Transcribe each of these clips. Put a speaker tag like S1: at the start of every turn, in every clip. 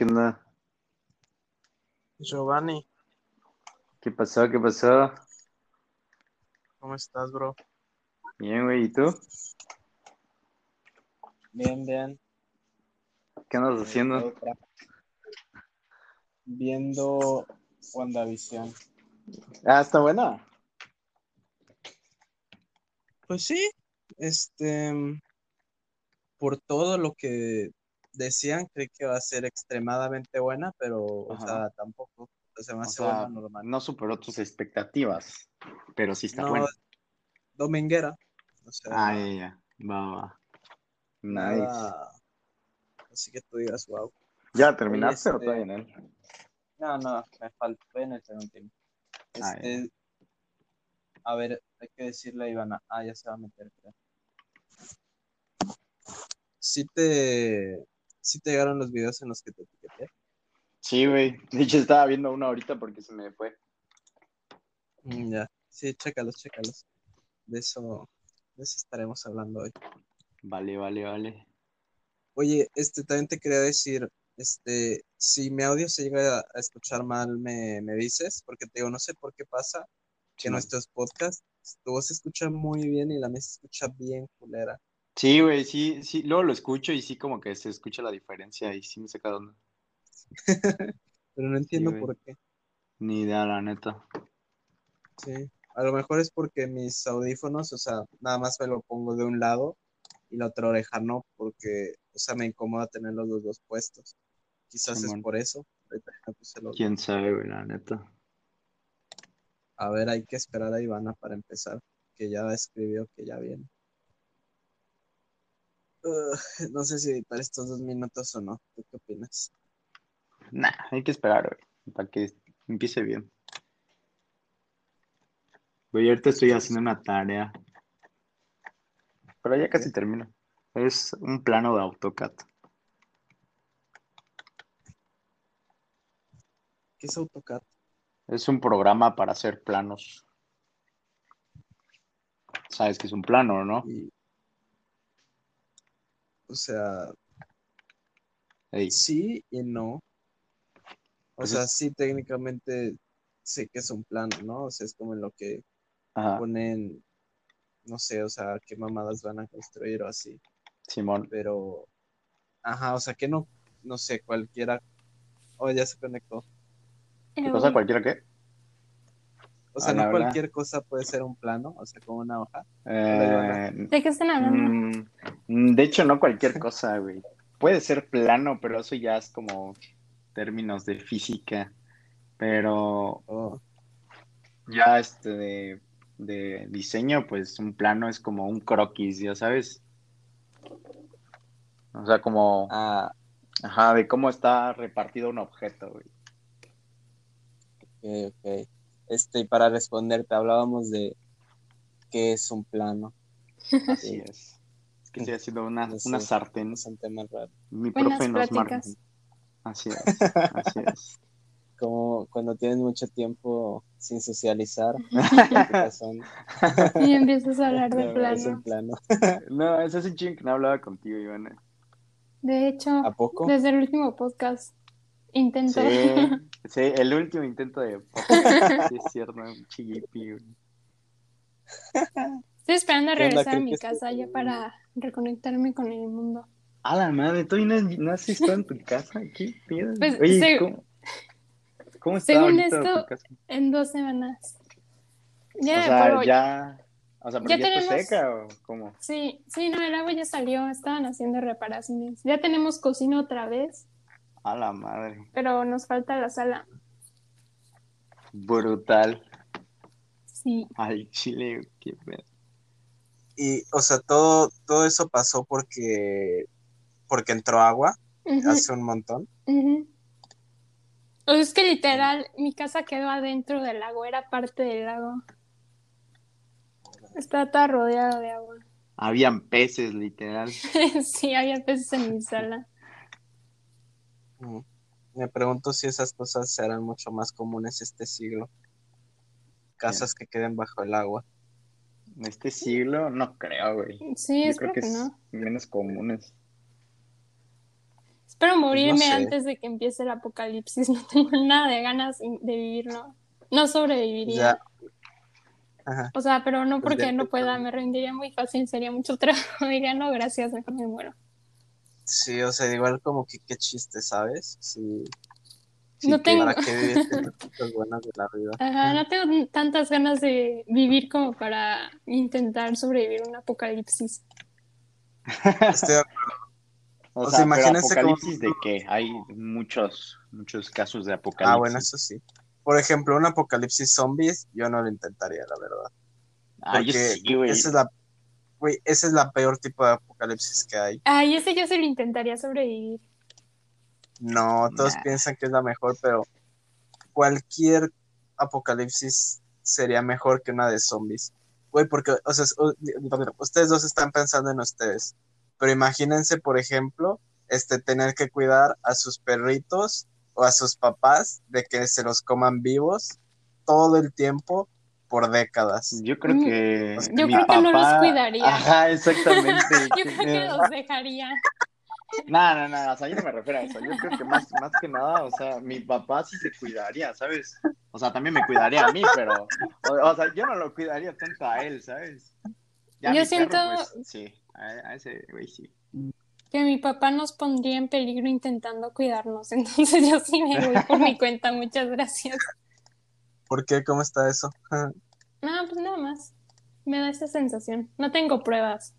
S1: ¿Qué onda?
S2: Giovanni,
S1: ¿Qué pasó? ¿Qué pasó?
S2: ¿cómo estás, bro?
S1: Bien, güey, ¿y tú?
S2: Bien, bien.
S1: ¿Qué andas haciendo?
S2: Otra. Viendo WandaVision.
S1: Ah, está buena.
S2: Pues sí, este, por todo lo que decían, creí que va a ser extremadamente buena, pero, o sea, tampoco. O
S1: O sea,
S2: buena normal.
S1: no superó tus expectativas, pero sí está
S2: No,
S1: buena.
S2: dominguera. O sea,
S1: Ah, ya, ya. Va, va. Nice.
S2: nada. Así que tú digas, wow.
S1: ¿Ya terminaste o
S2: este-
S1: todavía en él?
S2: No, no, me falta, voy en el segundo tiempo.
S1: Ah,
S2: Este, a ver, hay que decirle a Ivana. Ah, ya se va a meter, creo. Sí te, sí te llegaron los videos en los que te etiqueté.
S1: Sí, güey. De hecho, estaba viendo uno ahorita porque se me fue.
S2: Mm, ya, sí, chécalos, chécalos. De eso, de eso estaremos hablando hoy.
S1: Vale, vale, vale.
S2: Oye, este, también te quería decir, este, si mi audio se llega a, escuchar mal, me, me dices, porque te digo, no sé por qué pasa que
S1: Sí,
S2: nuestros podcasts, tu voz se escucha muy bien y la mía se escucha bien culera.
S1: Sí, güey, sí, sí. Luego lo escucho y sí como que se escucha la diferencia y sí me saca de onda.
S2: Pero no entiendo por qué.
S1: Ni idea, la neta.
S2: Sí, a lo mejor es porque mis audífonos, o sea, nada más me lo pongo de un lado y la otra oreja no, porque, o sea, me incomoda tenerlos los dos puestos. Quizás es por eso.
S1: ¿Quién sabe, güey, la neta?
S2: A ver, hay que esperar a Ivana para empezar, que ya escribió que ya viene. No sé si editar estos dos minutos o no. ¿Tú qué opinas?
S1: Nah, hay que esperar, güey, para que empiece bien. Güey, ahorita estoy haciendo una tarea. Pero ya casi termino. Es un plano de AutoCAD.
S2: ¿Qué es AutoCAD?
S1: Es un programa para hacer planos. Sabes que es un plano, ¿no?
S2: Y, o sea,
S1: Ey,
S2: sí y no. O
S1: Pues
S2: sea, sí, técnicamente sé que es un plano, ¿no? O sea, es como en lo que
S1: ajá,
S2: ponen, no sé, o sea, qué mamadas van a construir o así,
S1: Simón.
S2: pero, ajá, o sea, que no, no sé, cualquiera, oh, ya se conectó,
S1: ¿Qué cosa? ¿Cualquiera qué?
S2: O sea,
S1: Hola,
S2: no
S1: hola.
S2: cualquier cosa puede ser un plano, o sea, como una hoja,
S1: Eh,
S3: ¿De qué están hablando?
S1: mm, de hecho, no cualquier cosa, güey. Puede ser plano, pero eso ya es como términos de física. Pero
S2: oh,
S1: ya este de, de diseño, pues un plano es como un croquis, ya sabes. O sea, como,
S2: ah,
S1: ajá, de cómo está repartido un objeto, güey.
S2: ok, ok, este, y para responderte, hablábamos de qué es un plano,
S1: Así
S2: Sí.
S1: es. Es que estoy haciendo una,
S2: No sé.
S1: una sartén.
S2: es un tema raro,
S1: Mi
S3: Buenas
S1: profe nos marca. Así es, así es.
S2: como cuando tienes mucho tiempo sin socializar,
S3: Y empiezas a hablar de
S2: no, es un plano,
S1: No, es hace chingo que no hablaba contigo, Ivana.
S3: De hecho,
S2: ¿a poco?
S3: desde el último podcast intento.
S1: Sí, sí, el último intento de. Sí, es cierto, un chillipi.
S3: Estoy esperando a regresar a mi casa ya para reconectarme con el mundo.
S1: A la madre, ¿tú no, no has estado en tu casa? ¿Qué pedo?
S3: Pues,
S1: Oye, ¿cómo, cómo está
S3: según esto,
S1: tu casa?
S3: En dos semanas.
S1: O
S3: Ya,
S1: sea,
S3: pero
S1: ya... O sea, ¿pero
S3: ya
S1: ya, está
S3: tenemos-
S1: seca o cómo?
S3: sí, sí, no, el agua ya salió, estaban haciendo reparaciones. Ya tenemos cocina otra vez,
S1: A la madre.
S3: pero nos falta la sala.
S1: Brutal.
S3: Sí,
S1: Al chile, qué pedo.
S2: Y, o sea, todo, todo eso pasó porque, porque entró agua hace un montón.
S3: O sea, es que literal, mi casa quedó adentro del lago, era parte del lago. Está toda rodeada de agua.
S1: Habían peces, literal.
S3: Sí, había peces en mi sala.
S2: Mm. Me pregunto si esas cosas serán mucho más comunes este siglo. Casas que queden bajo el agua.
S1: En este siglo, no creo, güey.
S3: Sí,
S1: Yo creo que
S3: que
S1: es
S3: no.
S1: menos comunes.
S3: Espero morirme
S2: sé.
S3: antes de que empiece el apocalipsis. No tengo nada de ganas de vivirlo. No sobreviviría.
S2: Ya. Ajá.
S3: O sea, pero no
S2: Pues
S3: porque no pueda, me rendiría muy fácil, sería mucho trabajo. Diría, no, gracias, mejor me muero.
S2: Sí, o sea, igual como que qué chiste, ¿sabes? Sí.
S3: No
S1: que-
S3: tengo-
S2: ¿Para qué vivir buenas de la vida?
S3: Ajá, no tengo tantas ganas de vivir como para intentar sobrevivir un apocalipsis.
S2: Estoy de
S1: O,
S2: O
S1: sea,
S2: imagínense como-
S1: apocalipsis de que hay muchos, muchos casos de
S2: Ah,
S1: apocalipsis.
S2: bueno, eso sí. Por ejemplo, un apocalipsis zombies, yo no lo intentaría, la verdad.
S1: Ah, yo
S2: Porque
S1: sí, güey.
S2: esa es la, güey, ese es la peor tipo de apocalipsis que hay.
S3: Ay, ese yo sí lo intentaría sobrevivir.
S2: No, todos
S1: Nah.
S2: piensan que es la mejor, pero cualquier apocalipsis sería mejor que una de zombies. Güey, porque, o sea, ustedes dos están pensando en ustedes, pero imagínense, por ejemplo, este, tener que cuidar a sus perritos o a sus papás de que se los coman vivos todo el tiempo por décadas.
S1: Yo creo
S3: Mm,
S1: que.
S3: yo
S1: mi
S3: creo que no los
S1: papá-
S3: cuidaría.
S1: Ajá, exactamente.
S3: Yo creo que los dejaría.
S1: No, no, no, o sea, yo no me refiero a eso. Yo creo que más, más que nada, o sea, mi papá sí se cuidaría, ¿sabes? O sea, también me cuidaría a mí, pero, o, o sea, yo no lo cuidaría tanto a él, ¿sabes? Ya
S3: Yo siento-
S1: pues, sí, a, a ese güey sí.
S3: Que mi papá nos pondría en peligro intentando cuidarnos. Entonces yo sí me voy por mi cuenta. Muchas gracias.
S2: ¿Por qué? ¿Cómo está eso?
S3: No, pues nada más. Me da esa sensación. No tengo pruebas.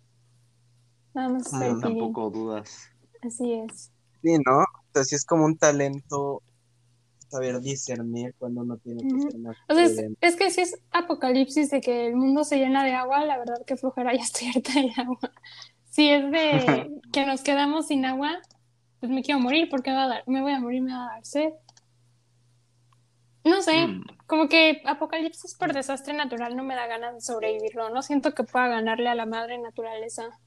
S3: Nada más feeling.
S1: Tampoco dudas.
S3: Así es.
S2: Sí, ¿no? O sea, sí es como un talento saber discernir cuando uno tiene que más
S3: O sea, es, que si es apocalipsis de que el mundo se llena de agua, la verdad que flojera, ya estoy harta de agua. Si es de que nos quedamos sin agua, pues me quiero morir porque me, va a dar, me voy a morir, me va a dar sed. No sé,
S1: Mm,
S3: como que apocalipsis por desastre natural no me da ganas de sobrevivirlo. No siento que pueda ganarle a la madre naturaleza.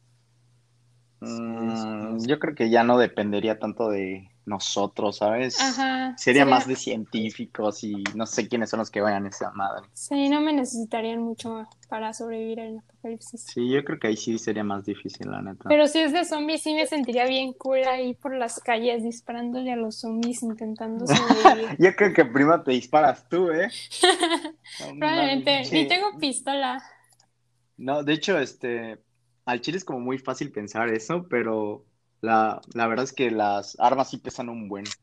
S1: mm, yo creo que ya no dependería tanto de nosotros, ¿sabes?
S3: Ajá.
S1: Sería
S3: sería-
S1: más de científicos y no sé quiénes son los que vayan a esa madre.
S3: Sí, no me necesitarían mucho para sobrevivir en apocalipsis.
S1: Sí, yo creo que ahí sí sería más difícil, la neta.
S3: Pero si es de zombies, sí me sentiría bien cool ahí por las calles disparándole a los zombies intentando sobrevivir.
S1: Yo creo que primero te disparas tú, ¿eh?
S3: Probablemente. Ni
S1: sí.
S3: tengo pistola.
S1: No, de hecho, este, al chile es como muy fácil pensar eso, pero la, la verdad es que las armas sí pesan un buen, sí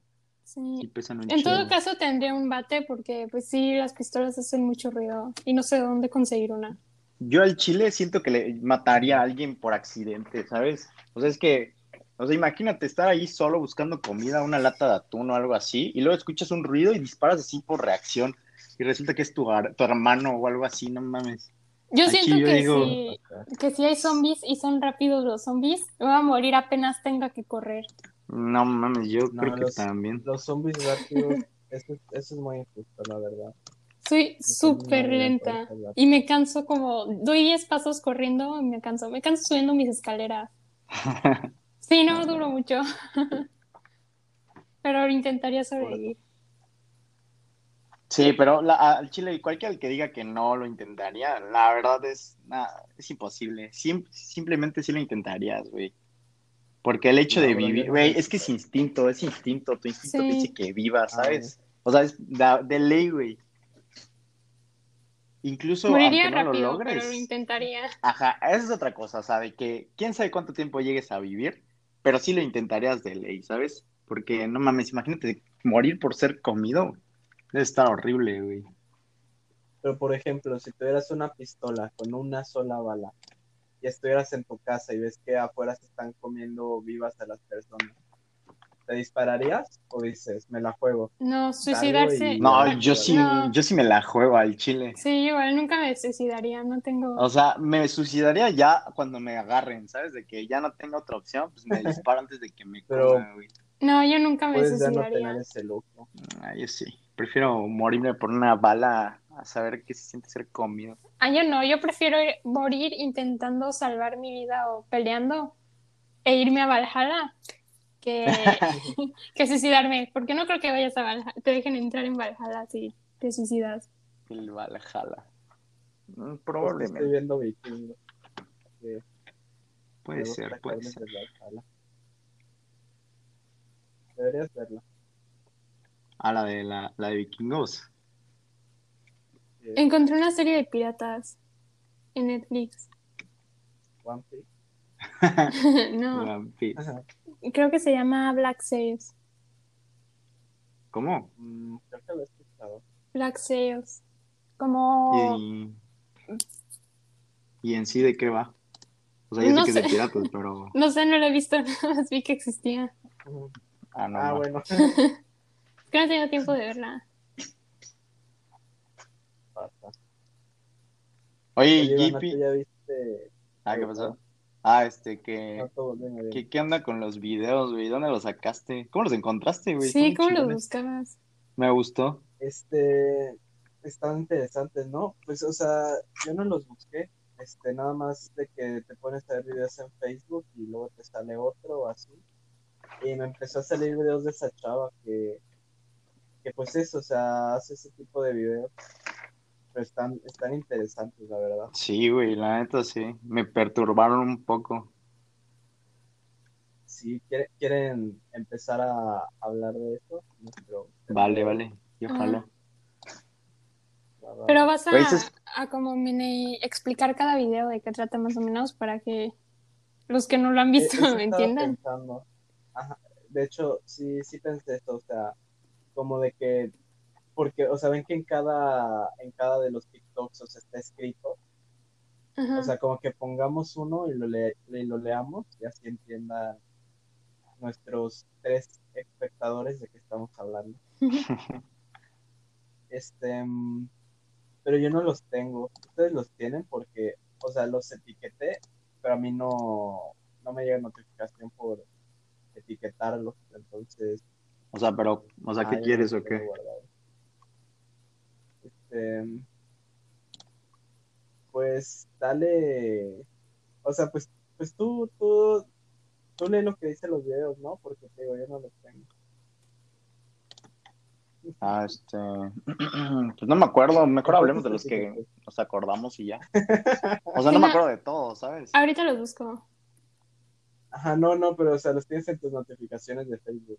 S3: Sí.
S1: pesan un
S3: En todo caso tendría un bate porque pues sí, las pistolas hacen mucho ruido y no sé dónde conseguir una.
S1: Yo al chile siento que le mataría a alguien por accidente, ¿sabes? O sea, es que, o sea, imagínate estar ahí solo buscando comida, una lata de atún o algo así, y luego escuchas un ruido y disparas así por reacción, y resulta que es tu, tu hermano o algo así, no mames.
S3: Yo
S1: Aquí
S3: siento
S1: yo
S3: que
S1: digo-
S3: si, que si hay zombies y son rápidos los zombies, me voy a morir apenas tenga que correr.
S1: No mames, yo
S2: No,
S1: creo que también.
S2: Los zombies rápidos, eso, eso es muy injusto, la verdad.
S3: Soy súper lenta y me canso como, doy 10 pasos corriendo y me canso. Me canso subiendo mis escaleras. Sí, no duro mucho. Pero intentaría sobrevivir.
S1: Sí, pero la- al chile, cualquiera que diga que no lo intentaría, la verdad es, nada, es imposible. Sim- simplemente sí lo intentarías, güey. Porque el hecho
S2: No,
S1: de vivir, güey,
S2: lo
S1: es que es instinto, es instinto, tu instinto te
S3: Sí.
S1: dice que vivas, ¿sabes? O sea, es de, ley, güey. Incluso
S3: Moriría
S1: aunque no lo
S3: rápido,
S1: logres,
S3: pero lo intentaría.
S1: ajá, esa es otra cosa, de que quién sabe cuánto tiempo llegues a vivir, pero sí lo intentarías de ley, ¿sabes? Porque no mames, imagínate morir por ser comido, debe estar horrible, güey.
S2: Pero por ejemplo, si tuvieras una pistola con una sola bala y estuvieras en tu casa y ves que afuera se están comiendo vivas a las personas, ¿te dispararías o dices, me la juego?
S3: No, suicidarse.
S2: y-
S1: No, yo sí,
S3: No.
S1: yo sí me la juego al chile.
S3: Sí, igual nunca me suicidaría, no tengo.
S1: O sea, me suicidaría ya cuando me agarren, ¿sabes? De que ya no tengo otra opción, pues me disparo antes de que me
S2: Pero-
S1: coma, güey.
S3: No, yo nunca me
S2: ya no
S3: suicidaría.
S2: tener ese lujo.
S1: Ah, yo sí. Prefiero morirme por una bala a saber qué se siente ser comido.
S3: Ah, yo no, yo prefiero ir- morir intentando salvar mi vida o peleando e irme a Valhalla que, que suicidarme, porque no creo que vayas a Valhalla, te dejen entrar en Valhalla si te suicidas.
S1: El Valhalla. Mm,
S2: Justo Estoy
S1: Probablemente.
S2: viendo vikingos. que
S1: Puede ser, puede ser.
S2: deberías verla.
S1: Ah, la de la, la de vikingos.
S2: Sí,
S3: Encontré una serie de piratas en Netflix.
S2: One Piece.
S3: no,
S1: One Piece.
S2: Ajá.
S3: creo que se llama Black Sails.
S1: ¿Cómo?
S2: Mm, creo que lo he escuchado.
S3: Black Sails. Como...
S1: Y, y en sí, ¿de qué va? O sea, yo
S3: No
S1: sé que es de
S3: sé.
S1: piratas, pero...
S3: No sé, no lo he visto, nada más vi que existía.
S1: Ah, no.
S2: Ah,
S1: no.
S2: bueno.
S3: Que no he tenido tiempo de verla.
S2: Pasa.
S1: Oye. Ah, ¿qué pasó? Ah, este, que... ¿Qué, qué onda con los videos, güey? ¿Dónde los sacaste? ¿Cómo los encontraste, güey?
S3: Sí, ¿cómo los buscabas?
S1: Me gustó.
S2: Este, están interesantes, ¿no? Pues, o sea, yo no los busqué, este, nada más de que te pones a ver videos en Facebook y luego te sale otro o así. Y me empezó a salir videos de esa chava que, que pues eso, o sea, hace ese tipo de videos. Pero están, están interesantes, la verdad.
S1: Sí, güey, la neta sí. Me perturbaron un poco.
S2: Si quiere- quieren empezar a hablar de eso, nuestro
S1: Vale, vale. Yo
S3: Ah.
S1: jalo.
S2: va, va.
S3: Pero vas a,
S1: Pues es-
S3: a como mini explicar cada video de qué trata más o menos para que los que no lo han
S2: Eh,
S3: visto
S2: estaba
S3: entiendan.
S2: pensando. Ajá, De hecho, sí, sí pensé esto, o sea, como de que, porque, o sea, ven que en cada, en cada de los TikToks, o sea, está escrito,
S3: Ajá.
S2: o sea, como que pongamos uno y lo, le- y lo leamos y así entiendan nuestros tres espectadores de qué estamos hablando. Este, mm, pero yo no los tengo. Ustedes los tienen porque, o sea, los etiqueté, pero a mí no, no me llega notificación por etiquetarlos. Entonces,
S1: O sea, pero, o sea, ¿qué
S2: ah,
S1: quieres
S2: no
S1: o qué?
S2: Este, pues dale, o sea, pues, pues tú, tú, tú lee lo que dicen los videos, ¿no? Porque te digo, yo no los tengo.
S1: Ah, este. Pues no me acuerdo. Mejor hablemos de los que
S2: Etiqueté.
S1: nos acordamos y ya. O sea, no me acuerdo de todo, ¿sabes?
S3: Ahorita los busco.
S2: Ajá, no, no, pero o sea, los tienes en tus notificaciones de Facebook.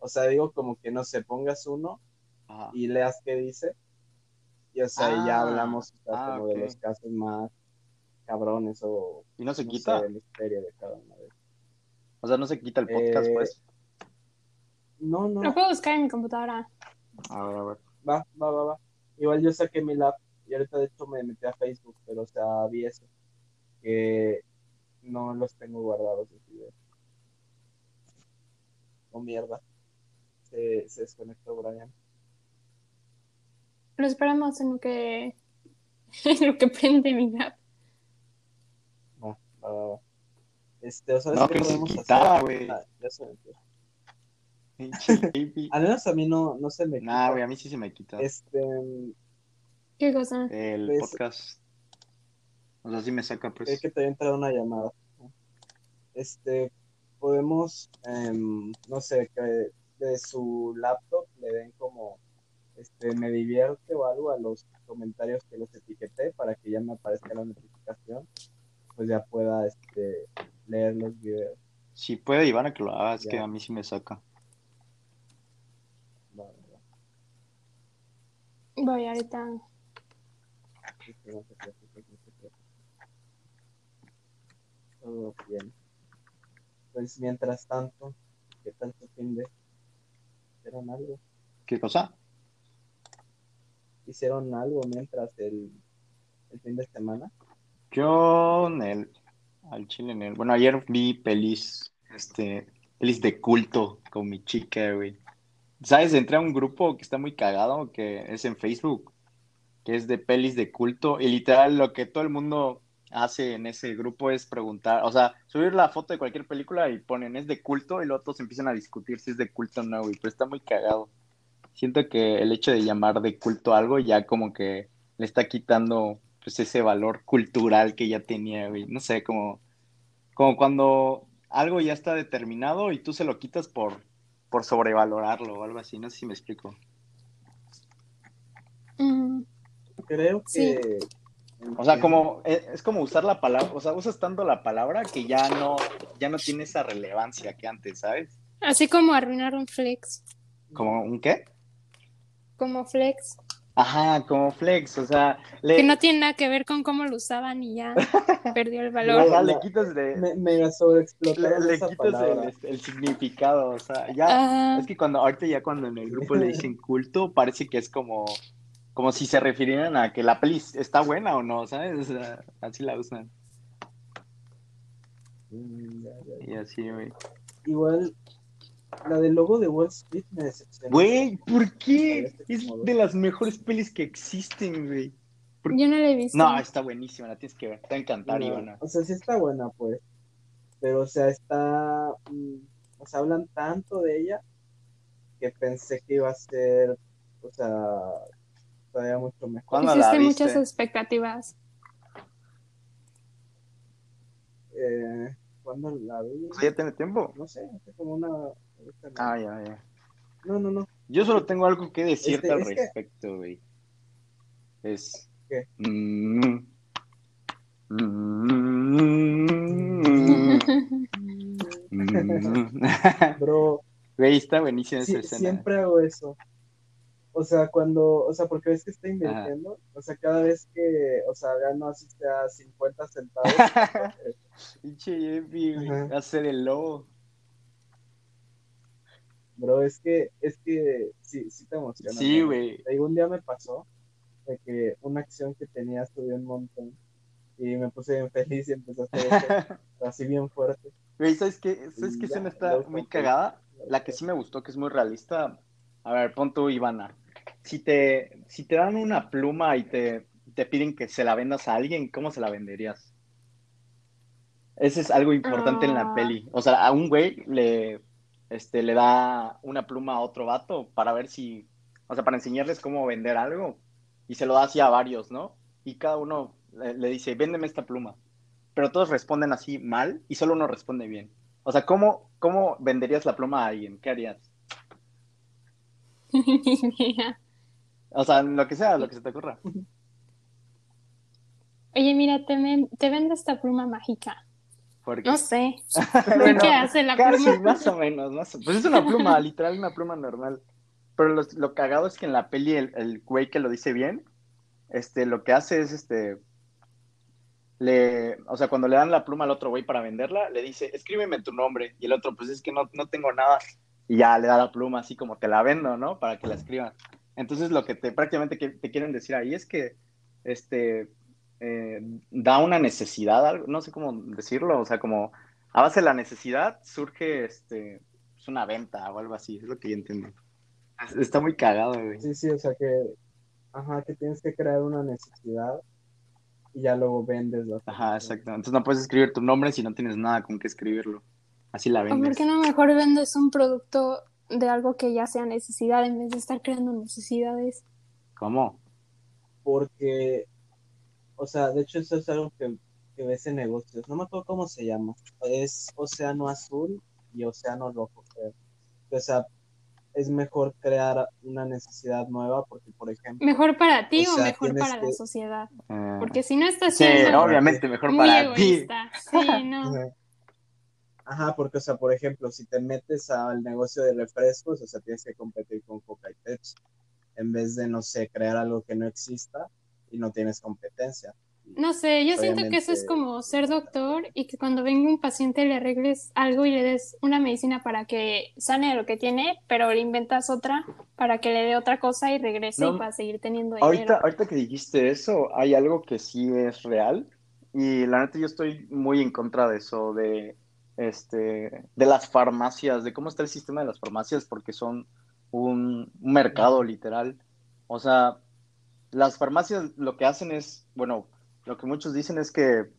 S2: O sea, digo como que no sé, pongas uno
S1: Ajá.
S2: y leas qué dice. Y o sea, y ya
S1: Ah,
S2: hablamos o sea,
S1: ah,
S2: como de los casos más cabrones o
S1: ¿Y no se
S2: no
S1: quita?
S2: sé, el misterio de cada una de.
S1: O sea, no se quita el podcast,
S2: Eh,
S1: pues.
S2: No, no,
S3: Lo puedo buscar en mi computadora.
S1: A ver, a ver.
S2: va, va, va, va. Igual yo saqué mi lap y ahorita de hecho me metí a Facebook, pero o sea, vi eso. Que no los tengo guardados videos. Oh, mierda. Se, se desconectó Brian.
S3: Lo esperamos en lo que en lo que prende mi app.
S2: Va, va, va, va. Este, o sabes
S1: No,
S2: qué
S1: que
S2: podemos
S1: quitara,
S2: hacer?
S1: güey.
S2: Ah, ya se. Al menos a mí no, no se me
S1: Nah,
S2: quita.
S1: güey, a mí sí se me quita.
S2: Este,
S3: ¿Qué cosa?
S1: El
S2: Pues-
S1: podcast. O sea, sí me saca, pues.
S2: que te había entrado una llamada. Este, podemos, em, no sé, que de su laptop le den como, este, me divierte o algo a los comentarios que los etiqueté para que ya me aparezca la notificación, pues ya pueda, este, leer los videos.
S1: Si puede Ivana que lo haga, es
S2: Ya.
S1: que a mí sí me saca.
S2: Va, va, va.
S3: Voy ahorita.
S2: Todo bien. Pues mientras tanto, ¿qué tal tu fin de? ¿Hicieron algo?
S1: ¿Qué cosa?
S2: ¿Hicieron algo mientras el, el fin de semana?
S1: Yo en el, al chile en el, bueno, ayer vi pelis, este, pelis de culto con mi chica, güey. ¿Sabes? Entré a un grupo que está muy cagado, que es en Facebook, que es de pelis de culto, y literal lo que todo el mundo hace en ese grupo es preguntar, o sea, subir la foto de cualquier película y ponen es de culto, y luego todos empiezan a discutir si es de culto o no, güey, pero está muy cagado. Siento que el hecho de llamar de culto algo ya como que le está quitando pues ese valor cultural que ya tenía, güey. No sé, como, como cuando algo ya está determinado y tú se lo quitas por, por sobrevalorarlo o algo así. No sé si me explico.
S3: Mm,
S2: Creo
S3: Sí.
S1: O sea, como es, es como usar la palabra, o sea, usas tanto la palabra que ya no, ya no tiene esa relevancia que antes, ¿sabes?
S3: Así como arruinaron Flex.
S1: ¿Como un qué?
S3: Como Flex.
S1: Ajá, como Flex, o sea, le,
S3: Que no tiene nada que ver con cómo lo usaban y ya perdió el valor.
S1: Ajá,
S2: No,
S1: le quitas de,
S2: Me, mega
S1: le,
S2: sobreexplotaron
S1: le
S2: esa
S1: quitas el,
S2: palabra.
S1: este, el significado, o sea, ya,
S3: Ajá.
S1: es que cuando, ahorita ya cuando en el grupo le dicen culto, parece que es como, como si se refirieran a que la peli está buena o no, ¿sabes? O sea, así la usan, y así, güey.
S2: Igual, la del logo de Wall Street me decepcionó.
S1: Güey, ¿por qué?
S2: Este
S1: Es de las mejores pelis que existen, güey.
S3: Yo no la he visto.
S1: No, está buenísima, la tienes que ver, te va a encantar,
S2: No,
S1: Ivana.
S2: o sea, sí está buena, pues. Pero, o sea, está. mm, o sea, hablan tanto de ella que pensé que iba a ser. O sea, todavía mucho mejor.
S1: ¿Cuándo la
S3: Hiciste
S1: viste?
S3: muchas expectativas.
S2: Eh, ¿Cuándo la vi?
S1: ¿Ya tiene tiempo?
S2: No sé, hace como una.
S1: Ah, ya, ya.
S2: No, no, no.
S1: Yo solo tengo algo que decirte
S2: Este,
S1: al
S2: es que-
S1: respecto, güey. Es.
S2: ¿Qué?
S1: Mm. Mm. Mm.
S2: Bro,
S1: Güey, está buenísima esa
S2: sí-
S1: escena.
S2: siempre hago eso. O sea, cuando, o sea, porque ves que estoy invirtiendo, o sea, cada vez que, o sea, gano así sea 50 centavos, eh,
S1: Pinche güey.
S2: Ajá.
S1: Hacer el lobo.
S2: bro, es que, es que sí, sí te emociona.
S1: Sí, güey.
S2: Un día me pasó de que una acción que tenía subió un montón y me puse bien feliz y empecé a hacer eso, así bien fuerte.
S1: Güey, ¿sabes qué? ¿Sabes qué
S2: ya,
S1: escena está muy cagada? La que sí me gustó, que es muy realista. A ver, pon tú, Ivana. Si te, si te dan una pluma y te, te piden que se la vendas a alguien, ¿cómo se la venderías? Ese es algo importante en la
S3: Ah.
S1: peli. O sea, a un güey le, este, le da una pluma a otro vato para ver si, o sea, para enseñarles cómo vender algo. Y se lo da así a varios, ¿no? Y cada uno le, le dice, véndeme esta pluma. Pero todos responden así mal y solo uno responde bien. O sea, ¿cómo, cómo venderías la pluma a alguien? ¿Qué harías? O sea, lo que sea, lo que se te ocurra.
S3: Oye, mira, te, ven- te vendo esta pluma mágica.
S1: Porque,
S3: No sé.
S1: Bueno,
S3: ¿Qué hace la
S1: casi,
S3: pluma?
S1: más o menos, más o- Pues es una pluma, literal, una pluma normal. Pero lo, lo cagado es que en la peli el, el güey que lo dice bien, este, lo que hace es, este, le, o sea, cuando le dan la pluma al otro güey para venderla, le dice, escríbeme tu nombre. Y el otro, pues es que no, no tengo nada. Y ya le da la pluma así como te la vendo, ¿no? Para que la escriban. Entonces lo que te prácticamente que- te quieren decir ahí es que, este, eh, da una necesidad, algo, no sé cómo decirlo, o sea, como a base de la necesidad surge, este, pues una venta o algo así, es lo que yo entiendo. Está muy cagado, güey.
S2: Sí, sí, o sea que, ajá, que tienes que crear una necesidad y ya luego vendes la
S1: Ajá, exacto. Entonces no puedes escribir tu nombre si no tienes nada con qué escribirlo. Así la
S3: ¿O por
S1: vendes.
S3: qué no mejor vendes un producto de algo que ya sea necesidad en vez de estar creando necesidades?
S1: ¿Cómo?
S2: Porque, o sea, de hecho eso es algo que, que ves en negocios. No me acuerdo cómo se llama. Es Océano Azul y Océano Rojo, creo. O sea, es mejor crear una necesidad nueva porque, por ejemplo,
S3: ¿Mejor para ti
S2: O sea,
S3: mejor para la sociedad?
S1: Eh,
S3: Porque si no estás
S1: sí,
S3: siendo
S1: obviamente mejor para ti.
S3: Sí, no.
S2: Ajá. Porque, o sea, por ejemplo, si te metes al negocio de refrescos, o sea, tienes que competir con Coca y Pepsi, en vez de, no sé, crear algo que no exista y no tienes competencia.
S3: No sé, yo siento que eso es como ser doctor y que cuando venga un paciente le arregles algo y le des una medicina para que sane de lo que tiene, pero le inventas otra para que le dé otra cosa y regrese
S1: No,
S3: y para seguir teniendo
S1: Ahorita,
S3: dinero.
S1: ahorita que dijiste eso, hay algo que sí es real y la neta yo estoy muy en contra de eso, de, este, de las farmacias, de cómo está el sistema de las farmacias, porque son un, un mercado literal. O sea, las farmacias lo que hacen es, bueno, lo que muchos dicen es que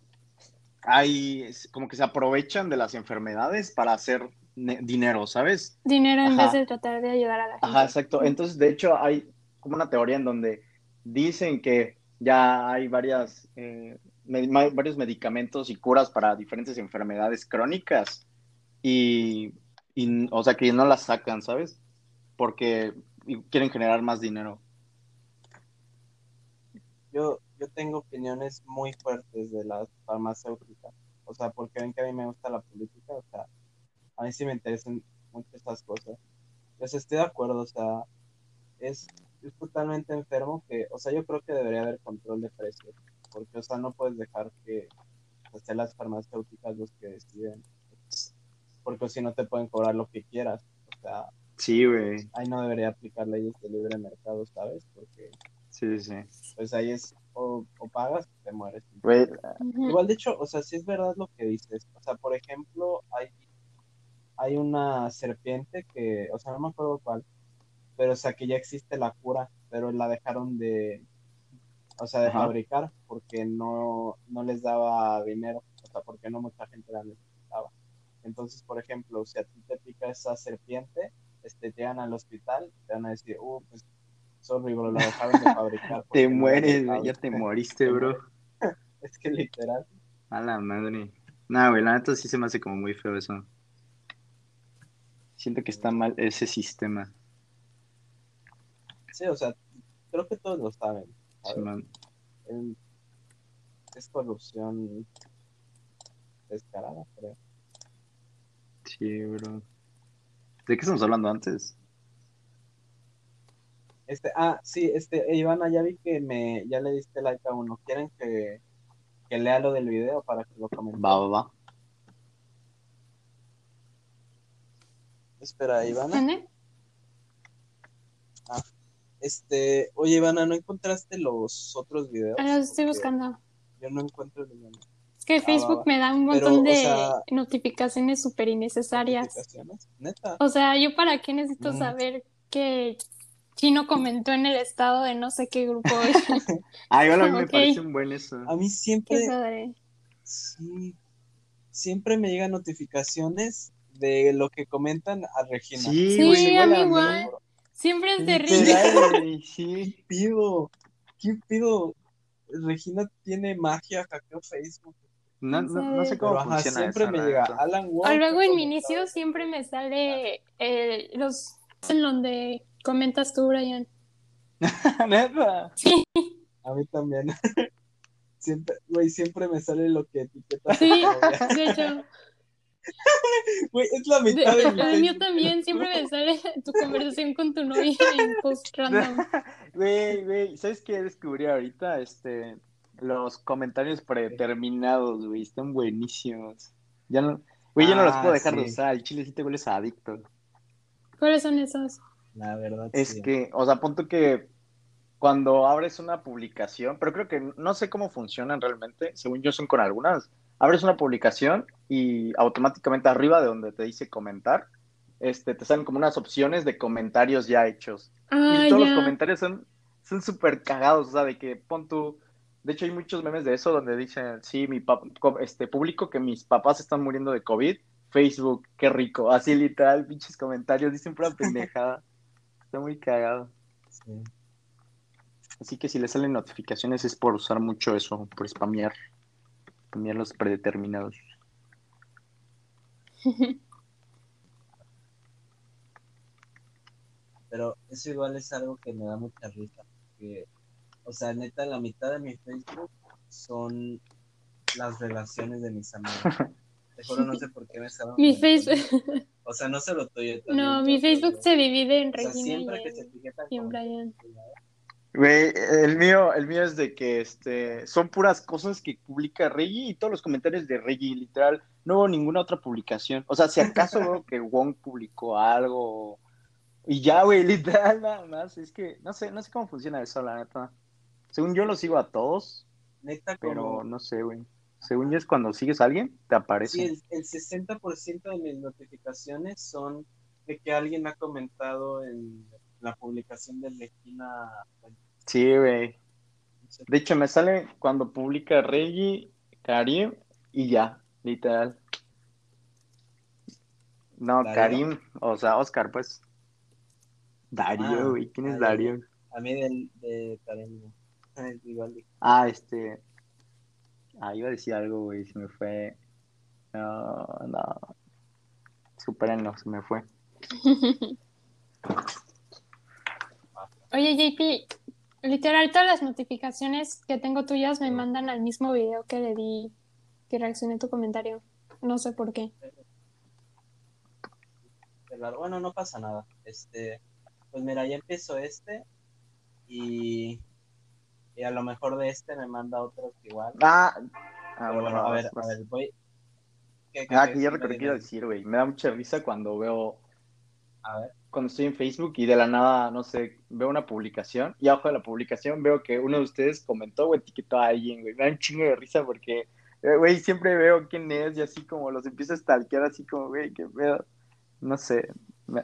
S1: hay, como que se aprovechan de las enfermedades para hacer ne- dinero, ¿sabes?
S3: Dinero en
S1: Ajá.
S3: vez de tratar de ayudar a la gente.
S1: Ajá, exacto. Entonces, de hecho, hay como una teoría en donde dicen que ya hay varias, eh, varios medicamentos y curas para diferentes enfermedades crónicas y, o sea, que no las sacan, ¿sabes? Porque quieren generar más dinero.
S2: Yo, yo tengo opiniones muy fuertes de las farmacéuticas, o sea, porque ven que a mí me gusta la política, o sea, a mí sí me interesan mucho esas cosas. Pues estoy de acuerdo, o sea, es, es totalmente enfermo que, o sea, yo creo que debería haber control de precios, porque, o sea, no puedes dejar que pues, sean las farmacéuticas los que deciden, porque si no te pueden cobrar lo que quieras, o sea,
S1: Sí, güey.
S2: ahí no debería aplicar leyes de libre mercado, ¿sabes? Porque,
S1: Sí, sí.
S2: pues ahí es, o, o pagas o te mueres.
S1: Güey.
S2: Igual, de hecho, o sea, sí es verdad lo que dices. O sea, por ejemplo, hay, hay una serpiente que, o sea, no me acuerdo cuál, pero o sea, que ya existe la cura, pero la dejaron de, o sea, de
S1: Ajá.
S2: fabricar porque no, no les daba dinero, o sea, porque no mucha gente la necesitaba. Entonces, por ejemplo, si a ti te pica esa serpiente, este, te llegan al hospital, te van a decir, uh, pues, sorry, bro, la dejaron de fabricar.
S1: te
S2: no
S1: mueres,
S2: necesitaba".
S1: güey. Ya te moriste, bro.
S2: Es que literal.
S1: A la madre. Nah, güey, la neta sí se me hace como muy feo eso. Siento que está mal ese sistema.
S2: Sí, o sea, creo que todos lo saben. Es corrupción descarada, creo.
S1: Sí, bro. ¿De qué estamos hablando antes?
S2: Este, ah, sí, este, eh, Ivana, ya vi que me, ya le diste like a uno. ¿Quieren que, que lea lo del video para que lo comenten?
S1: Va, va, va.
S2: Espera, Ivana. Este, oye, Ivana, ¿no encontraste los otros videos?
S3: Ah, los estoy
S2: Porque
S3: buscando.
S2: Yo no encuentro ninguno.
S3: Es que
S2: va,
S3: Facebook
S2: va.
S3: me da un
S2: Pero,
S3: montón
S2: o
S3: de
S2: sea-
S3: notificaciones súper innecesarias.
S2: ¿Notificaciones? Neta.
S3: O sea, ¿yo para qué necesito
S2: Mm.
S3: saber que Chino comentó en el estado de no sé qué grupo?
S1: Ah, igual a mí me parece un buen eso.
S2: A mí
S3: Qué
S2: siempre,
S3: padre.
S2: sí, siempre me llegan notificaciones de lo que comentan a Regina.
S1: Sí,
S3: a
S1: igual
S3: mí
S1: mí.
S3: Siempre es de
S1: Literal, sí.
S2: ¿Qué pido? ¿Qué pido? Regina tiene magia, hackeó Facebook.
S1: No, no, no sé cómo
S2: Pero ajá,
S1: funciona
S2: siempre
S1: eso,
S2: me llega. Alan Wong.
S3: luego en mi inicio siempre me sale eh, los en donde comentas tú, Brian.
S1: Neta.
S2: A mí también. Siempre, güey, siempre me sale lo que etiquetas.
S3: Sí, de hecho.
S2: Güey, es la
S3: De-
S2: mitad de, mi
S3: el mío también siempre me sale tu conversación con tu novia en post random.
S1: Güey, güey, ¿sabes qué descubrí ahorita? Este, los comentarios predeterminados, güey, están buenísimos. Ya no, güey, yo no los
S2: Ah,
S1: puedo dejar de
S2: sí.
S1: usar. El chile sí te vuelves adicto.
S3: ¿Cuáles son esos?
S2: La verdad,
S1: Es
S2: sí.
S1: que, o sea, punto que cuando abres una publicación, pero creo que no sé cómo funcionan realmente, según yo son con algunas, abres una publicación y automáticamente arriba de donde te dice comentar, este, te salen como unas opciones de comentarios ya hechos.
S3: Ah,
S1: y todos los comentarios son son súper cagados, o sea, de que pon tu... De hecho, hay muchos memes de eso donde dicen, sí, mi pap- este público que mis papás están muriendo de COVID, Facebook, qué rico, así literal, pinches comentarios, dicen pura pendejada. Está muy cagado.
S2: Sí.
S1: Así que si le salen notificaciones es por usar mucho eso, por spamear, spamear los predeterminados.
S2: Pero eso igual es algo que me da mucha risa. Porque, o sea, neta, la mitad de mi Facebook son las relaciones de mis amigos. Te juro, no sé por qué me estaban.
S3: Mi. Facebook.
S2: O sea, no se lo tuyo.
S3: No, mi Facebook se divide en
S2: O sea,
S3: Regina
S2: siempre
S3: y
S2: que se
S3: en Brian.
S1: Güey, el mío, el mío es de que este son puras cosas que publica Reggie y todos los comentarios de Reggie, literal, no hubo ninguna otra publicación. O sea, si acaso veo que Wong publicó algo y ya, güey, literal, nada más. Es que no sé, no sé cómo funciona eso, la neta. Según yo lo sigo a todos,
S2: Neta,
S1: pero
S2: como.
S1: no sé, güey. Según yo es cuando sigues a alguien, te aparece.
S2: Sí, el, el 60% de mis notificaciones son de que alguien ha comentado en la publicación de Regina.
S1: Sí, güey. De hecho, me sale cuando publica Reggie, Karim y ya, literal. No,
S2: Darío.
S1: Karim, o sea, Oscar, pues. Darío,
S2: Ah,
S1: güey, ¿quién es
S2: Darío.
S1: Darío?
S2: A mí del, de. Igual de-
S1: Ah, este. Ah, iba a decir algo, güey, se me fue. No, no. Supérenlo, se me fue.
S3: Oye, JP, literal, todas las notificaciones que tengo tuyas me mandan al mismo video que le di, que reaccioné a tu comentario. No sé por qué.
S2: Bueno, no pasa nada. Este, pues mira, ya empiezo este y, y a lo mejor de este me manda otro igual.
S1: Ah, ah bueno,
S2: bueno, a ver, a ver, voy. ¿Qué- qué-
S1: Ah,
S2: qué-
S1: que ya
S2: me
S1: que iba a decir, güey. Me da mucha risa cuando veo,
S2: A ver.
S1: Cuando estoy en Facebook y de la nada, no sé, veo una publicación y abajo de la publicación veo que uno de ustedes comentó o etiquetó a alguien, güey. Me da un chingo de risa porque, eh, güey, siempre veo quién es y así como los empiezo a stalkear así como, güey, qué pedo. No sé,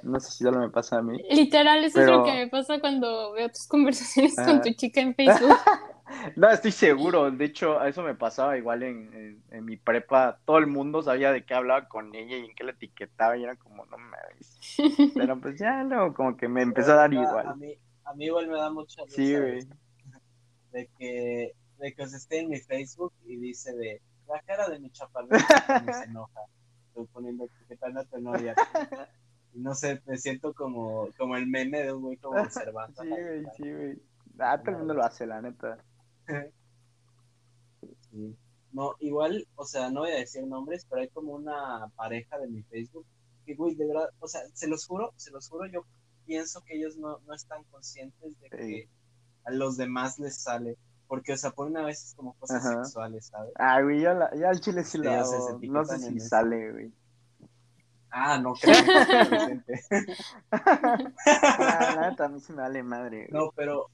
S1: no sé si solo me pasa a mí.
S3: Literal, eso es lo que me pasa cuando veo tus conversaciones
S1: Ah.
S3: con tu chica en Facebook.
S1: No, estoy seguro. De hecho, eso me pasaba igual en, en, en mi prepa. Todo el mundo sabía de qué hablaba con ella y en qué la etiquetaba y era como, no mames. Pero pues ya luego como que me empezó a dar igual.
S2: A mí, a mí igual me da mucha risa
S1: Sí,
S2: de-
S1: güey.
S2: de que, de que os esté en mi Facebook y dice de la cara de mi chaparrita se enoja. Estoy poniendo etiquetando a tu novia. No sé, me siento como, como el meme de un güey como observando.
S1: Sí, güey, sí, güey. Ah, todo el mundo lo hace, la neta.
S2: Sí. No, igual, o sea, no voy a decir nombres, pero hay como una pareja de mi Facebook que, güey, de verdad, o sea, se los juro, se los juro, yo pienso que ellos no, no están conscientes de que
S1: Sí.
S2: a los demás les sale, porque, o sea, ponen a veces como cosas
S1: Ajá.
S2: sexuales, ¿sabes?
S1: Ah, güey, ya, la, al chile sí
S2: Sí,
S1: lo
S2: o sea, se
S1: hago. No sé si
S2: eso.
S1: sale, güey.
S2: Ah, no creo. presente.
S1: Ah, neta, a mí sí me vale madre. güey.
S2: no, pero...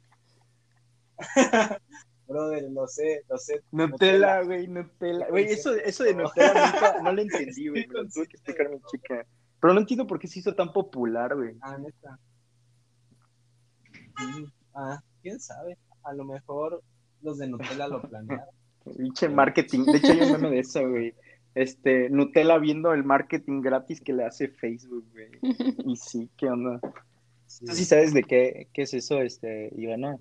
S2: Brother, lo sé, lo sé.
S1: Nutella, güey, Nutella. Güey, eso, eso de Nutella nunca, no lo entendí, güey. Lo tuve que explicar mi chica. Pero no entiendo por qué se hizo tan popular, güey.
S2: Ah, neta. Ah, quién sabe. A lo mejor los de Nutella lo planearon.
S1: Pinche marketing. De hecho, hay un meme de eso, güey. Este, Nutella viendo el marketing gratis que le hace Facebook, güey. Y sí, ¿qué onda?
S2: Sí.
S1: ¿Tú sí sabes de qué, qué es eso, este, Ivana?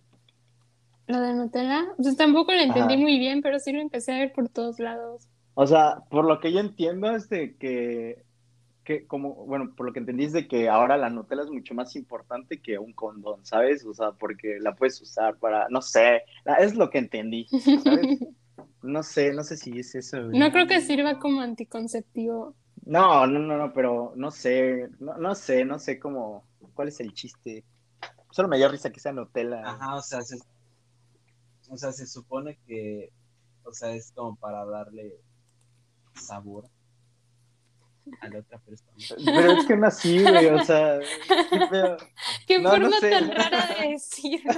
S3: Lo de Nutella, pues tampoco lo entendí
S1: Ajá.
S3: muy bien, pero sí lo empecé a ver por todos lados.
S1: O sea, por lo que yo entiendo es de que, que como, bueno, por lo que entendí es de que ahora la Nutella es mucho más importante que un condón, ¿sabes? O sea, porque la puedes usar para, no sé, es lo que entendí, ¿sabes? No sé, no sé si es eso.
S3: No creo que sirva como anticonceptivo.
S1: No, no, no, no, pero no sé, no, no sé, no sé cómo, cuál es el chiste. Solo me dio risa que sea Nutella.
S2: Ajá, o sea, se, o sea, se supone que, o sea, es como para darle sabor a la otra persona.
S1: Pero es que no así, güey, o sea, qué pedo.
S3: Qué
S1: No, no
S3: forma
S1: sé.
S3: tan rara de decirlo.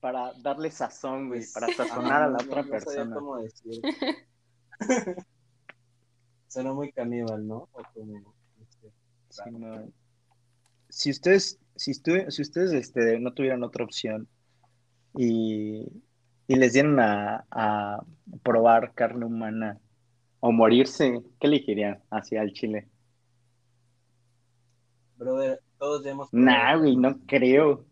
S1: para darle sazón, güey, para sazonar a la
S2: no-
S1: otra
S2: no sabía
S1: persona.
S2: cómo decir. Suena muy caníbal, ¿no? O como,
S1: Sí, no. Si ustedes, si, estu- si ustedes este, no tuvieran otra opción y, y les dieran a, a probar carne humana o morirse, ¿qué elegirían hacia el chile?
S2: Brother, todos ya hemos
S1: Nah, güey, no creo.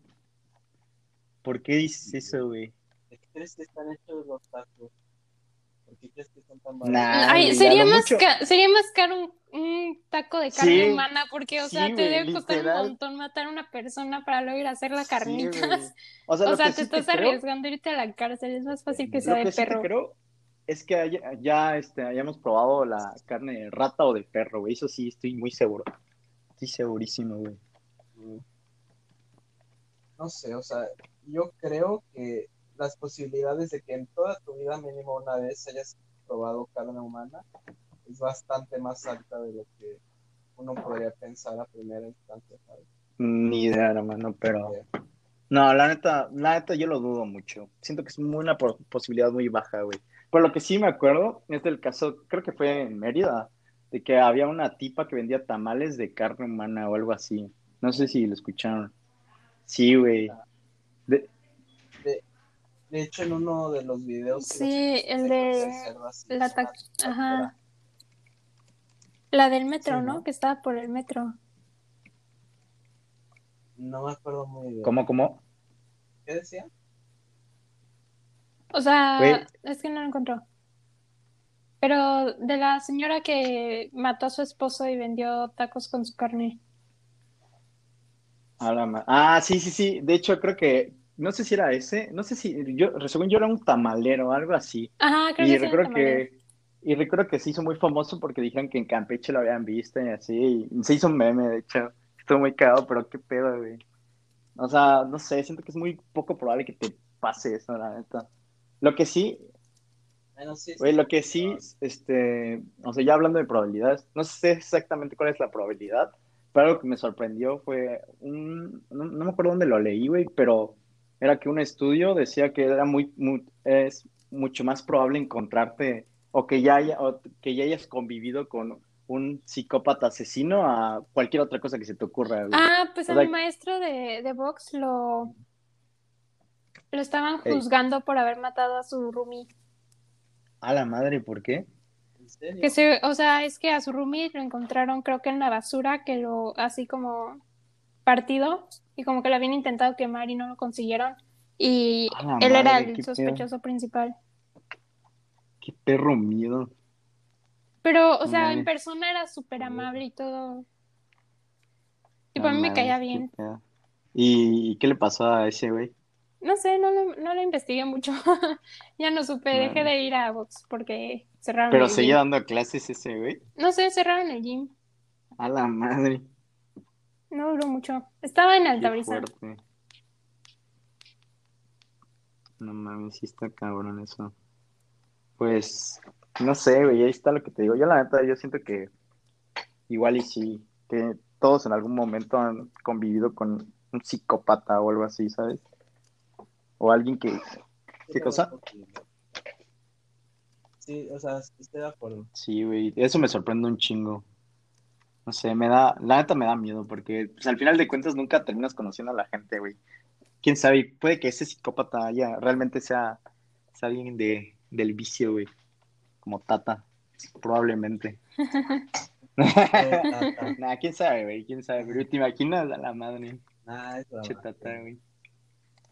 S1: ¿Por qué dices eso, güey?
S2: ¿De qué crees que están hechos los tacos? ¿Por qué crees que son tan
S1: Nah,
S2: baratos?
S3: Ay, sería más,
S1: mucho-
S3: sería más caro un, un taco de carne
S1: Sí,
S3: humana porque, o
S1: sí,
S3: sea, te
S1: güey,
S3: debe costar un montón matar a una persona para luego ir a hacer las
S1: Sí,
S3: carnitas.
S1: O sea,
S3: O sea, te estás
S1: creo-
S3: arriesgando a irte a la cárcel. Es más fácil que sea
S1: Lo
S3: de
S1: que sí te
S3: perro.
S1: creo es que haya- ya este, hayamos probado la carne de rata o de perro, güey. Eso sí, estoy muy seguro. Estoy segurísimo, güey.
S2: No sé, o sea, yo creo que las posibilidades de que en toda tu vida mínimo una vez hayas probado carne humana es bastante más alta de lo que uno podría pensar a primera instancia, ¿sabes?
S1: Ni idea, hermano, pero... No, la neta, la neta yo lo dudo mucho. Siento que es una po- posibilidad muy baja, güey. Por lo que sí me acuerdo, es del caso, creo que fue en Mérida, de que había una tipa que vendía tamales de carne humana o algo así. No sé si lo escucharon. Sí, güey. De-
S2: De hecho, en uno de los videos... que
S3: Sí, el
S2: de
S3: de la
S2: una
S3: ta-. Ajá. La del metro,
S2: Sí,
S3: ¿no?
S2: ¿no?
S3: Que estaba por el metro.
S2: No me acuerdo muy bien.
S1: ¿Cómo, cómo?
S2: ¿Qué decía?
S3: O sea, es que no lo encontró. Pero de la señora que mató a su esposo y vendió tacos con su carne.
S1: Ah, sí, sí, sí. De hecho, creo que, no sé si era ese, no sé si, yo, según yo era un tamalero o algo así.
S3: Ajá, creo
S1: Y
S3: que
S1: recuerdo
S3: tamalero.
S1: que, y recuerdo que se hizo muy famoso porque dijeron que en Campeche lo habían visto y así. Y se hizo un meme, de hecho. Estuvo muy cagado, pero qué pedo, güey. O sea, no sé, siento que es muy poco probable que te pase eso, la neta. Lo que sí,
S2: Bueno, sí,
S1: güey,
S2: sí,
S1: lo que sí, este, o sea, ya hablando de probabilidades, no sé exactamente cuál es la probabilidad, pero algo que me sorprendió fue un, no, no me acuerdo dónde lo leí, güey, pero era que un estudio decía que era muy, muy- es mucho más probable encontrarte o que ya haya, o que ya hayas convivido con un psicópata asesino a cualquier otra cosa que se te ocurra, güey.
S3: Ah, pues
S1: O
S3: a
S1: sea,
S3: mi maestro de, de box lo, lo estaban
S1: Ey.
S3: juzgando por haber matado a su roomie.
S1: A la madre, ¿por qué?
S2: ¿En serio?
S3: Que se, o sea, es que a su roomie lo encontraron creo que en la basura, que lo así como partido y como que lo habían intentado quemar y no lo consiguieron. Y él era el
S1: pedo.
S3: sospechoso principal.
S1: Qué perro miedo.
S3: Pero, o sea,
S1: Madre.
S3: en persona era súper amable y todo. Y
S1: La
S3: para mí me caía bien.
S1: ¿Y, qué le pasó a ese güey?
S3: No sé, no lo, no lo investigué mucho. Ya no supe, dejé de ir a box porque cerraron
S1: Pero
S3: el
S1: seguía
S3: gym.
S1: dando clases ese güey.
S3: No sé, cerraron el gym.
S1: A la madre.
S3: No duró mucho. Estaba en Altabrisa.
S1: No mames, sí está cabrón eso. Pues, no sé, güey, ahí está lo que te digo. Yo la neta, yo siento que igual y sí, que todos en algún momento han convivido con un psicópata o algo así, ¿sabes? O alguien que... ¿Qué cosa?
S2: Sí, o sea, estoy de acuerdo.
S1: Sí, güey, eso me sorprende un chingo. No sé, me da, la neta me da miedo porque pues, al final de cuentas nunca terminas conociendo a la gente, güey. Quién sabe, puede que ese psicópata haya, realmente sea, sea alguien de, del vicio, güey. Como Tata, probablemente. Nah, quién sabe, güey, quién sabe, pero te imaginas a la madre,
S2: Nah, es broma.
S1: che Tata, güey.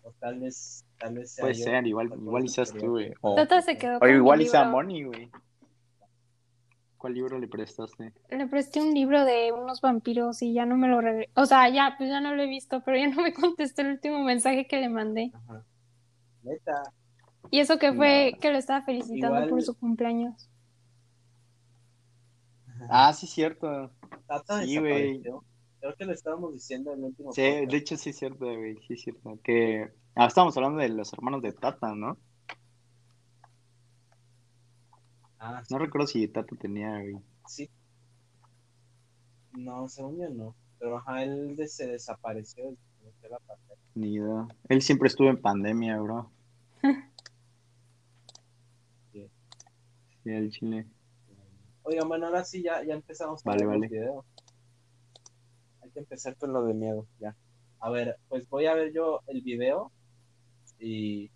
S2: O tal vez, tal vez sea
S1: Puede
S2: yo,
S1: ser, igual, igual
S2: eso
S1: tú, güey. O,
S3: Tata se quedó
S1: o
S3: con mi
S1: igual y sea
S3: libro.
S1: Moni, güey. ¿Cuál libro le prestaste?
S3: Le presté un libro de unos vampiros y ya no me lo regresó. O sea, ya, pues ya no lo he visto, pero ya no me contestó el último mensaje que le mandé.
S2: Ajá. Neta.
S3: Y eso que fue
S1: No.
S3: que lo estaba felicitando
S2: Igual-
S3: por su cumpleaños.
S1: Ah, sí, cierto.
S2: Tata
S1: Sí, güey.
S2: Creo que lo estábamos diciendo en el último
S1: Sí,
S2: podcast.
S1: de hecho sí es cierto, güey, sí es cierto. Que ah, estábamos hablando de los hermanos de Tata, ¿no?
S2: Ah, sí.
S1: No recuerdo si Tata tenía, güey.
S2: sí. No, según yo no. Pero ajá, él de- se desapareció la pandemia.
S1: Ni idea. Él siempre estuvo en pandemia, bro.
S2: Sí.
S1: Sí, el chile.
S2: Oigan, bueno, ahora sí ya, ya empezamos con
S1: Vale,
S2: videos. Hay que empezar con lo de miedo, ya. A ver, pues voy a ver yo el video y,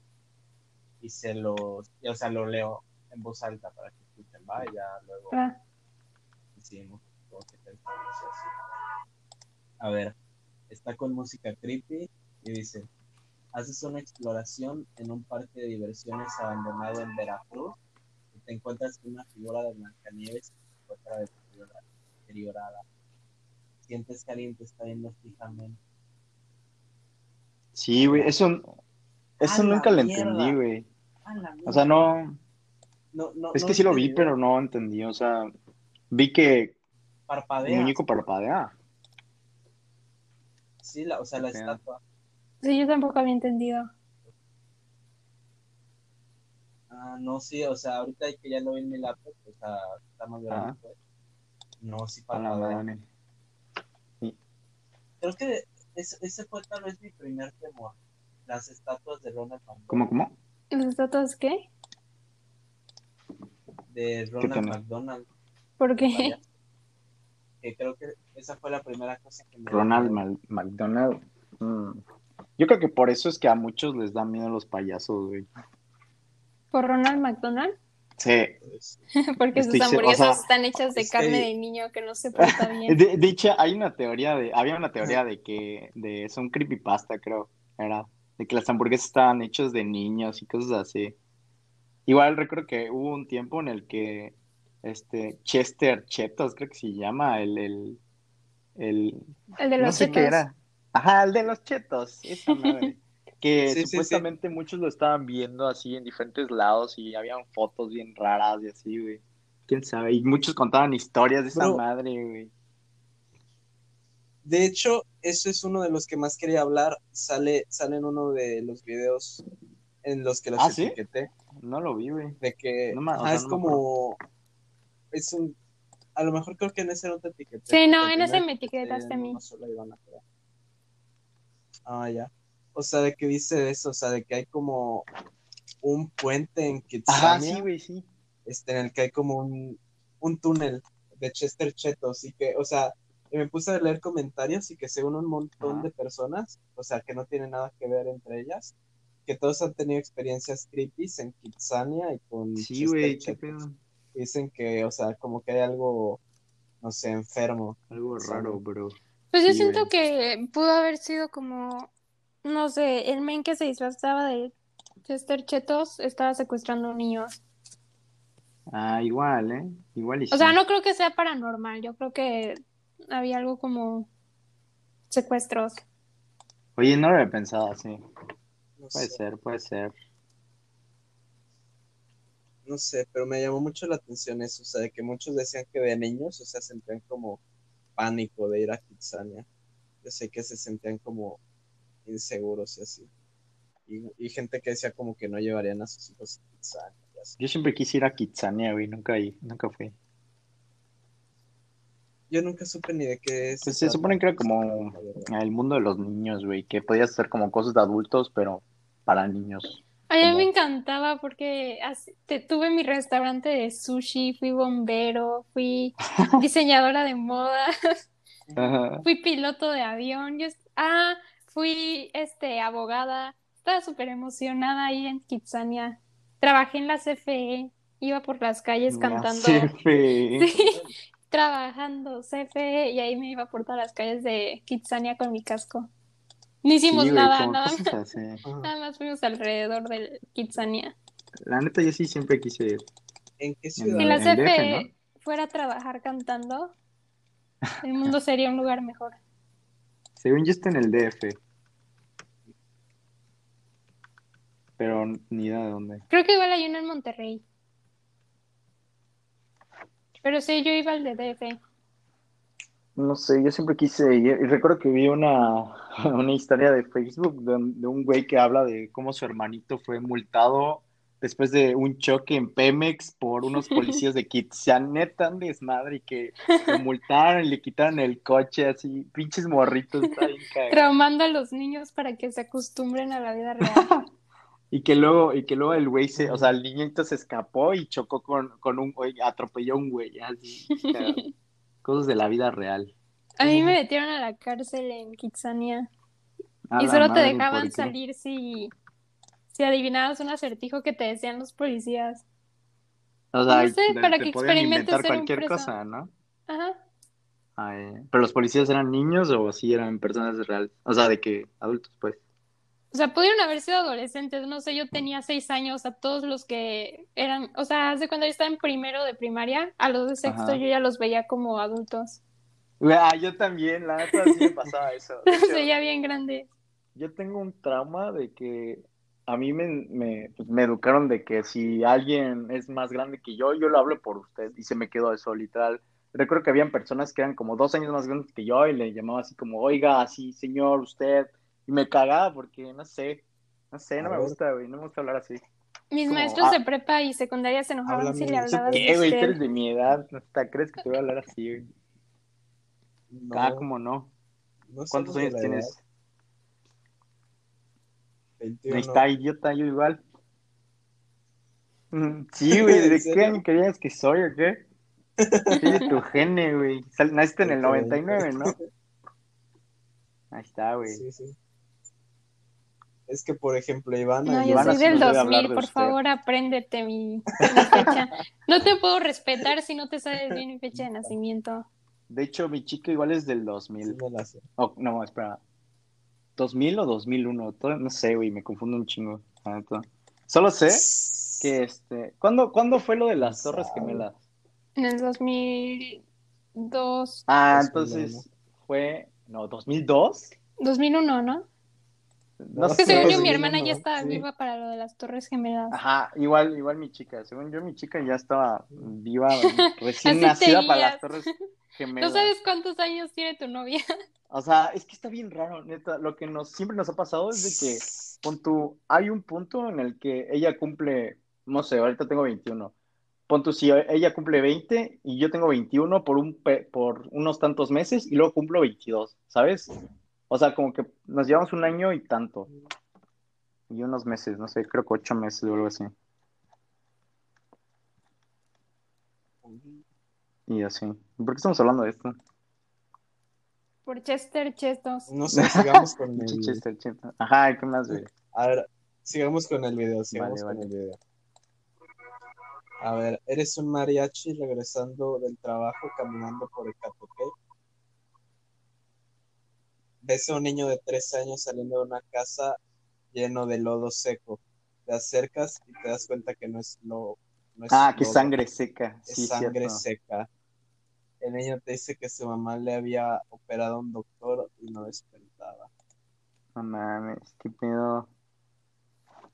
S2: y se los, y, o sea, lo leo en voz alta para que escuchen, va, y ya luego
S3: Ah,
S2: decidimos pensamos así. A ver, está con música creepy y dice, haces una exploración en un parque de diversiones abandonado en Veracruz te encuentras con una figura de Blancanieves que se encuentra deteriora- deteriorada. Sientes que alguien te está viendo fijamente.
S1: Sí, güey, eso, eso
S2: ¡A la
S1: nunca lo entendí, güey.
S2: ¡A la
S1: O sea, no,
S2: No, no,
S1: es
S2: no
S1: que sí lo vi, pero no entendí. O sea, vi que el
S2: Parpadea.
S1: muñeco parpadea.
S2: Sí, la, o sea, la estatua.
S3: sí, yo tampoco había entendido.
S2: Ah, no, sí, o sea, ahorita que ya lo vi en mi laptop, o sea, está más grande.
S1: Ah.
S2: pues. No, sí,
S1: A la
S2: parpadea.
S1: madre.
S2: Creo que ese, ese fue tal vez mi primer temor. Las estatuas de Ronald McDonald.
S1: ¿Cómo, cómo?
S3: ¿Los estatuas qué?
S2: De Ronald? McDonald.
S3: ¿Por qué?
S2: Que creo que esa fue la primera cosa que me dio
S1: Ronald. Mal- McDonald. Mm. Yo creo que por eso es que a muchos les da miedo los payasos, güey.
S3: ¿Por Ronald McDonald?
S1: Sí.
S3: Porque sus
S1: se- o
S3: hamburguesas
S1: sea,
S3: están hechas de
S2: es que-
S3: carne de niño que no se porta bien.
S1: De, de hecho, hay una teoría de, había una teoría de que, de, es un creepypasta, creo, era, de que las hamburguesas estaban hechas de niños y cosas así. Igual recuerdo que hubo un tiempo en el que, este, Chester Chetos, creo que se llama, el, el, el,
S3: El de
S1: no
S3: los
S1: sé qué
S3: chetos.
S1: era. Ajá, el de los chetos, esa madre. Que
S2: Sí, sí, sí.
S1: supuestamente muchos lo estaban viendo así en diferentes lados y habían fotos bien raras y así, güey. quién sabe. Y muchos contaban historias de esa
S2: Bro.
S1: madre, güey.
S2: De hecho, eso es uno de los que más quería hablar. Sale, sale en uno de los videos en los que los
S1: ¿Ah, sí?
S2: etiqueté.
S1: No lo vi, güey.
S2: De que
S1: No sea,
S2: es
S1: no
S2: como. Es un. A lo mejor creo que en ese no te etiqueté.
S3: Sí, no, en ese me etiquetaste a mí.
S2: no. Ah, ya. O sea, de que dice eso, o sea, de que hay como un puente en
S1: Ajá,
S2: Kitsania,
S1: sí, güey, sí.
S2: este, en el que hay como un, un túnel de Chester Chetos, y que, o sea, y me puse a leer comentarios y que según un montón
S1: Ajá.
S2: de personas, o sea, que no tienen nada que ver entre ellas, que todos han tenido experiencias creepy en Kitsania y con
S1: Sí,
S2: Chester
S1: güey, qué pedo.
S2: Dicen que, o sea, como que hay algo, no sé, enfermo.
S1: Algo raro, bro.
S3: Pues yo
S1: Sí,
S3: siento
S1: güey.
S3: que pudo haber sido como, no sé, el men que se disfrazaba de Chester Chetos estaba secuestrando niños.
S1: Ah, igual, ¿eh? Igual y
S3: O sea, no creo que sea paranormal, yo creo que había algo como secuestros.
S1: Oye, no lo había pensado así.
S2: No
S1: Puede
S2: sé.
S1: ser, puede ser.
S2: No sé, pero me llamó mucho la atención eso, o sea, de que muchos decían que de niños, o sea, sentían como pánico de ir a Kitsania. Yo sé que se sentían como inseguros y así. Y, y gente que decía como que no llevarían a sus hijos a Kitsania. y así.
S1: Yo siempre quise ir a Kitsania, güey. Nunca, i- nunca fui.
S2: Yo nunca supe ni de qué
S1: Pues se supone que era como el mundo de los niños, güey. Que podías hacer como cosas de adultos, pero para niños.
S3: A mí
S1: Como-
S3: me encantaba porque así- te- tuve mi restaurante de sushi, fui bombero, fui diseñadora de moda, fui piloto de avión, yo, ah, fui este, abogada, estaba súper emocionada ahí en Kitsania. Trabajé en la CFE, iba por las calles
S1: La
S3: cantando,
S1: CFE.
S3: sí, trabajando CFE y ahí me iba por todas las calles de Kitsania con mi casco. No hicimos
S1: Sí,
S3: nada, nada más, nada más fuimos alrededor del Kitsania.
S1: La neta, yo sí siempre quise ir.
S2: ¿En qué
S3: Si
S2: ciudad?
S3: la
S1: En DF,
S3: CFE fuera a trabajar cantando, el mundo sería un lugar mejor.
S1: Según yo está en el DF. Pero ni idea de dónde.
S3: Creo que igual hay uno en Monterrey. Pero sí, yo iba al de DF.
S1: No sé, yo siempre quise ir. Y recuerdo que vi una, una historia de Facebook de, un- de un güey que habla de cómo su hermanito fue multado después de un choque en Pemex por unos policías de Kitsania, tan desmadre, y que lo multaron y le quitaron el coche, así, pinches morritos.
S3: Traumando a los niños para que se acostumbren a la vida real.
S1: Y que luego, y que luego el güey se, o sea, el niñito se escapó y chocó con, con un güey, atropelló a un güey, así. Cosas de la vida real.
S3: A mí me metieron a la cárcel en Kitsania.
S1: A
S3: Y solo te dejaban salir si, si adivinabas un acertijo que te decían los policías.
S1: O sea,
S3: No sé, para que experimentes
S1: inventar cualquier cosa, ¿no?
S3: Ajá.
S1: Ay, pero los policías eran niños o sí eran personas reales, o sea, de que adultos, pues.
S3: O sea, pudieron haber sido adolescentes, no sé, yo tenía seis años, a todos los que eran, o sea, hace cuando yo estaba en primero de primaria, a los de sexto
S1: Ajá.
S3: yo ya los veía como adultos.
S1: Ah, yo también, la neta sí me pasaba eso.
S3: Los veía bien grandes.
S1: yo tengo un trauma de que a mí me, me, pues, me educaron de que si alguien es más grande que yo, yo lo hablo por usted y se me quedó eso, literal. Recuerdo que habían personas que eran como dos años más grandes que yo y le llamaba así como, oiga, así, señor, usted. Y me cagaba porque, no sé, no sé, no
S2: A
S1: me
S2: ver.
S1: gusta, güey, no me gusta hablar así.
S3: Mis
S1: Como,
S3: maestros
S1: ah.
S3: de prepa y secundaria se enojaban
S2: Háblame
S3: si le hablabas
S1: ¿Qué, güey? Eres de mi edad, hasta crees que te voy a hablar así, güey.
S2: No,
S1: Ah, ¿cómo no?
S2: no
S1: ¿Cuántos años tienes?
S2: edad, 21.
S1: Ahí está, idiota, yo igual. Mm, Sí, güey,
S2: ¿En
S1: ¿de qué año creías que soy o qué? Soy de tu gene, güey. Naciste en el 99, ¿no? Ahí está, güey.
S2: Sí, sí. Es que, por ejemplo, Ivana.
S3: No, yo
S1: Ivana
S3: soy
S1: sí
S3: del
S1: hablar
S3: 2000,
S1: de
S3: por
S1: usted.
S3: favor, apréndete mi, mi fecha. No te puedo respetar si no te sabes bien mi fecha de nacimiento.
S1: De hecho, mi chica igual es del
S2: Sí
S1: 2000.
S2: me la sé.
S1: Oh, no, espera. ¿2000 o 2001? Todo- no sé, güey, me confundo un chingo. Solo sé que, este... ¿Cuándo, ¿Cuándo fue lo de las
S2: No
S1: Torres
S2: sabe.
S1: Gemelas?
S3: En el 2002,
S1: Ah,
S2: 2001.
S1: entonces fue... No, ¿2002?
S3: 2001, ¿no?
S1: No
S3: Es que
S1: sé,
S3: según yo, mi
S2: no,
S3: hermana
S2: no,
S3: ya estaba
S2: sí.
S3: viva para lo de las Torres Gemelas.
S1: Ajá, igual, igual mi chica. Según yo, mi chica ya estaba viva, recién nacida para las Torres
S3: ¿No
S1: Gemelas.
S3: sabes cuántos años tiene tu novia?
S1: O sea, es que está bien raro, neta. Lo que nos siempre nos ha pasado es de que, pon tú, hay un punto en el que ella cumple, no sé, ahorita tengo 21. Pon tú, si ella cumple 20 y yo tengo 21 por, un, por unos tantos meses y luego cumplo 22, ¿sabes? O sea, como que nos llevamos un año y tanto. Y unos meses, no sé, creo que ocho meses o algo así. Y así. ¿Por qué estamos hablando de esto?
S3: Por Chester Chestos.
S2: No sé, sigamos con el.
S1: Chester, Chester. Ajá, ¿qué más, güey?
S2: A ver, sigamos con el video, sigamos
S1: Vale,
S2: con
S1: vale.
S2: el video. A ver, eres un mariachi regresando del trabajo caminando por el Catepec. Ves a un niño de tres años saliendo de una casa lleno de lodo seco. Te acercas y te das cuenta que no es lo no es
S1: Ah, que
S2: lodo,
S1: sangre seca.
S2: es
S1: Sí,
S2: sangre
S1: cierto.
S2: seca. El niño te dice que su mamá le había operado a un doctor y no despertaba.
S1: No mames, qué pedo.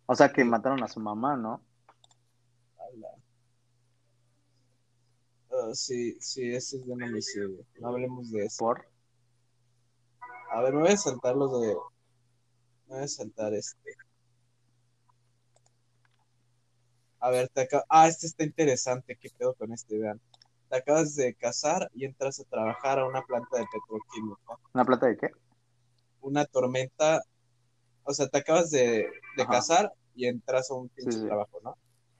S1: O sea que mataron a su mamá, ¿no?
S2: Ah, sí, sí, ese es de un homicidio. No hablemos de eso.
S1: Por.
S2: A ver, me voy a saltar los de. Me voy a saltar este. A ver, te acabo. Ah, este está interesante. ¿Qué pedo con este? Vean. Te acabas de casar y entras a trabajar a una planta de petroquímica.
S1: ¿Una plata de qué?
S2: Una tormenta. O sea, te acabas de, de casar y entras a un pinche
S1: Sí, sí.
S2: trabajo, ¿no?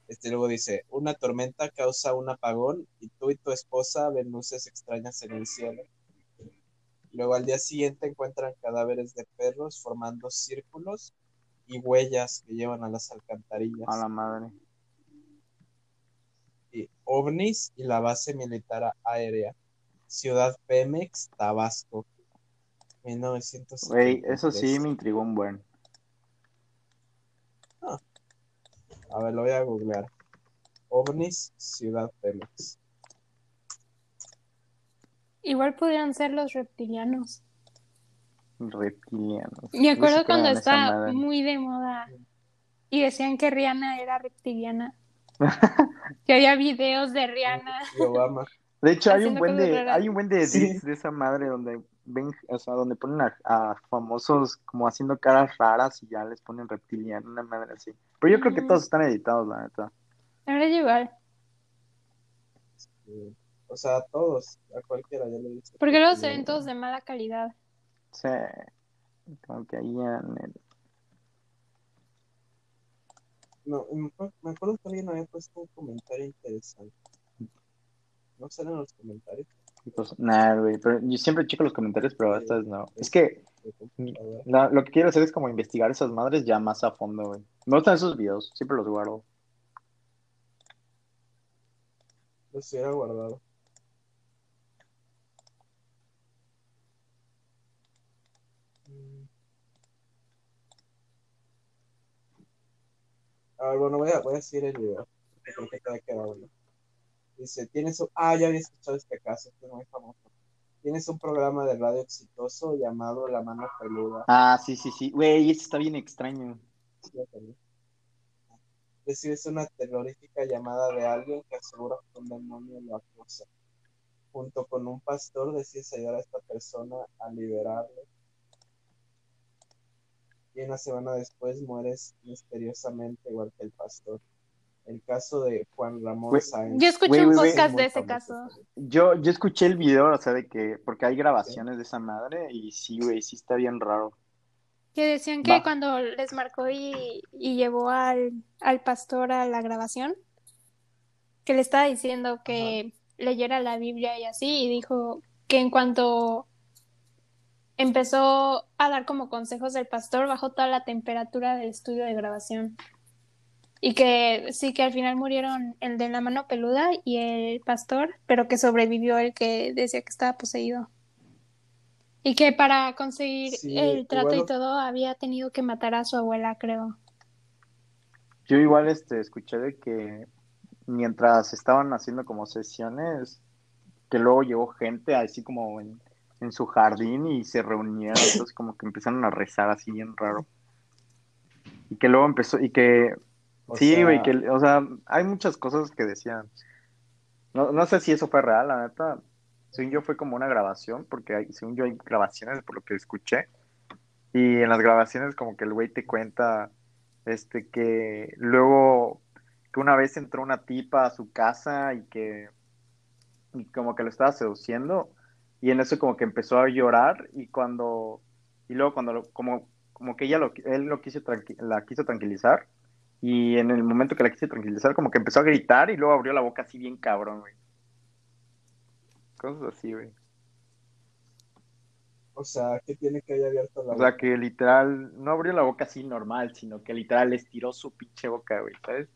S2: Este luego dice: Una tormenta causa un apagón y tú y tu esposa ven luces extrañas en el cielo. Luego al día siguiente encuentran cadáveres de perros formando círculos y huellas que llevan a las alcantarillas.
S1: A la madre.
S2: Ovnis y la base militar aérea. Ciudad Pemex, Tabasco. 1973.
S1: Güey, eso sí me intrigó un buen.
S2: A ver, lo voy a googlear. OVNIs, Ciudad Pemex.
S3: Igual pudieran ser los reptilianos.
S1: Reptilianos.
S3: Me acuerdo cuando estaba muy de moda y decían que Rihanna era reptiliana. que había videos de Rihanna.
S2: Y Obama.
S1: De hecho, hay un buen de,
S3: raras.
S1: hay un buen de
S2: Sí.
S1: de esa madre donde ven, o sea, donde ponen a, a famosos como haciendo caras raras y ya les ponen reptiliano, una madre así. Pero yo creo que
S3: Mm.
S1: todos están editados, la neta.
S3: Ahora es igual.
S2: Sí. O sea, a todos, a cualquiera, ya lo dije.
S3: Porque luego se ven todos de mala calidad.
S1: Sí, como que ahí en el-
S2: No, me acuerdo- que alguien había puesto un comentario interesante. ¿No salen los comentarios?
S1: pues, nada, güey, pero yo siempre checo los comentarios, pero esta vez no. Es que la- lo que quiero hacer es como investigar esas madres ya más a fondo, güey. Me gustan esos videos, siempre los guardo.
S2: Los hubiera guardado. Mm. A ver, bueno, voy a, voy a seguir el video. porque Creo que bueno. Dice, tienes un... Ah, ya había escuchado este caso, este es muy famoso. Tienes un programa de radio exitoso llamado La Mano Peluda.
S1: Ah, sí, sí, sí. Güey, ese está bien extraño.
S2: Sí. Recibes una terrorífica llamada de alguien que asegura que un demonio lo acosa. Junto con un pastor decides ayudar a esta persona a liberarle. Y una semana después mueres misteriosamente igual que el pastor. El caso de Juan Ramón Sáenz.
S3: Yo escuché un podcast de ese caso.
S1: Yo, yo escuché el video, o sea, de que, porque hay grabaciones de esa madre y sí, güey, sí está bien raro.
S3: Que decían que
S1: Va.
S3: cuando les marcó y, y llevó al, al pastor a la grabación, que le estaba diciendo que leyera la Biblia y así, y dijo que en cuanto empezó a dar como consejos del pastor, bajó toda la temperatura del estudio de grabación. Y que sí, que al final murieron el de la mano peluda y el pastor, pero que sobrevivió el que decía que estaba poseído. Y que para conseguir
S2: Sí,
S3: el trato
S2: igual
S3: y todo había tenido que matar a su abuela, creo.
S1: Yo igual este, escuché de que mientras estaban haciendo como sesiones, que luego llegó gente así como en, en su jardín y se reunieron, entonces como que empezaron a rezar así bien raro. Y que luego empezó, y que,
S2: O
S1: sí,
S2: sea,
S1: güey, que, o sea, hay muchas cosas que decían. No, no sé si eso fue real, la neta. Según yo fue como una grabación, porque hay, según yo hay grabaciones por lo que escuché. Y en las grabaciones como que el güey te cuenta, este, que luego, que una vez entró una tipa a su casa y que, y como que lo estaba seduciendo. Y en eso como que empezó a llorar y cuando, y luego cuando, lo- como, como que ella lo, él lo quiso la quiso tranquilizar. Y en el momento que la quise tranquilizar, como que empezó a gritar y luego abrió la boca así bien cabrón, güey. Cosas así, güey.
S2: o sea, que tiene que haber abierto la
S1: O sea, que literal, no abrió la boca así normal, sino que literal estiró su pinche boca, güey, ¿sabes?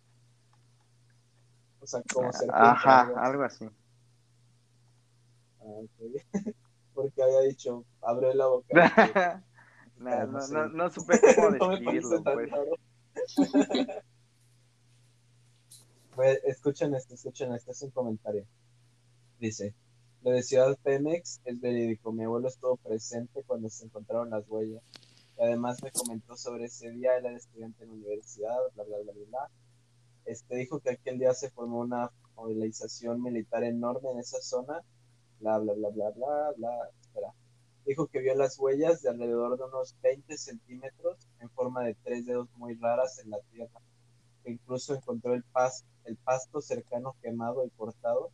S2: O sea, como serpiente,
S1: Ajá,
S2: algo así.
S1: algo así.
S2: Ah, ok. Porque había dicho, abre la boca.
S1: No, no, no, no supe cómo describirlo, pues.
S2: Pues, escuchen esto, escuchen esto, es un comentario. Dice, lo de Ciudad Pemex es verídico, mi abuelo estuvo presente cuando se encontraron las huellas. Y además me comentó sobre ese día, él era estudiante en la universidad, bla, bla, bla, bla, bla. Este, dijo que aquel día se formó una movilización militar enorme en esa zona, bla, bla, bla, bla, bla, bla. Dijo que vio las huellas de alrededor de unos 20 centímetros en forma de tres dedos muy raras en la tierra. Que incluso encontró el, pas- el pasto cercano quemado y cortado.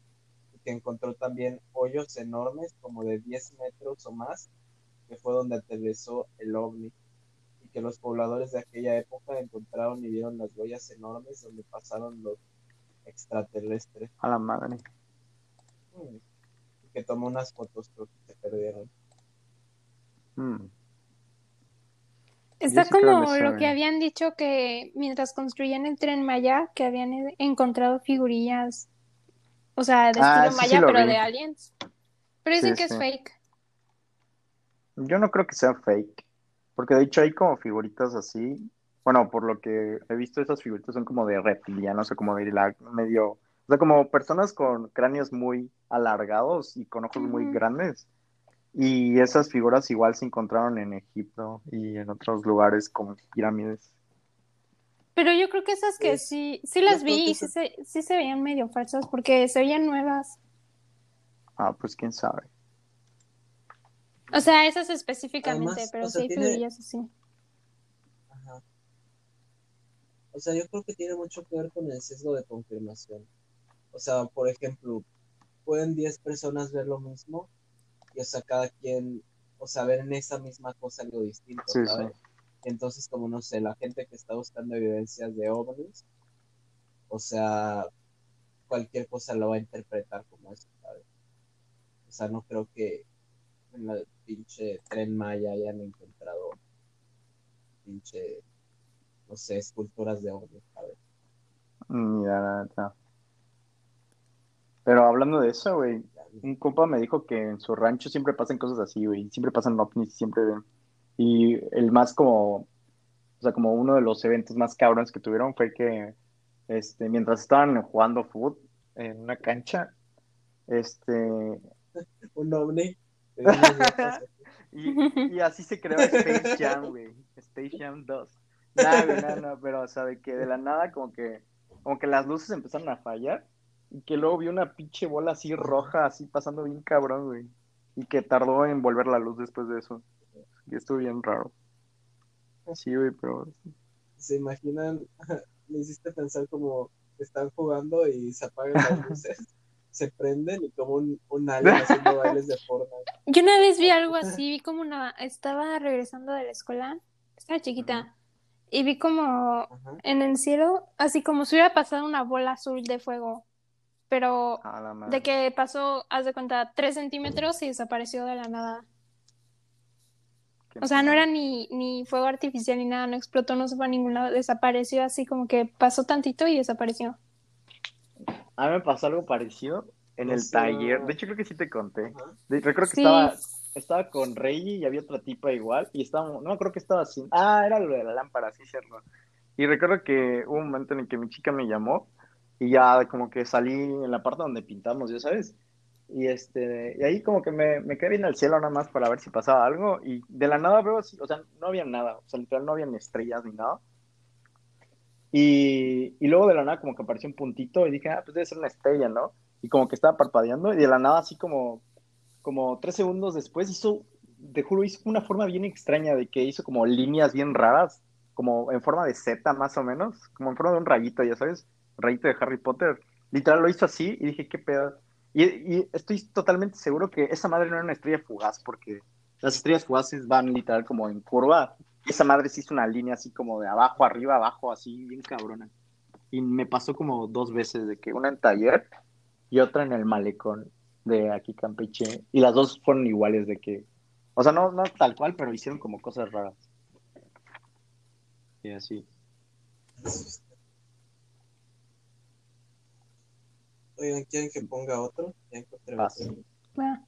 S2: Y que encontró también hoyos enormes, como de 10 metros o más, que fue donde aterrizó el ovni. Y que los pobladores de aquella época encontraron y vieron las huellas enormes donde pasaron los extraterrestres.
S1: A la madre.
S2: Mm. Que tomó unas fotos, pero que se perdieron.
S1: Mm.
S3: Está
S1: creo
S3: como lo que
S1: eh.
S3: habían dicho que mientras construían el tren Maya, que habían e- encontrado figurillas, o sea, de
S1: Ah,
S3: estilo
S1: sí,
S3: Maya,
S1: sí
S3: pero
S1: vi.
S3: de aliens. Pero dicen
S1: Sí,
S3: que
S1: sí.
S3: es fake.
S1: Yo no creo que sea fake, porque de hecho hay como figuritas así. Bueno, por lo que he visto, esas figuritas son como de reptilianos o como de la medio, o sea, como personas con cráneos muy alargados y con ojos muy
S3: Ujú.
S1: grandes. Y esas figuras igual se encontraron en Egipto y en otros lugares como pirámides.
S3: Pero yo creo que esas que
S2: Pues,
S3: sí, sí las vi y sí se, sí se veían medio falsas porque se veían nuevas.
S1: Ah, pues quién sabe.
S3: O sea, esas específicamente,
S2: Además,
S3: pero
S2: o
S3: sí hay
S2: tiene-
S3: figurillas así.
S2: Ajá. O sea, yo creo que tiene mucho que ver con el sesgo de confirmación. O sea, por ejemplo, pueden 10 personas ver lo mismo y, o sea, cada quien, o sea, ver en esa misma cosa algo distinto,
S1: Sí,
S2: ¿sabes? Entonces, como no sé, la gente que está buscando evidencias de ovnis, o sea, cualquier cosa lo va a interpretar como eso, ¿sabes? O sea, no creo que en la pinche tren Maya hayan encontrado pinche, no sé, esculturas de ovnis, ¿sabes?
S1: Mira, la neta. Pero hablando de eso, güey, un compa me dijo que en su rancho siempre pasan cosas así, güey. Siempre pasan ovnis, siempre ven. Y el más como, o sea, como uno de los eventos más cabrones que tuvieron fue que, este, mientras estaban jugando fútbol en una cancha, este,
S2: Un ovni.
S1: y así se creó Space Jam, güey. Space Jam 2. Nada, güey, nada, no, pero, o sea, de que de la nada como que, como que las luces empezaron a fallar y que luego vi una pinche bola así roja, así pasando bien cabrón, güey. Y que tardó en volver la luz después de eso. Y estuvo bien raro. Sí, güey, pero...
S2: ¿Se imaginan? Me hiciste pensar como están jugando y se apagan las luces, se prenden y como un, un alien haciendo bailes de Fortnite.
S3: Yo una vez vi algo así, vi como una, estaba regresando de la escuela, estaba chiquita, y vi como
S2: Ajá.
S3: en el cielo, así como si hubiera pasado una bola azul de fuego, pero de que pasó, haz de cuenta, tres centímetros y desapareció de la nada.
S1: Qué
S3: O sea, no era ni, ni fuego artificial ni nada, no explotó, no se fue a ningún lado, desapareció así como que pasó tantito y desapareció.
S1: A mí me pasó algo parecido en
S2: O
S1: el
S2: sea-
S1: taller. De hecho, creo que sí te conté. De- recuerdo que
S3: Sí.
S1: estaba, estaba con Reggie y había otra tipa igual. Y estábamos, no creo que estaba así. Ah, era lo de la lámpara, sí, cierto. Y recuerdo que hubo un momento en el que mi chica me llamó y ya como que salí en la parte donde pintamos, ya sabes. Y este, y ahí como que me, me quedé viendo al cielo nada más para ver si pasaba algo. Y de la nada así, o sea, no había nada. O sea, literal no habían estrellas ni nada. Y, y luego de la nada como que apareció un puntito y dije, ah, pues debe ser una estrella, ¿no? Y como que estaba parpadeando y de la nada así como, como tres segundos después hizo, te juro, hizo una forma bien extraña de que hizo como líneas bien raras, como en forma de Z más o menos, como en forma de un rayito, ya sabes, rayito de Harry Potter. Literal lo hizo así y dije, qué pedo. Y, estoy totalmente seguro que esa madre no era una estrella fugaz porque las estrellas fugaces van literal como en curva esa madre se hizo una línea así como de abajo, arriba, abajo, así, bien cabrona. Y me pasó como dos veces, de que una en taller y otra en el malecón de aquí Campeche. Y las dos fueron iguales de que, o sea, no, no tal cual, pero hicieron como cosas raras. Y así.
S2: Oigan, ¿quieren que ponga otro? Ya encontré
S1: Vas.
S2: otro.
S3: Va.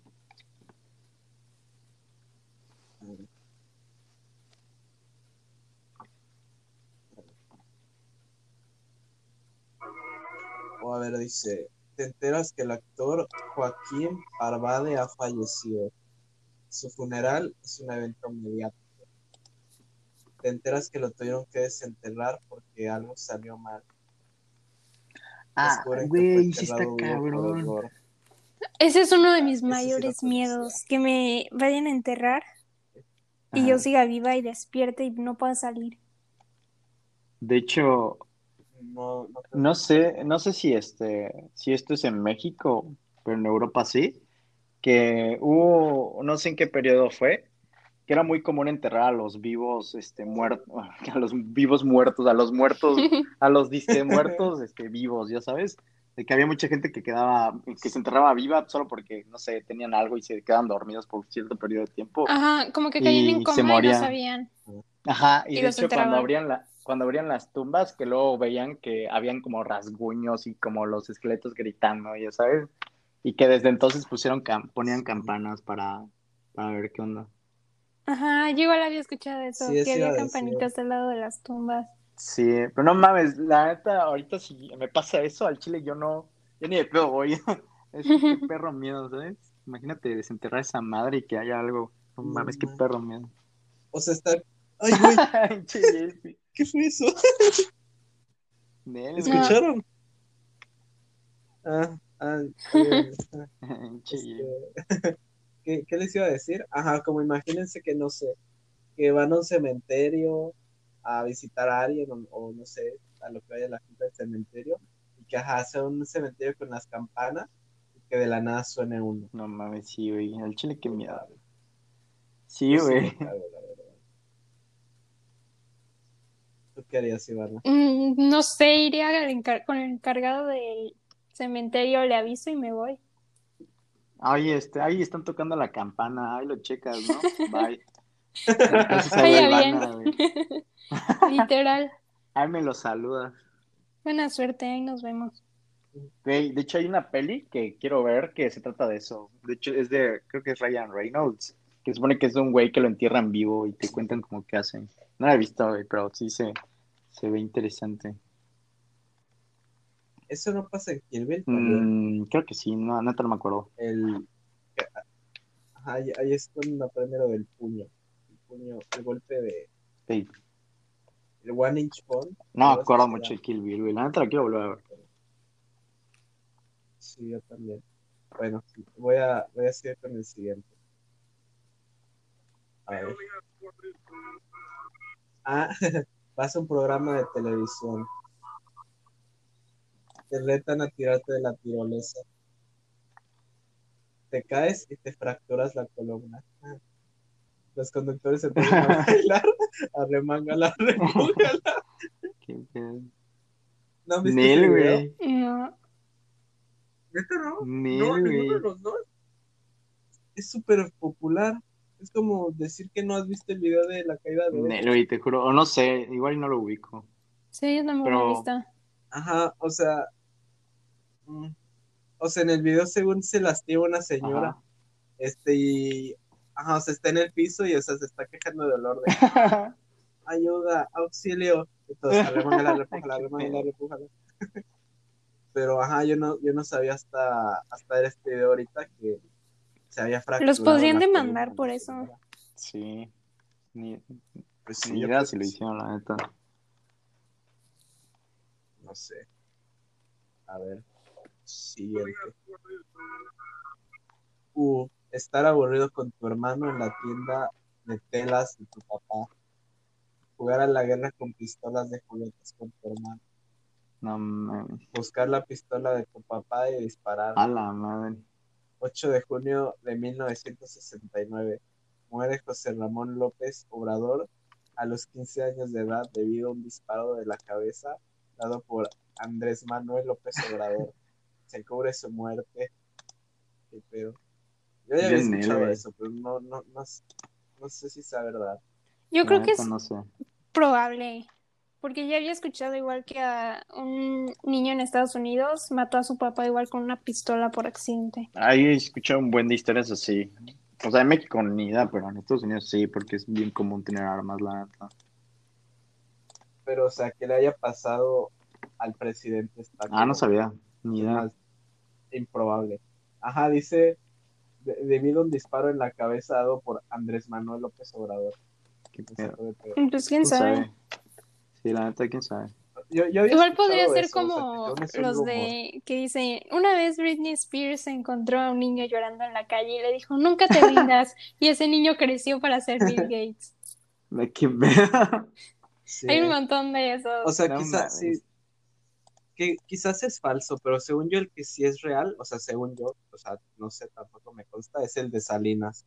S2: O a ver, dice, te enteras que el actor Joaquín Parvade ha fallecido. Su funeral es un evento mediático. Te enteras que lo tuvieron que desenterrar porque algo salió mal.
S1: Ah, güey, sí está cabrón.
S3: Ese es uno de mis mayores miedos, que me vayan a enterrar y
S1: Ajá.
S3: yo siga viva y despierte y no pueda salir.
S1: De hecho,
S2: No, no
S1: sé, no sé si este, si esto es en México, pero en Europa sí, que hubo, no sé en qué periodo fue, que era muy común enterrar a los vivos, este, muertos, a los vivos muertos, a los muertos, a los disque muertos, este, vivos, ya sabes, de que había mucha gente que quedaba, que se enterraba viva solo porque, no sé, tenían algo y se quedaban dormidos por cierto periodo de tiempo.
S3: Ajá, como que caían en coma y no sabían.
S1: Ajá, y,
S3: Y
S1: de hecho cuando abrían la, cuando abrían las tumbas, que luego veían que habían como rasguños y como los esqueletos gritando, ya sabes, y que desde entonces pusieron cam- ponían campanas para, para ver qué onda.
S3: Ajá, yo igual había escuchado eso,
S2: Sí,
S3: que había
S2: decir.
S3: campanitas al lado de las tumbas.
S1: Sí, pero no mames, la neta, ahorita si me pasa eso al chile, yo no, yo ni de pedo voy, es que qué perro miedo, ¿sabes? Imagínate desenterrar esa madre y que haya algo, no
S2: No
S1: mames, qué perro miedo.
S2: O sea, está. Ay, güey, ¿qué fue eso?
S3: No.
S2: ¿Escucharon? Ah, ah, eh, ah, este, ¿qué, qué les iba a decir? Ajá, como imagínense que no sé, que van a un cementerio a visitar a alguien o, o no sé, a lo que vaya la gente del cementerio y que ajá, sea un cementerio con las campanas y que de la nada suene uno.
S1: No mames, sí, güey, al chile qué miedo. Sí,
S2: Yo sí me
S1: güey.
S2: cago, la verdad. ¿Tú qué harías, Ivana?
S3: Mm, no sé, iría con el encargado del cementerio, le aviso y me voy.
S1: Ay, este, ahí están tocando la campana, ahí lo checas, ¿no? Bye. Ahí
S3: Vaya
S1: va
S3: bien. Literal.
S1: Ahí me lo saludas.
S3: Buena suerte, ahí nos vemos.
S1: Güey, de hecho hay una peli que quiero ver que se trata de eso. De hecho es de, creo que es Ryan Reynolds, que supone que es de un güey que lo entierran vivo y te cuentan como qué hacen. No la he visto, güey, pero sí se, se ve interesante.
S2: Eso no pasa en Kill.
S1: Mm, creo que sí, no, no me acuerdo.
S2: El. Ajá, ahí, ahí es cuando aprende lo del puño. El puño, el golpe de.
S1: Ey,
S2: El One Inch Bone.
S1: no me acuerdo mucho de Kill Bill, güey. La neta la quiero volver a ver.
S2: Sí, yo también. Bueno, voy a, voy a seguir con el siguiente. A ver. Ah, vas a un programa de televisión. Te retan a tirarte de la tirolesa. Te caes y te fracturas la columna. Los conductores se ponen a bailar, arremángala, arremángala.
S1: Qué pedo.
S2: ¿No
S1: Nel, güey.
S3: No.
S2: ¿Neta no?
S1: Nel,
S2: No, ninguno de los dos. Es súper popular. Es como decir que no has visto el video de la caída de
S1: Nel, güey, te juro. O no sé, igual no lo ubico.
S3: Sí, yo tampoco lo
S1: Pero-
S3: he visto.
S2: Ajá, o sea. O sea, en el video según se lastima una señora.
S1: Ajá.
S2: Este y. Ajá, o sea, está en el piso y o sea, se está quejando de dolor de ayuda, auxilio. Entonces, arremángala, repújala,
S1: pedo.
S2: repújala. Pero ajá, yo no, yo no sabía hasta, hasta ver este video ahorita que se había fracturado.
S3: Los podrían demandar por eso.
S2: señora.
S1: Sí. Ni,
S2: Pues sí,
S1: ni idea si lo hicieron, la neta.
S2: no sé. A ver. Siguiente. Uh, estar aburrido con tu hermano en la tienda de telas de tu papá. Jugar a la guerra con pistolas de juguetes con tu hermano.
S1: No mames.
S2: Buscar la pistola de tu papá y disparar.
S1: A la madre.
S2: 8 de junio de 1969. Muere José Ramón López Obrador a los 15 años de edad debido a un disparo de la cabeza dado por Andrés Manuel López Obrador. Se cubre su muerte. Qué pedo. Yo ya había
S1: Bien,
S2: escuchado eso, pero no, no, no, sé- no sé si sea verdad.
S3: Yo creo que
S1: neta,
S3: es
S1: No sé.
S3: probable, porque ya había escuchado igual que a un niño en Estados Unidos mató a su papá igual con una pistola por accidente.
S1: Ahí he escuchado un buen de historias así. O sea, en México ni idea, pero en Estados Unidos sí, porque es bien común tener armas, la neta.
S2: Pero, o sea, que le haya pasado al presidente está
S1: Ah, no sabía. Ni idea.
S2: Improbable. Ajá, dice, de- debido a un disparo en la cabeza dado por Andrés Manuel López Obrador.
S1: Qué pedo.
S3: Pues quién
S1: ¿Quién
S3: sabe.
S1: sabe? Sí, la neta, quién sabe.
S2: Yo, yo había
S3: Igual podría ser
S2: eso, o sea, que
S3: como los de que dice, una vez Britney Spears encontró a un niño llorando en la calle y le dijo, nunca te rindas, y ese niño creció para ser Bill Gates.
S1: Me-.
S2: Sí.
S3: Hay un montón de esos.
S2: O sea,
S1: No
S2: quizás sí. Que quizás es falso, pero según yo el que sí es real, o sea, según yo, o sea, no sé, tampoco me consta, es el de Salinas.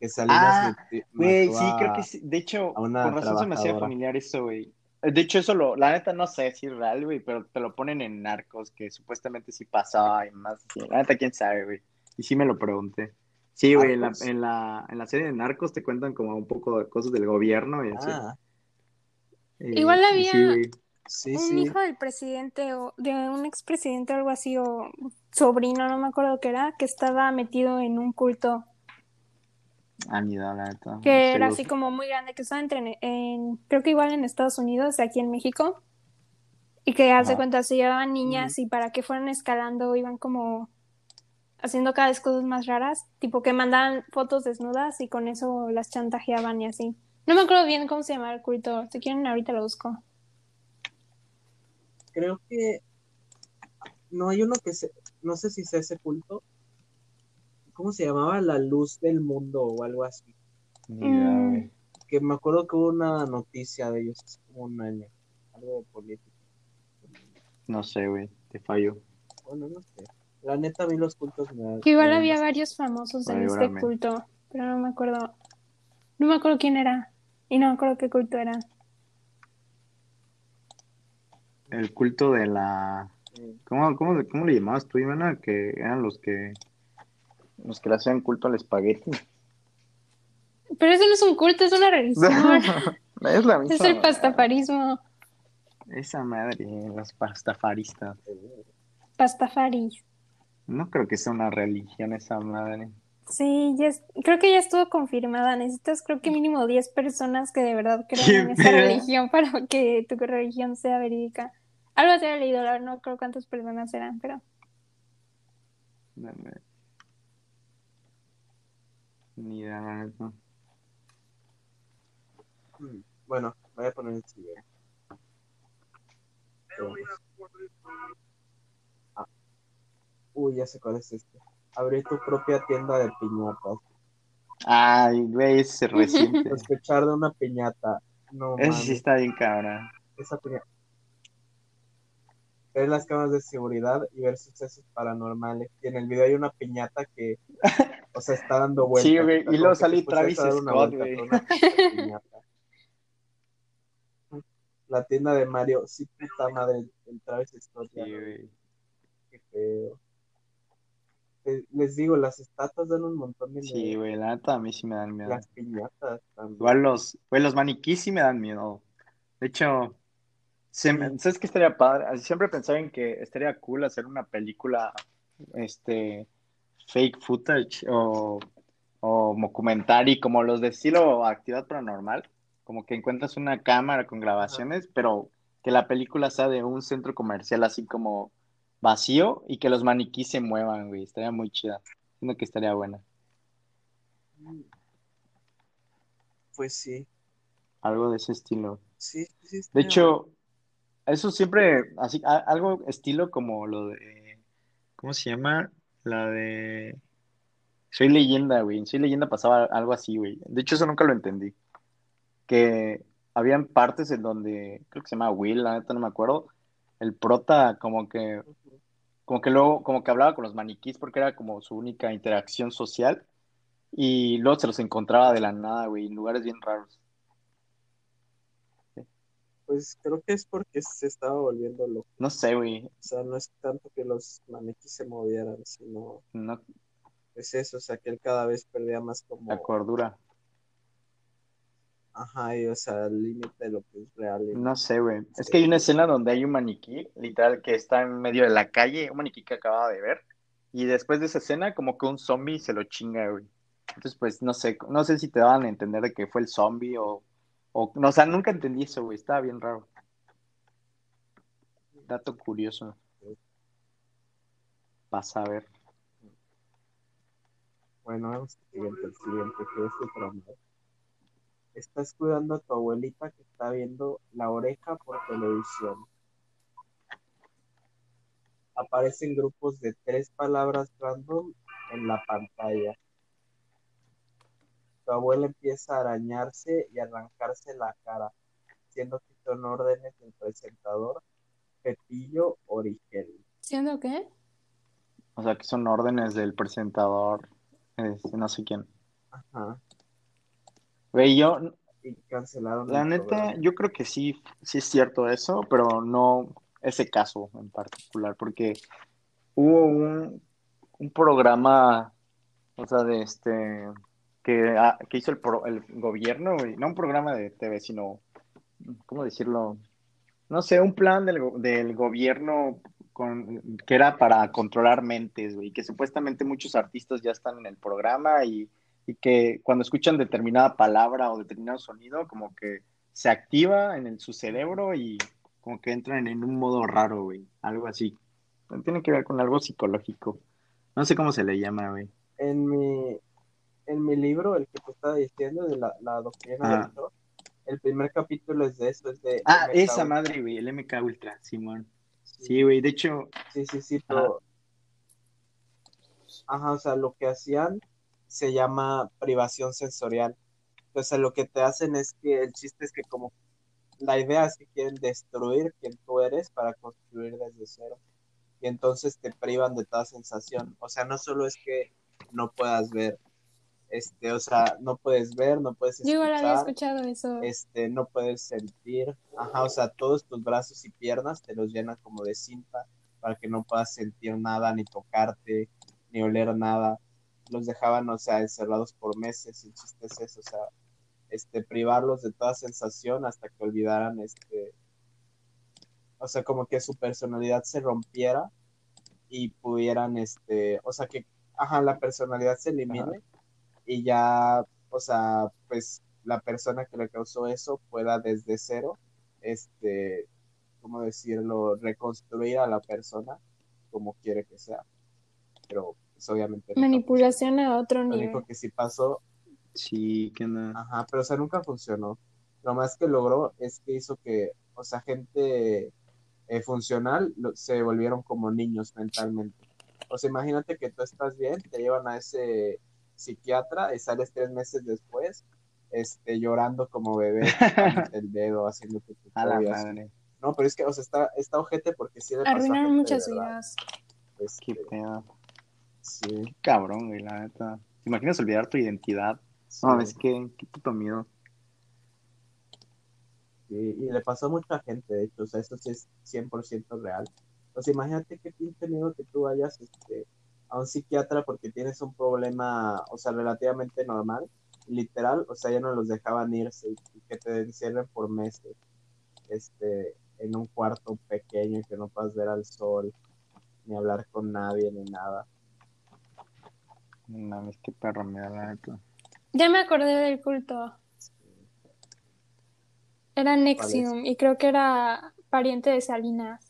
S2: Que Salinas
S1: Ah, Güey, sí, creo que sí. De hecho, con razón se me hacía familiar eso, güey. De hecho, eso lo, la neta no sé si es real, güey, pero te lo ponen en Narcos, que supuestamente sí pasaba y más. La neta, quién sabe, güey. Y sí me lo pregunté. Sí, güey, en la,
S2: ¿Narcos?
S1: en, la, en la serie de Narcos te cuentan como un poco de cosas del gobierno y así.
S2: Ah,
S1: Y-
S3: Igual había-
S1: sí, güey.
S2: Sí,
S3: un
S2: sí.
S3: hijo del presidente o de un expresidente o algo así, o sobrino, no me acuerdo qué era, que estaba metido en un culto
S1: Ah, la neta.
S3: que era así como muy grande, que estaba entre, en, creo que igual en Estados Unidos, aquí en México, y que hace
S1: Ajá.
S3: cuenta se llevaban niñas y para que fueran escalando iban como haciendo cada vez cosas más raras, tipo que mandaban fotos desnudas y con eso las chantajeaban y así. No me acuerdo bien cómo se llamaba el culto, si quieren ahorita lo busco.
S2: Creo que no hay uno que se, no sé si sea ese culto. ¿Cómo se llamaba? La luz del mundo o algo así.
S1: Ni idea,
S3: Mm.
S2: Que me acuerdo que hubo una noticia de ellos hace como un año. Algo de política.
S1: No sé, güey. Te fallo.
S2: Bueno, no sé. La neta, a mí los cultos me.
S3: Que igual había varios famosos en este culto, pero no me acuerdo. No me acuerdo quién era. Y no me acuerdo qué culto era.
S1: El culto de la. ¿Cómo, cómo, cómo le llamabas tú, Ivana? Que eran los que. Los que le hacían culto al espagueti.
S3: Pero eso no es un culto, es una religión.
S1: es la misma.
S3: es el pastafarismo.
S1: Esa madre, los pastafaristas.
S3: Pastafaris.
S1: No creo que sea una religión esa madre.
S3: Sí, ya es- creo que ya estuvo confirmada. Necesitas, creo que mínimo 10 personas que de verdad crean
S1: ¿Qué
S3: en esa religión para que tu religión sea verídica. Algo así había leído, la verdad no creo cuántas personas eran, pero
S1: Dame. Ni idea, la neta.
S2: Mm, Bueno, voy a poner el siguiente. Ah. Uy, ya sé cuál es este. Abrir tu propia tienda de piñatas.
S1: Ay, güey, ese es reciente.
S2: Sospechar de una piñata. No
S1: Ese
S2: mames,
S1: sí está bien cabrón.
S2: esa piñata. Ver las cámaras de seguridad y ver sucesos paranormales. Y en el video hay una piñata que, o sea, está dando vueltas.
S1: Sí, güey, y luego
S2: pusieras
S1: Travis Scott, güey.
S2: La tienda de Mario, sí, puta madre, el Travis Scott.
S1: Sí, güey.
S2: qué feo. Te- Les digo, las estatuas dan un montón de
S1: Sí,
S2: miedo.
S1: güey, la neta a mí sí me dan miedo.
S2: Las piñatas también.
S1: Igual los, güey, los maniquís sí me dan miedo. De hecho, me- ¿sabes qué estaría padre? Siempre pensaba en que estaría cool hacer una película, este, fake footage o, o documentary, como los de estilo actividad paranormal, como que encuentras una cámara con grabaciones, pero que la película sea de un centro comercial así como vacío y que los maniquís se muevan, güey. Estaría muy chida. Siento que estaría buena.
S2: Pues sí,
S1: Algo de ese estilo.
S2: sí, sí.
S1: De hecho, Eso siempre, así, algo estilo como lo de, ¿cómo se llama? La de Soy Leyenda, güey. Soy Leyenda pasaba algo así, güey. De hecho, eso nunca lo entendí. Que habían partes en donde, creo que se llama Will, la neta no me acuerdo. El prota como que, como que luego, como que hablaba con los maniquís porque era como su única interacción social. Y luego se los encontraba de la nada, güey, en lugares bien raros.
S2: Pues creo que es porque se estaba volviendo loco.
S1: No sé, güey.
S2: O sea, no es tanto que los maniquís se movieran, sino
S1: No,
S2: es eso, o sea, que él cada vez perdía más como,
S1: la cordura.
S2: ajá, y o sea, el límite de lo que es real. y-
S1: No sé, güey. Es que hay una escena donde hay un maniquí, literal, que está en medio de la calle, un maniquí que acababa de ver, y después de esa escena, como que un zombie se lo chinga, güey. Entonces, pues, no sé, no sé si te daban a entender de que fue el zombie o, o, no, o sea, nunca entendí eso, güey, estaba bien raro. Dato curioso. Pasa a ver.
S2: Bueno, vamos al siguiente, el siguiente, que es el trauma. Estás cuidando a tu abuelita que está viendo la oreja por televisión. Aparecen grupos de tres palabras random en la pantalla. Tu abuela empieza a arañarse y arrancarse la cara, siendo que son órdenes del presentador Pepillo Origel.
S3: ¿Siendo qué?
S1: O sea, que son órdenes del presentador, este, no sé quién.
S2: Ajá.
S1: Güey, yo,
S2: Y cancelaron
S1: La neta,
S2: programa.
S1: yo creo que sí, sí es cierto eso, pero no ese caso en particular, porque hubo un, un programa, o sea, de este, que, ah, que hizo el, pro- el gobierno, no un programa de TV, sino, ¿cómo decirlo? No sé, un plan del gobierno con, que era para controlar mentes, güey, que supuestamente muchos artistas ya están en el programa y, y que cuando escuchan determinada palabra o determinado sonido, como que se activa en el- su cerebro y como que entran en un modo raro, güey, algo así. Tiene que ver con algo psicológico. No sé cómo se le llama, güey.
S2: En mi, en mi libro, el que te estaba diciendo, de la, la doctrina
S1: Ah.
S2: del Thor, el primer capítulo es de eso, es de...
S1: Ah,
S2: MK
S1: esa
S2: Ultra.
S1: madre, güey, el MK Ultra, Simón. Sí, güey, de hecho,
S2: Sí, sí, sí, pero... Ajá, o sea, lo que hacían se llama privación sensorial. Entonces, lo que te hacen es que el chiste es que como la idea es que quieren destruir quien tú eres para construir desde cero. Y entonces te privan de toda sensación. O sea, no solo es que no puedas ver, este, o sea, no puedes ver, no puedes
S3: Yo igual había
S2: escuchar,
S3: escuchado eso.
S2: este, no puedes sentir, ajá, o sea, todos tus brazos y piernas te los llenan como de cinta para que no puedas sentir nada, ni tocarte, ni oler nada. Los dejaban, o sea, encerrados por meses, y el chiste es eso, o sea, este, privarlos de toda sensación hasta que olvidaran, este, o sea, como que su personalidad se rompiera y pudieran, este, o sea, que, ajá, la personalidad se elimine y ya, o sea, pues la persona que le causó eso pueda desde cero, este, ¿cómo decirlo?, reconstruir a la persona como quiere que sea. Pero, pues, obviamente.
S3: Manipulación a otro
S2: funcionó. Lo
S3: nivel.
S2: único que sí pasó,
S1: sí, que no.
S2: ajá, pero, o sea, nunca funcionó. Lo más que logró es que hizo que, o sea, gente eh, funcional lo- se volvieron como niños mentalmente. O sea, imagínate que tú estás bien, te llevan a ese psiquiatra y sales tres meses después, este, llorando como bebé, el dedo,
S1: A la
S2: fobia, así.
S1: madre,
S2: No, pero es que, o sea, está, está ojete porque sí le pasó a
S3: Arruinaron muchas
S2: verdad.
S3: vidas.
S2: Este,
S1: qué pedo.
S2: sí,
S1: Cabrón, güey, la neta. ¿Te imaginas olvidar tu identidad?
S2: sí,
S1: No, es que, qué puto miedo.
S2: sí, y le pasó a mucha gente, de hecho, o sea, eso sí es 100% real. O sea, imagínate qué pinche miedo que tú vayas este, a un psiquiatra porque tienes un problema, o sea, relativamente normal, literal, o sea, ya no los dejaban irse y, que te encierren por meses, este, en un cuarto pequeño y que no puedas ver al sol, ni hablar con nadie, ni nada.
S1: No mames, qué perro me da la neta.
S3: Ya me acordé del culto. Era Nexium y creo que era pariente de Salinas.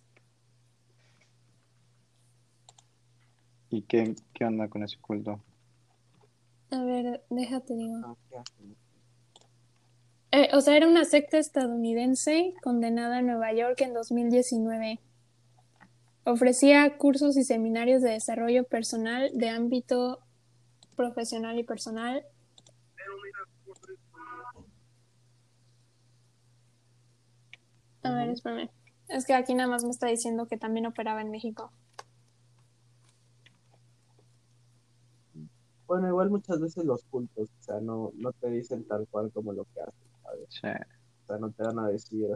S1: ¿Y qué, qué onda con ese culto?
S3: A ver, déjate digo.
S2: Ah.
S3: Eh, o sea, era una secta estadounidense condenada en Nueva York en 2019. Ofrecía cursos y seminarios de desarrollo personal de ámbito profesional y personal. A ver, espérame. Es que aquí nada más me está diciendo que también operaba en México.
S2: Bueno, igual muchas veces los cultos, o sea, no, no te dicen tal cual como lo que hacen, ¿sabes?
S1: Sí.
S2: O sea, no te van a decir,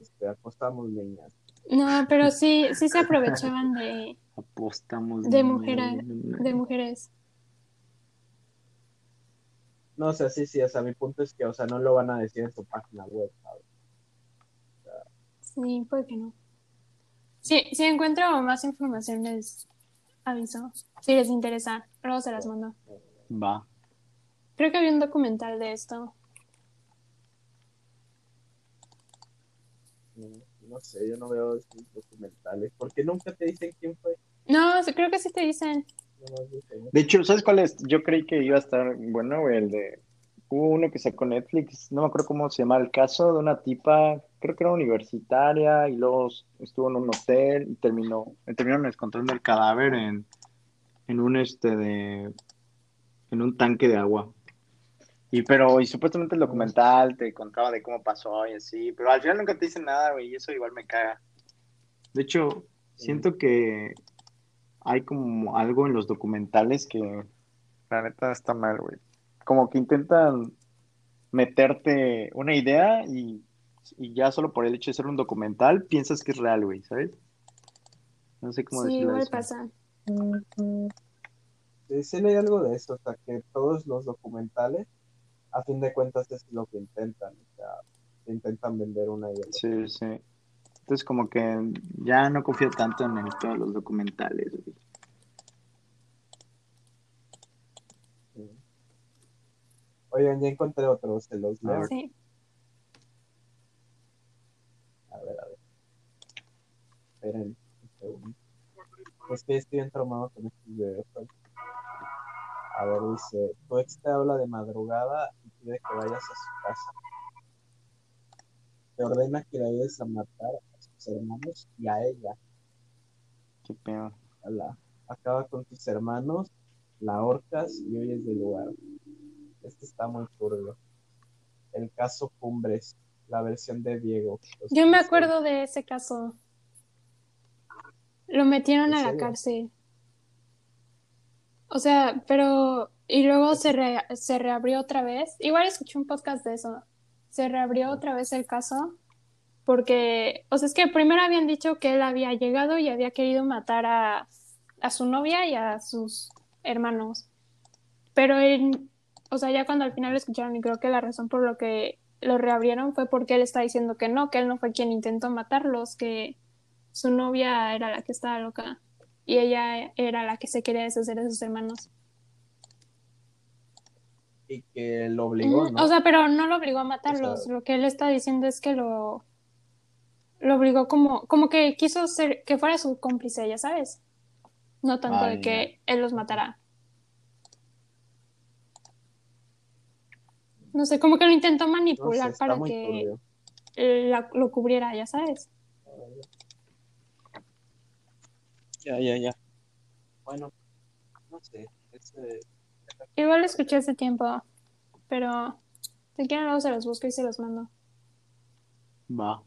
S2: este, acostamos niñas.
S3: No, pero sí, sí se aprovechaban de,
S1: Apostamos.
S3: de mujeres, de mujeres.
S2: No, o sea, sí, sí, o sea, mi punto es que, o sea, no lo van a decir en su página web, ¿sabes?
S3: Sí, puede que no. Sí, si encuentro más información les aviso. Si les interesa, luego se las mando.
S1: Va.
S3: Creo que había un documental de esto.
S2: No, no sé, yo no veo esos documentales, porque nunca te dicen quién fue.
S3: No, creo que sí te dicen,
S1: De hecho, ¿sabes cuál es? Yo creí que iba a estar bueno, güey, el de... Hubo uno que sacó Netflix, no me acuerdo cómo se llama el caso, de una tipa, creo que era universitaria, y luego estuvo en un hotel y terminó, terminaron encontrando el cadáver en, en un este de, en un tanque de agua. Y pero, y supuestamente el documental te contaba de cómo pasó y así, pero al final nunca te dicen nada, güey, y eso igual me caga. De hecho, siento que hay como algo en los documentales que la neta está mal, güey. Como que intentan meterte una idea y, y ya solo por el hecho de ser un documental piensas que es real, güey, ¿sabes? No sé cómo
S3: Sí,
S1: decirlo
S3: igual
S1: eso.
S3: pasa.
S2: Sí, sí leí algo de eso, o sea, que todos los documentales, a fin de cuentas, es lo que intentan, o sea, intentan vender una idea.
S1: Sí, sí. Entonces como que ya no confío tanto en el, todos los documentales, güey.
S2: Sí. Oigan, ya encontré otro, se los leo.
S3: Sí.
S2: A ver, a ver. Esperen un segundo. Es que estoy entromado con estos videos. A ver, dice, tu ex te habla de madrugada y pide que vayas a su casa. Te ordena que la ayudes a matar a sus hermanos y a ella.
S1: Qué pedo.
S2: La, acaba con tus hermanos, la ahorcas y huyes del lugar. Este está muy turbio. El caso Cumbres, la versión de Diego.
S3: Yo me acuerdo de ese caso. Lo metieron
S2: ¿En
S3: a la cárcel. O sea, pero... Y luego se, re- se reabrió otra vez. Igual escuché un podcast de eso. Se reabrió otra vez el caso porque, o sea, es que primero habían dicho que él había llegado y había querido matar a, a su novia y a sus hermanos. Pero él, o sea, ya cuando al final lo escucharon y creo que la razón por lo que lo reabrieron fue porque él está diciendo que no, que él no fue quien intentó matarlos, que su novia era la que estaba loca y ella era la que se quería deshacer de sus hermanos.
S2: Y que lo obligó, ¿no?
S3: O sea, pero no lo obligó a matarlos.
S2: O sea-
S3: Lo que él está diciendo es que lo, lo obligó como, como que quiso ser, que fuera su cómplice, ya sabes. No tanto de que él los matara. No sé, como que lo intentó
S2: No sé,
S3: manipular para que eh, la- lo cubriera, ya sabes.
S2: Ya, ya, ya. Bueno, no sé. Ese,
S3: Igual lo escuché hace tiempo, pero si quieren luego se los busco y se los mando.
S1: Va.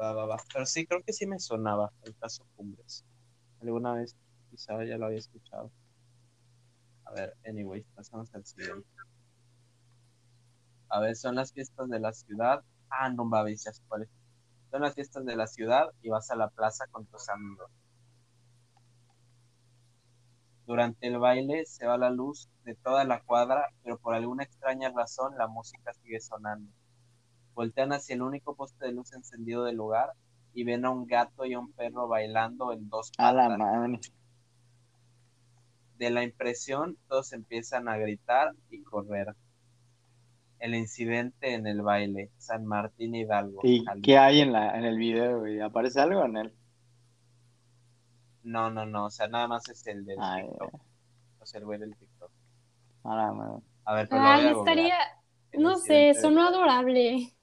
S2: va, va, va. Pero sí, creo que sí me sonaba el caso Cumbres. Alguna vez quizá ya lo había escuchado. A ver, anyway, pasamos al siguiente. A ver, son las fiestas de la ciudad. Ah, no, va, ya sé cuál es. Son las fiestas de la ciudad y vas a la plaza con tus amigos. Durante el baile se va la luz de toda la cuadra, pero por alguna extraña razón la música sigue sonando. Voltean hacia el único poste de luz encendido del lugar y ven a un gato y a un perro bailando en dos
S1: A la
S2: patas.
S1: madre.
S2: De la impresión, todos empiezan a gritar y correr. El incidente en el baile, San Martín Hidalgo.
S1: ¿Y
S2: Jalisco.
S1: qué hay en la en el video, güey? ¿Aparece algo en él?
S2: No, no, no, o sea, nada más es el del
S1: Ay,
S2: TikTok. O sea, el güey del TikTok.
S1: a la madre.
S2: A ver, pero
S3: Ay, estaría, no sé, sonó adorable.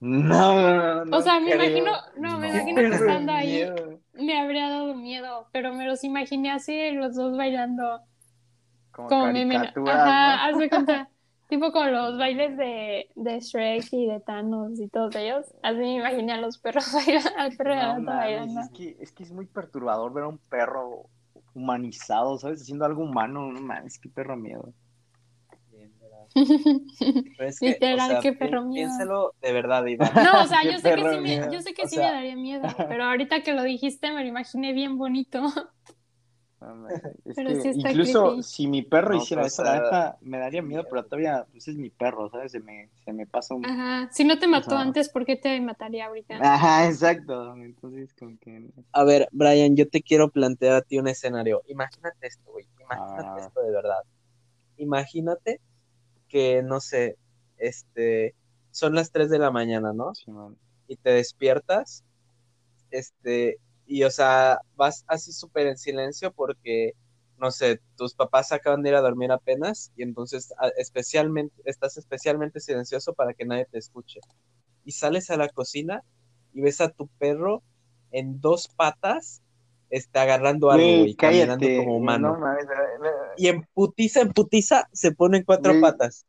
S1: No, no, no.
S3: O sea, me
S1: creo.
S3: imagino, no, me
S1: No,
S3: imagino que estando ahí me habría dado miedo, pero me los imaginé así, los dos bailando
S1: Como,
S3: como Ajá,
S1: ¿no?
S3: de cuenta. Tipo con los bailes de, de Shrek y de Thanos y todos ellos. Así me imaginé a los perros bailando, al perro
S1: No mames,
S3: bailando.
S1: es que, es que es muy perturbador ver a un perro humanizado, ¿sabes? Haciendo algo humano, no mames, qué perro miedo.
S2: Bien, ¿verdad? Pero es que,
S3: Literal,
S2: o sea,
S3: qué perro miedo.
S2: Piénsalo de verdad, Iván.
S3: No, o sea, yo sé que sí me, yo sé que
S2: O
S3: sí
S2: sea-
S3: me daría miedo, pero ahorita que lo dijiste me lo imaginé bien bonito.
S1: Es
S3: Pero
S1: que
S3: sí está
S1: incluso
S3: creepy.
S1: si mi perro
S2: No,
S1: hiciera
S2: pues,
S1: eso, la neta, me daría miedo, pero todavía, pues es mi perro, ¿sabes? Se me, se me pasa un...
S3: Ajá. Si no te mató
S1: sea-
S3: antes, ¿por qué te mataría ahorita?
S1: Ajá, exacto. Entonces, como que...
S2: A ver, Brian, yo te quiero plantear a ti un escenario. Imagínate esto, güey. Imagínate
S1: Ah.
S2: esto de verdad. Imagínate que, no sé, este, son las 3 de la mañana, ¿no?
S1: Simón.
S2: Y te despiertas, este, y o sea, vas así súper en silencio porque, no sé, tus papás acaban de ir a dormir apenas y entonces a- especialmente, estás especialmente silencioso para que nadie te escuche. Y sales a la cocina y ves a tu perro en dos patas, está agarrando algo,
S1: güey,
S2: caminando como humano.
S1: no
S2: Y en putiza, en putiza, se pone en cuatro patas.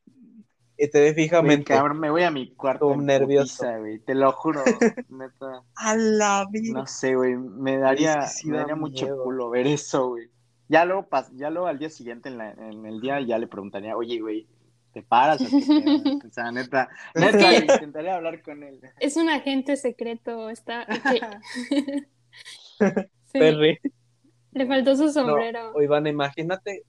S2: Y te ve
S1: Güey,
S2: fijamente.
S1: cabrón, me voy a mi cuarto en
S2: nervioso.
S1: putiza, güey, te lo juro, neta.
S2: A la vida.
S1: No sé, güey, me daría,
S2: Es que sí
S1: me
S2: da
S1: daría mucho culo ver eso, güey. Ya luego, pas- ya luego al día siguiente en, la- en el día ya le preguntaría, oye, güey, ¿te paras o qué pedo?" O sea, neta, neta,
S3: que-
S1: güey, intentaría hablar con él.
S3: Es un agente secreto, está... que- Sí,
S2: Perry.
S3: le faltó su
S2: No,
S3: sombrero.
S2: o Iván, imagínate.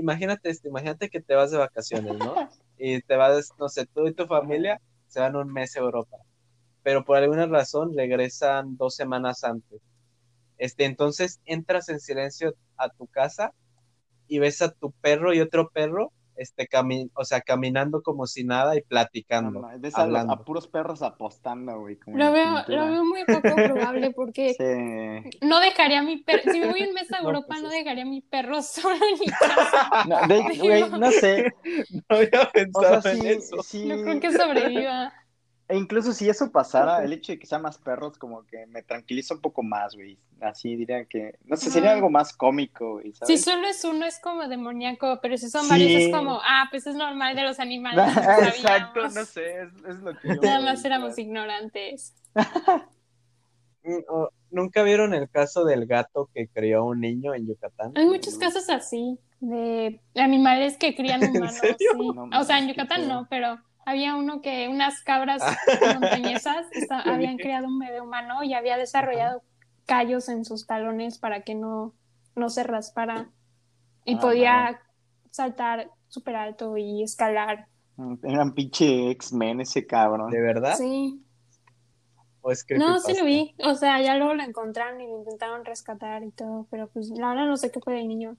S2: Imagínate esto, imagínate que te vas de vacaciones, ¿no? Y te vas, no sé, tú y tu familia se van un mes a Europa. Pero por alguna razón regresan dos semanas antes. Este, entonces entras en silencio a tu casa y ves a tu perro y otro perro, este, cami o sea, caminando como si nada y
S1: No,
S2: platicando.
S1: mames, ves a, los-
S2: hablando.
S1: a puros perros apostando, güey. en
S3: Lo veo, lo veo muy poco probable porque
S1: Sí.
S3: no dejaría a mi perro, si me voy un mes a
S2: No,
S3: Europa,
S2: pues
S3: no dejaría a mi perro solo en mi casa.
S1: No, de- güey, no sé.
S2: No había
S1: O
S2: pensado
S1: sea,
S2: en
S1: sí,
S2: eso.
S1: sí.
S3: No creo que sobreviva.
S1: E incluso si eso pasara, el hecho de que sean más perros, como que me tranquiliza un poco más, güey. Así diría que, no sé, sería
S3: Ah.
S1: algo más cómico, güey,
S3: Si solo es uno es como demoníaco, pero si son
S1: Sí.
S3: varios es como, ah, pues es normal de los animales. no
S1: Exacto, no sé, es, es lo que yo
S3: Nada más éramos ignorantes.
S2: Mm, ¿Nunca vieron el caso del gato que crió un niño en Yucatán?
S3: Hay muchos casos así de animales que crían
S2: ¿En
S3: humanos,
S2: serio?
S3: sí.
S1: No
S3: O sea, en Yucatán no, pero había uno que unas cabras montañesas esta-
S2: Lo
S3: habían
S2: vi.
S3: creado un bebé humano y había desarrollado callos en sus talones para que no, no se raspara y
S1: Ah,
S3: podía saltar súper alto y escalar.
S1: Era un pinche X-Men ese cabrón.
S2: ¿De verdad?
S3: Sí.
S2: ¿O es
S3: No, sí lo vi. O sea, ya luego lo encontraron y lo intentaron rescatar y todo, pero pues la verdad no sé qué fue del niño.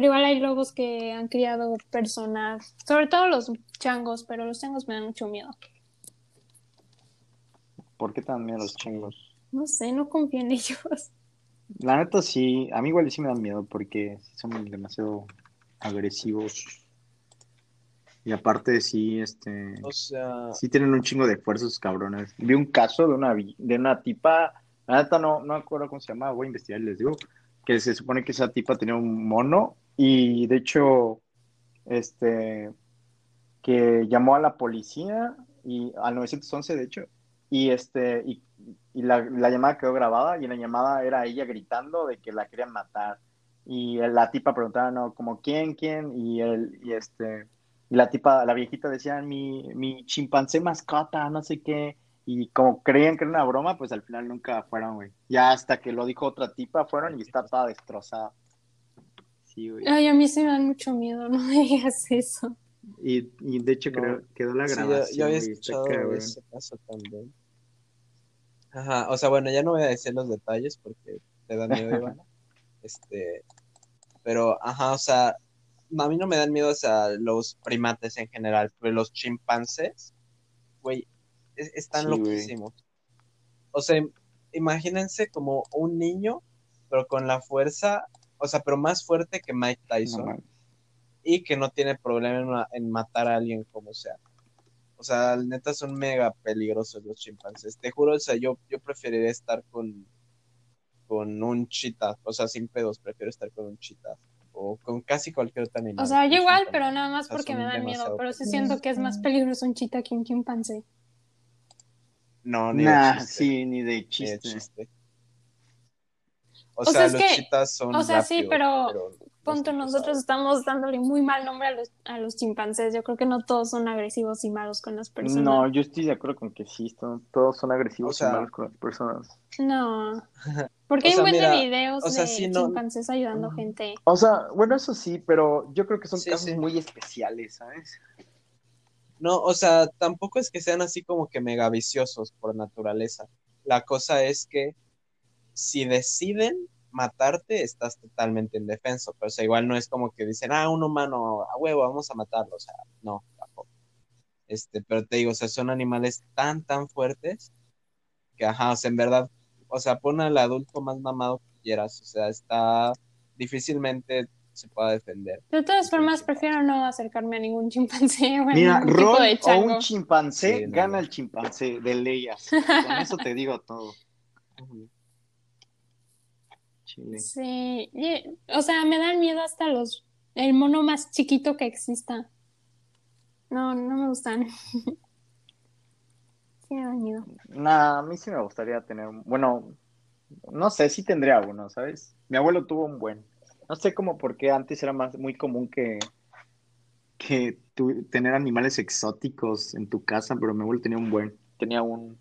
S3: Pero igual hay lobos que han criado personas, sobre todo los changos, pero los changos me dan mucho miedo.
S1: ¿Por qué tan miedo los chingos?
S3: No sé, no confío en ellos.
S1: La neta sí, a mí igual sí me dan miedo porque son demasiado agresivos. Y aparte sí, este,
S2: O sea,
S1: sí tienen un chingo de fuerza esos cabrones. Vi un caso de una, de una tipa, la neta no, no acuerdo cómo se llama, voy a investigar y les digo, que se supone que esa tipa tenía un mono y de hecho, este, que llamó a la policía y al 911 de hecho, y este, y, y la, la llamada quedó grabada y en la llamada era ella gritando de que la querían matar. Y la tipa preguntaba, no, como quién, quién, y él, y este, y la tipa, la viejita decía, mi, mi chimpancé mascota, no sé qué. Y como creían que era una broma, pues al final nunca fueron, güey. Ya hasta que lo dijo otra tipa, fueron y está toda destrozada. Sí, güey.
S3: Ay, a mí sí me dan mucho miedo, no me digas eso.
S1: Y, y de hecho
S2: No.
S1: creo, quedó la
S2: sí, yo,
S1: grabación,
S2: yo había escuchado de ese caso también. Ajá, o sea, bueno, ya no voy a decir los detalles porque te dan miedo, Ivana. Este, pero, ajá, o sea, a mí no me dan miedo, o sea, los primates en general, pero los chimpancés, güey, es- están
S1: Sí, güey.
S2: loquísimos. O sea, imagínense como un niño, pero con la fuerza, o sea, pero más fuerte que Mike Tyson. y que no tiene problema en, ma- en matar a alguien como sea. O sea, neta son mega peligrosos los chimpancés. Te juro, o sea, yo, yo preferiría estar con, con un chita, o sea, sin pedos, prefiero estar con un chita o con casi cualquier otro animal.
S3: O sea, yo igual,
S2: chimpancé.
S3: pero nada más
S2: O sea,
S3: porque me dan miedo. Pero sí siento que es más peligroso un chita que un chimpancé.
S2: No, ni
S1: Nah,
S2: de chiste.
S1: sí, ni de
S2: ni de
S1: chiste.
S2: O,
S3: O
S2: sea,
S3: sea, es
S2: los
S3: que-
S2: chitas son
S3: o sea, sí, pero Punto, nosotros estamos dándole muy mal nombre a los, a los chimpancés. Yo creo que no todos son agresivos y malos con las personas.
S1: No, yo estoy de acuerdo con que sí, son- todos son agresivos
S2: O sea-
S1: y malos con las personas.
S3: No. Porque
S2: O
S3: hay un buen de videos
S2: o sea,
S3: de
S2: sí, no-
S3: chimpancés ayudando gente.
S1: O sea, bueno, eso sí, pero yo creo que son
S2: Sí,
S1: casos
S2: sí.
S1: muy especiales, ¿sabes?
S2: No, o sea, tampoco es que sean así como que mega viciosos por naturaleza. La cosa es que si deciden matarte, estás totalmente indefenso. Pero o sea, igual no es como que dicen, ah, un humano, a huevo, vamos a matarlo. O sea, no, tampoco. Este, pero te digo, o sea, son animales tan, tan fuertes que, ajá, o sea, en verdad, o sea, pon al adulto más mamado que quieras. O sea, está difícilmente se pueda defender.
S3: De todas formas, prefiero no acercarme a ningún chimpancé o a
S1: Mira, Roy
S3: de
S1: o un chimpancé
S2: Sí, no,
S1: gana
S2: no.
S1: el chimpancé de leyes. Con eso te digo todo. Chile.
S3: Sí, y- o sea, me dan miedo hasta los el mono más chiquito que exista. No, no me gustan. Sí me dan miedo.
S1: Nah, a mí sí me gustaría tener, un- bueno, no sé, sí tendría uno, ¿sabes? Mi abuelo tuvo un buen. No sé cómo por qué antes era más muy común que, que tu- tener animales exóticos en tu casa, pero mi abuelo tenía un buen. Tenía un,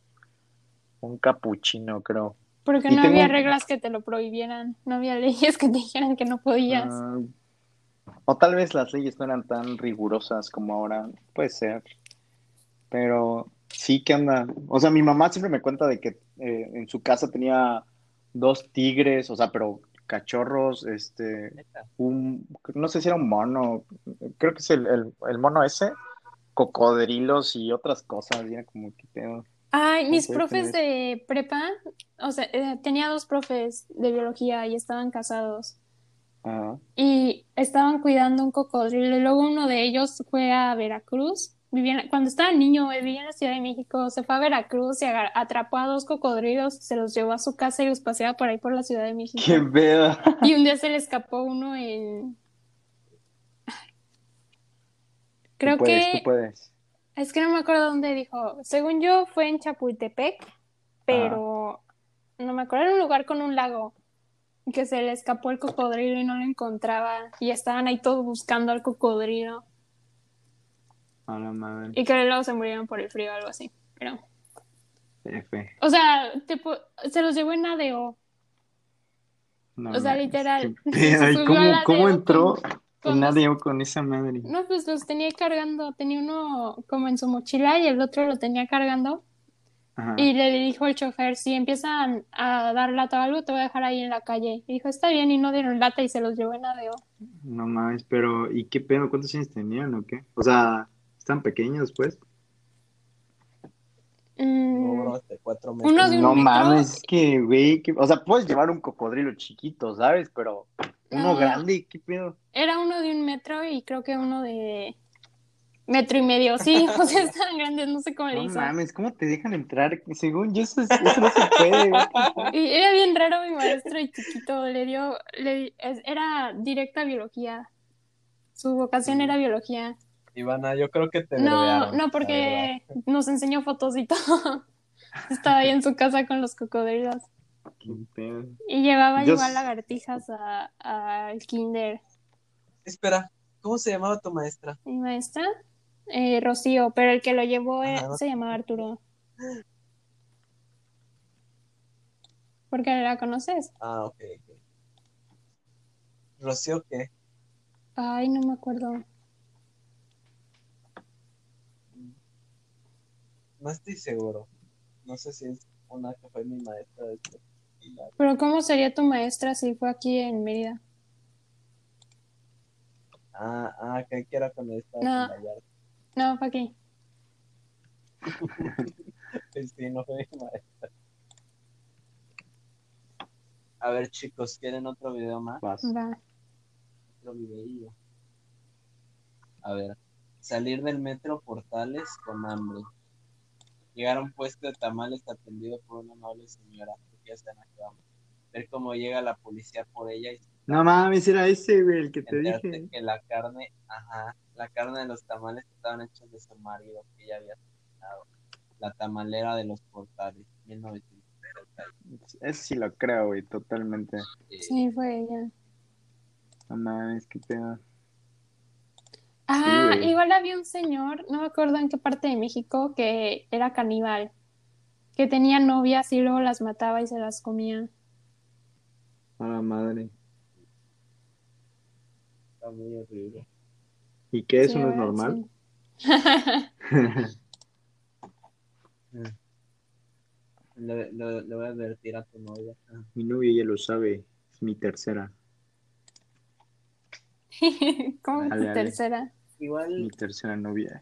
S1: un capuchino, creo.
S3: Porque
S1: Y
S3: no
S1: tengo
S3: había reglas que te lo prohibieran, no había leyes que te dijeran que no podías.
S1: Ah, o tal vez las leyes no eran tan rigurosas como ahora, puede ser. Pero sí que anda. O sea, mi mamá siempre me cuenta de que eh, en su casa tenía dos tigres, o sea, pero cachorros, este, un, no sé si era un mono, creo que es el, el, el mono ese, cocodrilos y otras cosas, y era como que pedo.
S3: Ay, mis profes de prepa, o sea, eh, tenía dos profes de biología y estaban casados.
S1: Ajá.
S3: Y estaban cuidando un cocodrilo. Y luego uno de ellos fue a Veracruz. Vivía, cuando estaba niño, eh, vivía en la Ciudad de México. Se fue a Veracruz y atrapó a dos cocodrilos, se los llevó a su casa y los paseaba por ahí por la Ciudad de México.
S1: Qué pedo.
S3: Y un día se le escapó uno en... Creo
S1: Tú puedes,
S3: que...
S1: tú puedes.
S3: Es que no me acuerdo dónde dijo. Según yo, fue en Chapultepec, pero no me acuerdo. Era un lugar con un lago. Que se le escapó el cocodrilo y no lo encontraba. Y estaban ahí todos buscando al cocodrilo.
S1: A la madre.
S3: Y que luego se murieron por el frío o algo así. Pero.
S1: F.
S3: O sea, tipo, se los llevó en ADO.
S1: No
S3: O sea, literal,
S1: qué
S3: se
S1: pedo. ¿Y
S3: subió
S1: cómo, cómo entró
S3: con los-
S1: ADO con esa madre?
S3: No, pues los tenía cargando. Tenía uno como en su mochila y el otro lo tenía cargando.
S1: Ajá.
S3: Y le dijo el chofer, si empiezan a dar lata o algo, te voy a dejar ahí en la calle. Y dijo, está bien, y no dieron lata y se los llevó en ADO.
S1: No mames, pero ¿y qué pedo? ¿Cuántos años tenían o qué? O sea, ¿están pequeños pues?
S3: Mm,
S2: No, bro, de cuatro metros.
S3: Uno de un
S1: No
S3: metro.
S1: mames, es que, güey, que- o sea, puedes llevar un cocodrilo chiquito, ¿sabes? Pero uno
S3: No.
S1: grande, ¿qué pedo?
S3: Era uno de un metro y creo que uno de metro y medio. Sí, o sea, estaban grandes, no sé cómo le
S1: No
S3: hizo.
S1: mames, ¿cómo te dejan entrar? Según yo, eso, es- eso no se puede, güey.
S3: Y era bien raro mi maestro y chiquito, le dio, le, era directa a biología. Su vocación era biología.
S2: Ivana, yo creo que te
S3: No, no, porque nos enseñó fotos y todo. Estaba ahí en su casa con los cocodrilos. Y llevaba
S1: Yo
S3: igual lagartijas a- al kinder.
S2: verdad. Espera, ¿cómo se llamaba tu maestra?
S3: Mi maestra, eh, Rocío, pero el que lo llevó eh,
S2: no-
S3: se llamaba Arturo. ¿Por qué la conoces?
S2: Ah, ok, ok. Rocío, ¿qué?
S3: Ay, no me acuerdo.
S2: No estoy seguro. No sé si es una que fue mi maestra de secundaria.
S3: Pero ¿cómo sería tu maestra si fue aquí en Mérida?
S2: Ah, ah, que era cuando estaba
S3: No.
S2: en Vallarta.
S3: No, fue aquí.
S2: Sí, no fue mi maestra. A ver, chicos, ¿quieren otro video más?
S1: Vas.
S3: Va.
S2: Otro videillo. A ver, salir del metro Portales con hambre. Llegar a un puesto de tamales atendido por una amable señora, Ver cómo llega la policía por ella y
S1: No mames, era ese, güey, el que te dije.
S2: que la carne, ajá, la carne de los tamales estaban hechos de su marido que ella había asesinado. La tamalera de los portales, 1970.
S1: Ese sí lo creo, güey, totalmente.
S3: Sí, fue ella.
S1: No mames, qué pedo.
S3: Ah, igual había un señor, no me acuerdo en qué parte de México, que era caníbal, que tenía novias y luego las mataba y se las comía.
S1: A la madre.
S2: Está muy horrible.
S1: ¿Y qué? ¿Eso
S3: Sí,
S1: no es normal?
S3: Sí.
S2: Le, le- le voy a advertir a tu novia.
S1: Mi novia ya lo sabe, es mi tercera.
S3: ¿Cómo
S1: Dale,
S3: tu tercera?
S2: Igual,
S1: Mi tercera novia.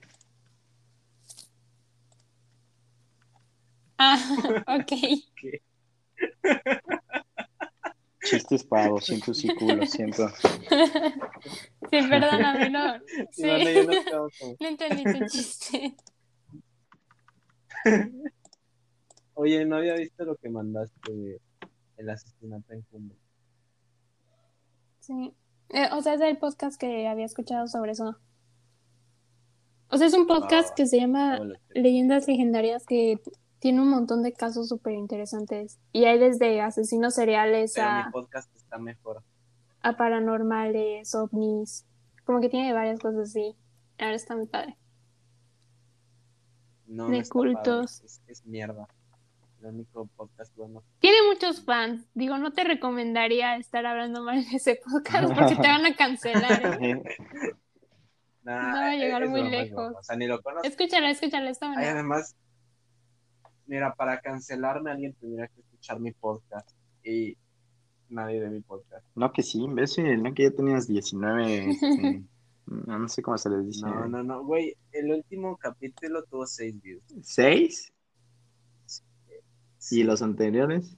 S3: Ah, ok.
S1: Chistes para 200 y culo, siento.
S3: Sí, perdóname, no. Sí,
S2: no
S3: entendí tu chiste.
S2: Oye, no había visto lo que mandaste el asesinato en cumbre.
S3: Sí. Eh, o sea, es el podcast que había escuchado sobre eso. O sea, es un podcast
S2: Ah,
S3: que se llama. Leyendas Legendarias que tiene un montón de casos súper interesantes. Y hay desde asesinos seriales
S2: Pero
S3: a,
S2: mi podcast está mejor.
S3: a paranormales, ovnis. Como que tiene varias cosas así. Ahora está muy padre.
S2: No,
S3: De
S2: no
S3: cultos.
S2: Es, es mierda. El único podcast bueno.
S3: Tiene muchos fans. Digo, no te recomendaría estar hablando mal de ese podcast porque te van a cancelar. ¿eh?
S2: Nah,
S3: No va a llegar muy lejos.
S2: O sea, ni lo conozco.
S3: Escúchala, escúchala, está
S2: Ay,
S3: buena.
S2: además, mira, para cancelarme alguien tendría que escuchar mi podcast. Y nadie de mi podcast.
S1: No, que sí, imbécil, no que ya tenías 19, este, no, no sé cómo se les dice.
S2: No, no, no, güey. El último capítulo tuvo seis views.
S1: ¿Seis?
S2: Sí.
S1: ¿Y los anteriores?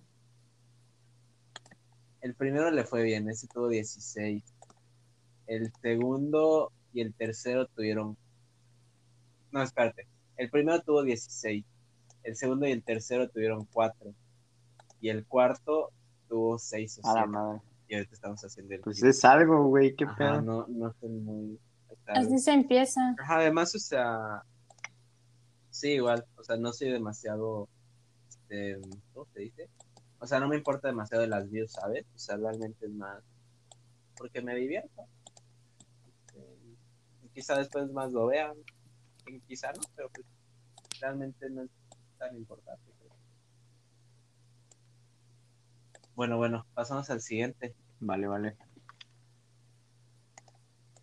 S2: El primero le fue bien, ese tuvo 16. El segundo y el tercero tuvieron. No, espérate. El primero tuvo 16. El segundo y el tercero tuvieron 4. Y el cuarto tuvo 6 o
S1: A la
S2: 7.
S1: madre.
S2: Y ahorita estamos haciendo el.
S1: Pues es algo, güey, qué
S2: Ajá,
S1: pedo.
S2: no, no son muy.
S3: Así se empieza.
S2: Ajá, además, o sea, sí, igual, o sea, no soy demasiado, este, ¿cómo se dice? O sea, no me importa demasiado de las views, ¿sabes? O sea, realmente es más, porque me divierto. Este, y quizá después más lo vean, y quizá no, pero pues realmente no es tan importante. creo. Bueno, bueno, pasamos al siguiente.
S1: Vale, vale.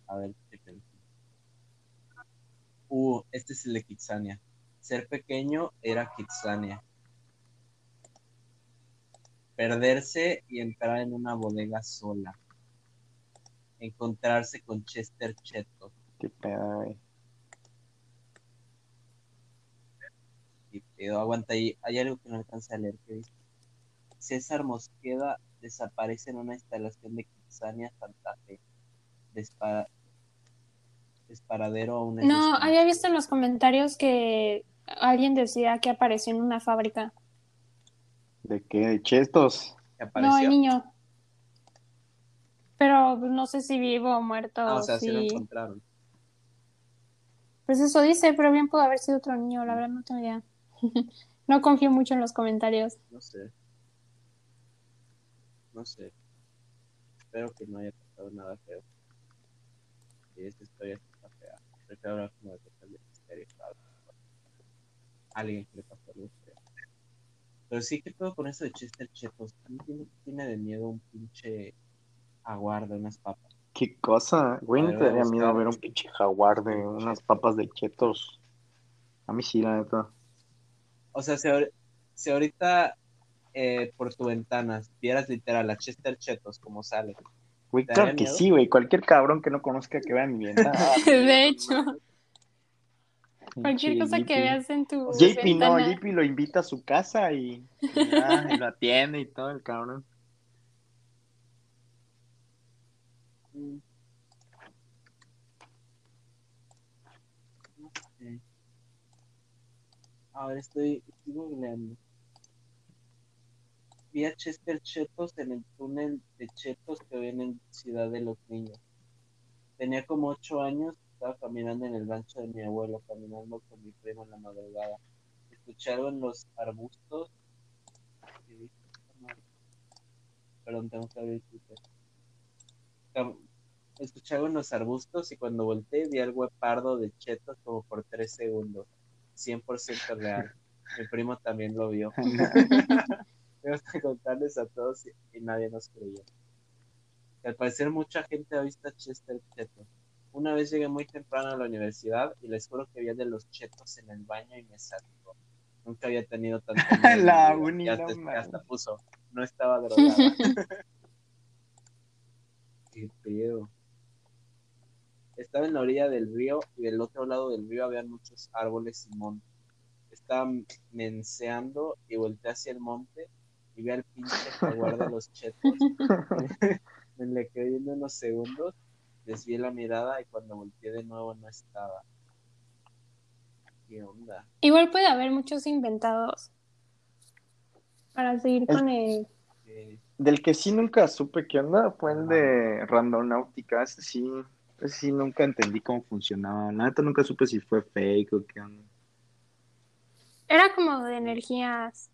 S2: A ver. Uh, este es el de Kitsania. Ser pequeño era Kitsania. Perderse y entrar en una bodega sola. Encontrarse con Chester Cheto.
S1: Qué pedo, güey.
S2: Y pedo, aguanta ahí. Hay algo que no alcanza a leer. César Mosqueda desaparece en una instalación de Kitsania, Santa Fe. A una
S3: No, había visto en los comentarios que alguien decía que apareció en una fábrica.
S1: ¿De qué? ¿De chestos?
S3: No, el niño. Pero no sé si vivo o muerto.
S2: Ah, o sea, sí lo
S3: si-
S2: encontraron.
S3: Pues eso dice, pero bien pudo haber sido otro niño, la verdad no tengo idea. no confío mucho en los comentarios.
S2: No sé. No sé. Espero que no haya pasado nada feo. Y esta historia está fea. Prefiero hablar como de cosas de misterio. Alguien que le pasó algo feo. Pero sí, ¿qué pedo con eso de Chester Chetos? A mí tiene, tiene de miedo un pinche aguar de unas papas.
S1: ¿Qué cosa? Güey, ¿no te daría miedo ver un pinche jaguar de unas papas de chetos? A mí sí, la neta.
S2: O sea, si, ahor- si ahorita eh, por tu ventana vieras literal a Chester Chetos como sale,
S1: Güey,
S2: ¿Te
S1: claro que
S2: miedo?
S1: sí, güey. Cualquier cabrón que no conozca que vea mi ventana.
S3: de hecho, cualquier cosa que veas en tu
S1: JP no,
S3: ventana.
S1: JP lo invita a su casa y, y ya, y lo atiende y todo el cabrón.
S2: Mm. A ver, estoy, estoy googleando. Vi a Chester Chetos en el túnel de Chetos que ven en Ciudad de los Niños. Tenía como ocho años, estaba caminando en el rancho de mi abuelo, caminando con mi primo en la madrugada. En los arbustos. Perdón, tengo que abrir Twitter. En los arbustos y cuando volteé vi algo pardo de chetos como por tres segundos. 100% real. Mi primo también lo vio. Tengo que contarles a todos y, y nadie nos creyó. Al parecer mucha gente ha visto a Chester Chetos. Una vez llegué muy temprano a la universidad y les juro que había de los chetos en el baño y me saltó. Nunca había tenido tanto miedo
S1: La
S2: Y hasta,
S1: no
S2: hasta puso, no estaba drogada. Qué pedo. Estaba en la orilla del río y del otro lado del río había muchos árboles y montes. Estaba menseando y volteé hacia el monte y vi al pinche jaguar de los chetos. Me le quedé viendo unos segundos, desvié la mirada y cuando volteé de nuevo no estaba. ¿Qué onda?
S3: Igual puede haber muchos inventados para seguir
S1: El-
S3: con el...
S2: ¿Qué-
S1: Del que sí nunca supe qué onda fue el de Randonáutica. Ese sí, ese sí nunca entendí cómo funcionaba. La neta nunca supe si fue fake o qué onda.
S3: Era como de energías.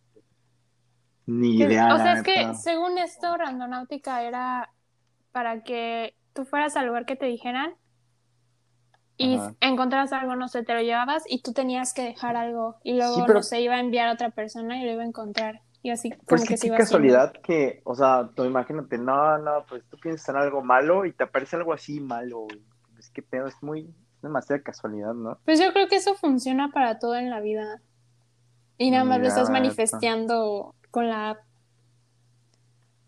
S1: Ni idea,
S3: o sea, es que según esto, Randonáutica era para que tú fueras al lugar que te dijeran y
S1: Ajá.
S3: encontraras algo, no sé, te lo llevabas y tú tenías que dejar algo y luego,
S1: Sí, pero-
S3: no sé, iba a enviar a otra persona y lo iba a encontrar. Y así como
S1: Pues
S3: que se
S1: qué
S3: haciendo.
S1: casualidad que, o sea, tú imagínate, no, no, pues tú piensas en algo malo y te aparece algo así malo. Es que pedo, es muy, es demasiada casualidad, ¿no?
S3: Pues yo creo que eso funciona para todo en la vida. Y nada más lo estás manifestando con la app.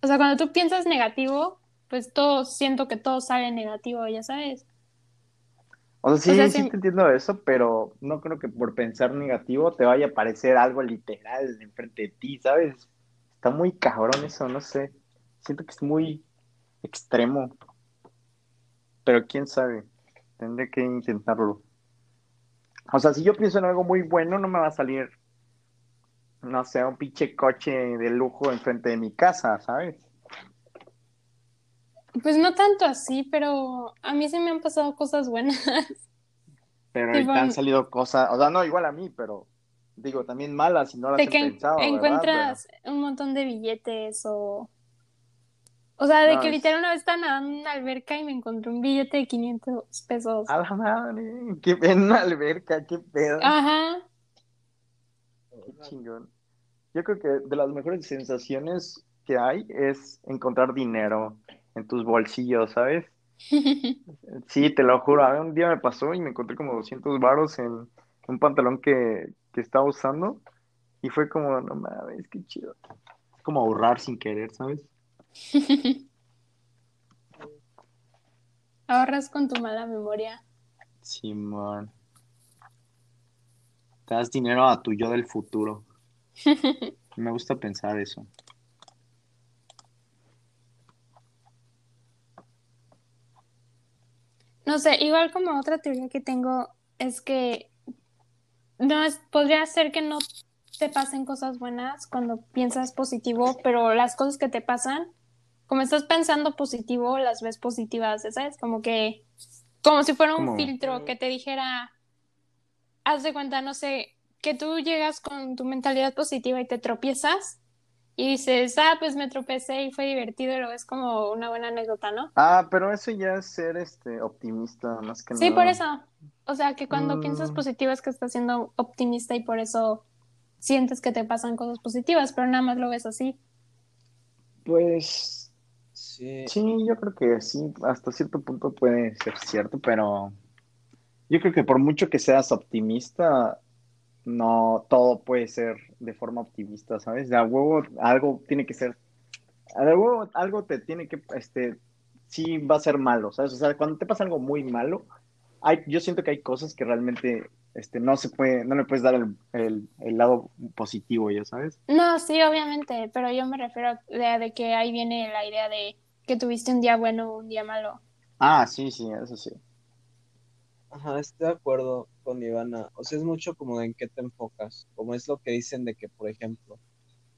S3: O sea, cuando tú piensas negativo, pues todo, siento que todo sale negativo, ya sabes.
S1: O sea, sí,
S3: O sea,
S1: sí
S3: sí-
S1: te entiendo eso, pero no creo que por pensar negativo te vaya a aparecer algo literal enfrente de ti, ¿sabes? Está muy cabrón eso, no sé. Siento que es muy extremo. Pero quién sabe. Tendré que intentarlo. O sea, si yo pienso en algo muy bueno, no me va a salir, no sé, un pinche coche de lujo enfrente de mi casa, ¿sabes?
S3: Pues no tanto así, pero a mí sí me han pasado cosas buenas.
S1: Pero ahorita han salido cosas, o sea, no igual a mí, pero digo, también malas y no las
S3: De
S1: he
S3: que en-
S1: pensado, ¿verdad?
S3: encuentras un montón de billetes o... O sea, de
S1: No,
S3: que literal una vez estaba nadando en una alberca y me encontré un billete de 500 pesos.
S1: A la madre, qué en una alberca, qué pedo,
S3: Ajá.
S1: qué chingón. Yo creo que de las mejores sensaciones que hay es encontrar dinero en tus bolsillos, ¿sabes? Sí, te lo juro. A ver, un día me pasó y me encontré como 200 varos en un pantalón que, que estaba usando y fue como, no mames, qué chido. Es como ahorrar sin querer, ¿sabes?
S3: Ahorras con tu mala memoria.
S1: Simón. Te das dinero a tu yo del futuro. Me gusta pensar eso.
S3: No sé, igual como otra teoría que tengo es que no es, podría ser que no te pasen cosas buenas cuando piensas positivo, pero las cosas que te pasan, como estás pensando positivo, las ves positivas, ¿sabes? Como que, como si fuera un filtro que te dijera, haz de cuenta, no sé, que tú llegas con tu mentalidad positiva y te tropiezas y dices, ah, pues me tropecé y fue divertido y lo ves como una buena anécdota, ¿no?
S1: Ah, pero eso ya es ser este optimista, más que
S3: Sí,
S1: nada.
S3: por eso. O sea, que cuando
S1: Mm.
S3: piensas positivo es que estás siendo optimista y por eso sientes que te pasan cosas positivas, pero nada más lo ves así.
S1: Pues
S2: Sí,
S1: sí, yo creo que sí, hasta cierto punto puede ser cierto, pero yo creo que por mucho que seas optimista, no todo puede ser de forma optimista, ¿sabes? De a huevo algo tiene que ser, de a huevo algo te tiene que, este, sí va a ser malo, ¿sabes? O sea, cuando te pasa algo muy malo, hay, yo siento que hay cosas que realmente, este, no se puede, no le puedes dar el, el, el lado positivo, ¿ya sabes?
S3: No, sí, obviamente, pero yo me refiero a de, de que ahí viene la idea de que tuviste un día bueno o un día malo.
S1: Ah, sí, sí, eso sí.
S2: ajá, estoy de acuerdo. Con Ivana. O sea, es mucho como en qué te enfocas. Como es lo que dicen de que, por ejemplo,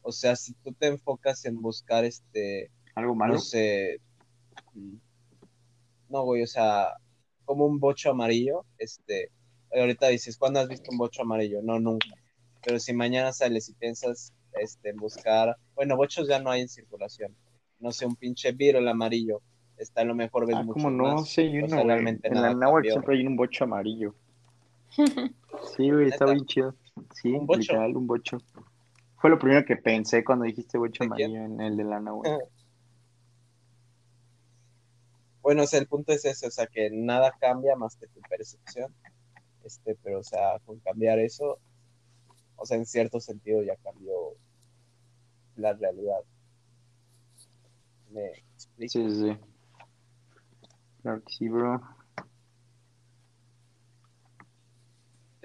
S2: o sea, si tú te enfocas en buscar este,
S1: ¿Algo malo?
S2: no sé, mm, no, güey, o sea, como un bocho amarillo, este, ahorita dices, ¿cuándo has visto un bocho amarillo? No, nunca. Pero si mañana sales y piensas, este, en buscar, bueno, bochos ya no hay en circulación. No sé, un pinche el amarillo. Está a lo mejor ves
S1: Ah,
S2: mucho
S1: como no,
S2: más.
S1: sí, hay
S2: O
S1: uno,
S2: sea,
S1: güey.
S2: realmente
S1: En la náhuatl siempre hay un bocho amarillo. Sí, güey, está bien chido. Sí,
S2: ¿Un bocho?
S1: literal, un bocho. Fue lo primero que pensé cuando dijiste bocho amarillo en el de la náhuatl.
S2: Bueno, o sea, el punto es ese, o sea, que nada cambia más que tu percepción. Este, pero, o sea, con cambiar eso, o sea, en cierto sentido ya cambió la realidad. ¿Me explico?
S1: Sí, sí. Claro que sí, bro.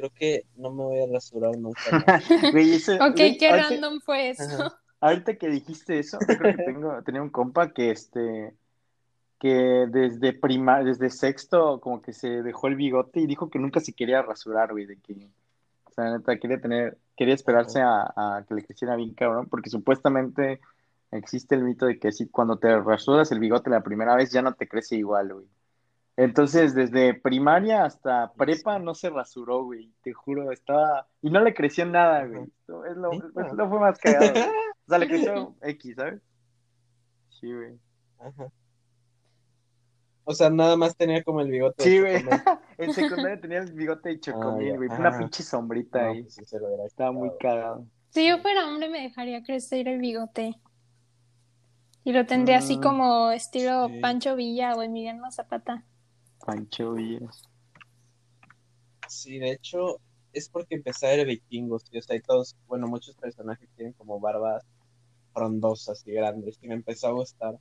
S2: Creo que no me voy a rasurar nunca.
S1: Güey, eso-
S3: Ok,
S1: güey,
S3: qué
S1: ahorita-
S3: random fue eso.
S2: Ajá.
S1: Ahorita que dijiste eso, yo creo que tengo, tenía un compa que este que desde prima, desde sexto como que se dejó el bigote y dijo que nunca se quería rasurar, güey, de que o sea, neta quería tener, quería esperarse a, a que le creciera bien cabrón, porque supuestamente existe el mito de que si cuando te rasuras el bigote la primera vez ya no te crece igual, güey. Entonces, desde primaria hasta prepa no se rasuró, güey, te juro, estaba y no le creció nada, güey. Es lo,
S2: ¿Neta?
S1: es lo fue más cagado, güey. O sea, le creció X, ¿sabes? Sí, güey.
S2: Ajá. O sea, nada más tenía como el bigote.
S1: Sí, güey. En secundaria tenía el bigote de chocomil, güey. Una pinche sombrita
S2: No,
S1: ahí.
S2: pues sí se lo
S1: Estaba muy cagado.
S3: Si yo fuera hombre me dejaría crecer el bigote. Y lo tendría así
S1: Mm.
S3: como estilo
S2: Sí.
S3: Pancho Villa o Emiliano Zapata.
S1: Pancho Villas.
S2: Sí, de hecho, es porque empecé a ver vikingos, y, o sea, y todos, bueno, muchos personajes tienen como barbas frondosas y grandes, y me empezó a gustar.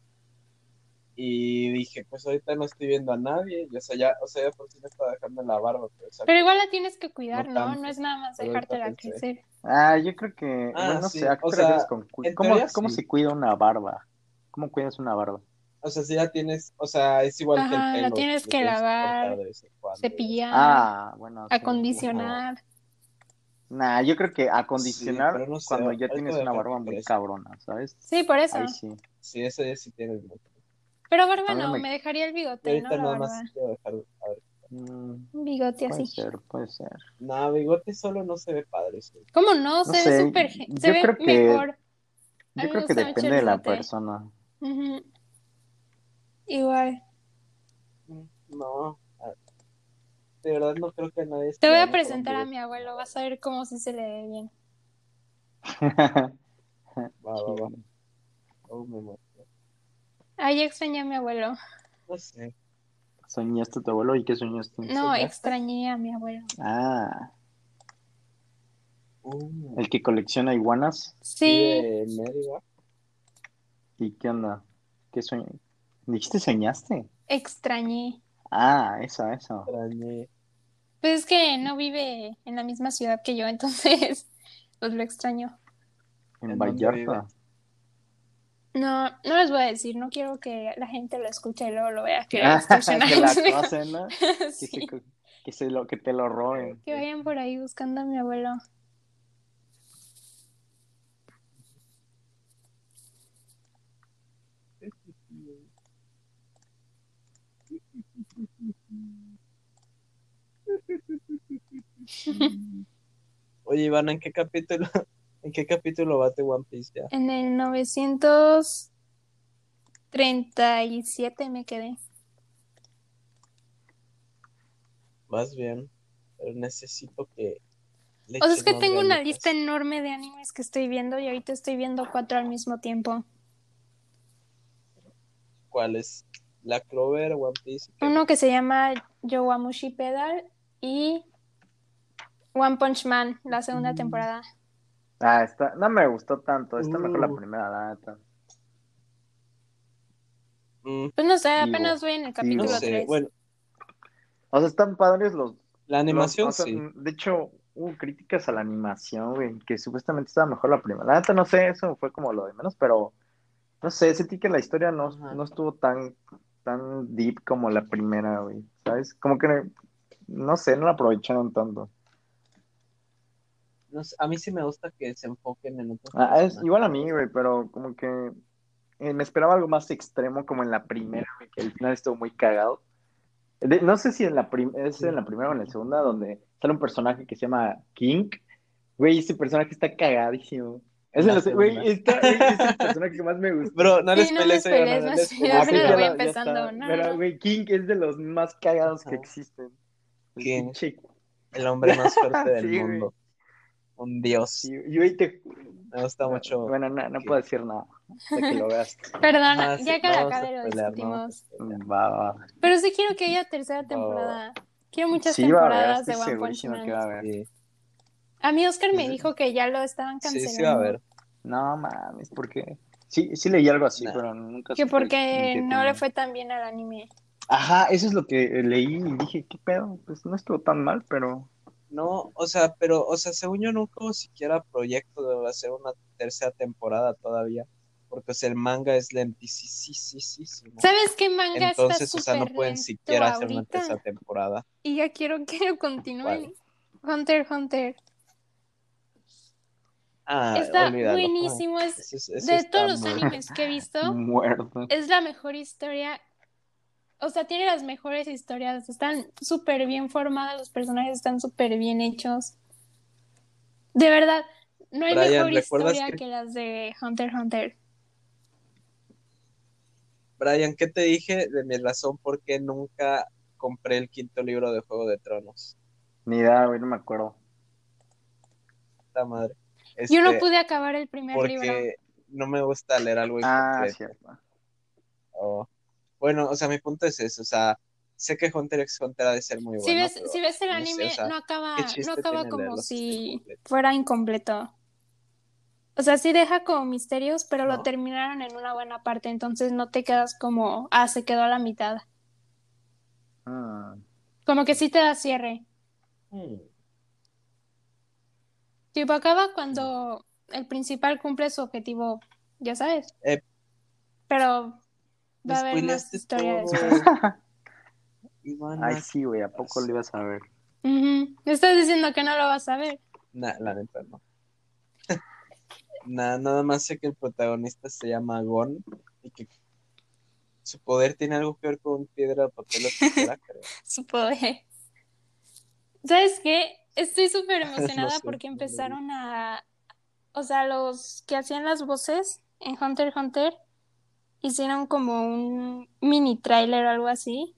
S2: Y dije, pues ahorita no estoy viendo a nadie, y, o sea, ya, o sea, ya por si me estaba dejando la barba, pero, o sea,
S3: Pero igual la tienes que cuidar,
S2: No
S3: ¿no? es nada más dejártela crecer.
S1: Ah, yo creo que.
S2: Ah,
S1: bueno, no
S2: sí,
S1: sé, ¿a qué
S2: o sea,
S1: ¿Cómo,
S2: teoría
S1: cómo
S2: sí.
S1: se cuida una barba? ¿Cómo cuidas una barba?
S2: O sea, si ya tienes, o sea, es igual que el
S3: Ajá, la
S2: pelo.
S3: tienes que lavar. Cepillar,
S1: Ah, bueno. sí.
S3: acondicionar.
S1: Nah, yo creo que acondicionar
S2: Sí, pero no sé,
S1: cuando ya tienes una barba
S2: que
S1: muy
S2: crezca.
S1: cabrona, ¿sabes?
S3: Sí, por eso.
S1: Ahí sí.
S2: Sí, eso ya sí tienes.
S3: Pero barba no,
S1: me-
S3: me dejaría el bigote,
S2: ahorita
S3: ¿no? La
S2: nada más quiero dejar, a ver,
S1: Mm,
S3: Un bigote
S1: puede
S3: así.
S1: ser, puede ser.
S2: no, bigote solo no se ve padre, sí.
S3: ¿Cómo no?
S1: No
S3: Se ve súper. Se
S1: yo
S3: ve
S1: creo que-
S3: mejor. A
S1: Yo creo que depende de la persona.
S3: Ujú. Igual.
S2: No, de verdad no creo que nadie
S3: Te voy a presentar a mi abuelo, vas a ver cómo sí se le ve bien.
S2: Va, va, va. Oh, me muero.
S3: Ay, extrañé a mi abuelo.
S2: No sé.
S1: ¿Soñaste a tu abuelo y qué soñaste?
S3: No,
S2: ¿Soñaste?
S3: extrañé a mi abuelo.
S1: Ah,
S2: Uh,
S1: el que colecciona iguanas.
S3: Sí.
S1: ¿Y qué onda? ¿Qué sueño? ¿Dijiste soñaste?
S3: extrañé.
S1: Ah, eso, eso.
S2: Extrañé.
S3: Pues es que no vive en la misma ciudad que yo, entonces, pues lo extraño.
S1: En
S2: ¿En
S1: Vallarta.
S3: No, no les voy a decir, no quiero que la gente lo escuche y luego lo vea que
S1: Ah, que la conocen, ¿no? Que, se que, se lo, que te lo roben.
S3: que vayan por ahí buscando a mi abuelo.
S2: Oye, Ivana, ¿en qué capítulo, en qué capítulo va tu One Piece ya?
S3: En el 937 me quedé.
S2: Vas bien, pero necesito que
S3: O sea, es que
S2: más
S3: tengo una lista enorme de animes que estoy viendo y ahorita estoy viendo cuatro al mismo tiempo.
S2: ¿Cuál es? La Clover, One Piece.
S3: Uno que se llama Yowamushi Pedal y One Punch Man, la segunda
S2: Mm.
S3: temporada.
S1: Ah, está, no me gustó tanto. Está mejor la
S2: Uh.
S1: primera, la neta.
S2: Mm,
S3: Pues no sé, apenas voy en el capítulo
S2: no sé,
S3: 3.
S2: bueno,
S1: O sea, están padres los.
S2: la animación
S1: los- o sea,
S2: sí.
S1: De hecho, hubo críticas a la animación, güey, que supuestamente estaba mejor la primera. La neta, no sé, eso fue como lo de menos, pero no sé, sentí que la historia no, no estuvo tan, tan deep como la primera, güey, ¿sabes? Como que no sé, no lo aprovecharon tanto.
S2: No sé, a mí sí me gusta que se enfoquen en otros
S1: Ah, es igual a mí, güey, pero como que eh, me esperaba algo más extremo como en la primera, güey, que al final estuvo muy cagado. De- no sé si en la prim- es en la primera o en la segunda, donde sale un personaje que se llama King. Güey, ese personaje está cagadísimo. Es, güey, está- güey, es el personaje que más me gusta.
S2: Bro, no les
S3: Sí, no
S2: pelees, no
S3: no
S2: les
S3: voy empezando,
S1: Pero,
S3: no.
S1: güey, King es de los más cagados que existen. Pinche-
S2: El hombre más fuerte del
S1: Sí, güey.
S2: mundo. Un dios.
S1: sí, te-
S2: Me gusta mucho.
S1: Bueno, no, no puedo decir nada. Hasta que lo veas.
S3: Perdona,
S2: Ah, sí,
S3: ya que la
S2: vamos a
S3: acabe lo discutimos.
S1: Va, va.
S3: Pero sí quiero que haya tercera temporada. Quiero muchas
S1: Sí,
S3: temporadas de One Punch Man.
S1: que va a haber.
S2: Sí,
S3: A mí Oscar me
S2: Sí.
S3: dijo que ya lo estaban
S2: sí,
S3: cancelando.
S2: sí va a haber.
S1: No mames, porque sí, sí leí algo así,
S2: Nah.
S1: pero nunca
S3: Que porque no le fue tan bien al anime.
S1: Ajá, eso es lo que eh, leí y dije, ¿qué pedo? Pues no estuvo tan mal, pero
S2: No, o sea, pero, o sea, según yo nunca hubo siquiera proyecto de hacer una tercera temporada todavía. Porque o sea, el manga es lentísimo.
S3: ¿Sabes qué manga
S2: Entonces,
S3: está
S2: o sea, no pueden siquiera hacer una tercera temporada.
S3: Y ya quiero que lo continúen. Hunter Hunter.
S2: Ah,
S3: está
S2: olvídalo.
S3: buenísimo. Es,
S2: Eso es- eso
S3: de
S2: está
S3: todos los animes que he visto,
S1: muerto.
S3: es la mejor historia. O sea, tiene las mejores historias. Están súper bien formadas, los personajes están súper bien hechos. De verdad, no hay
S2: Brian,
S3: mejor
S2: ¿recuerdas
S3: historia
S2: que-
S3: que... las de Hunter x Hunter.
S2: Brian, ¿qué te dije de mi razón por qué nunca compré el quinto libro de Juego de Tronos?
S1: Ni idea, güey, no me acuerdo.
S2: Puta madre.
S3: Yo no
S2: Este,
S3: pude acabar el primer libro.
S2: porque no me gusta leer algo
S1: Ah, cierto.
S2: o- Bueno, o sea, mi punto es eso, o sea, sé que Hunter x Hunter ha de ser muy bueno.
S3: Si ves,
S2: pero
S3: si ves el
S2: no sé,
S3: anime,
S2: o sea,
S3: no acaba,
S2: ¿qué chiste
S3: no acaba como
S2: si
S3: fuera incompleto. O sea, sí deja como misterios, pero lo terminaron en una buena parte, entonces no te quedas como, ah, se quedó a la mitad.
S1: Ah,
S3: Como que sí te da cierre.
S2: Hmm.
S3: Tipo, acaba cuando el principal cumple su objetivo, ya sabes.
S2: Eh,
S3: Pero va a haber más
S2: spoileaste
S3: historia
S2: todo.
S3: después.
S1: Ay, sí, güey, ¿a poco lo ibas a ver?
S3: Ujú. Me estás diciendo que no lo vas a ver.
S2: Nah, la neta no. Nah, nada más sé que el protagonista se llama Gon y que su poder tiene algo que ver con piedra, papel o tijera, creo.
S3: su poder. ¿Sabes qué? Estoy súper
S2: No
S3: emocionada
S2: sé,
S3: porque empezaron a... O sea, los que hacían las voces en Hunter x Hunter hicieron como un mini trailer o algo así.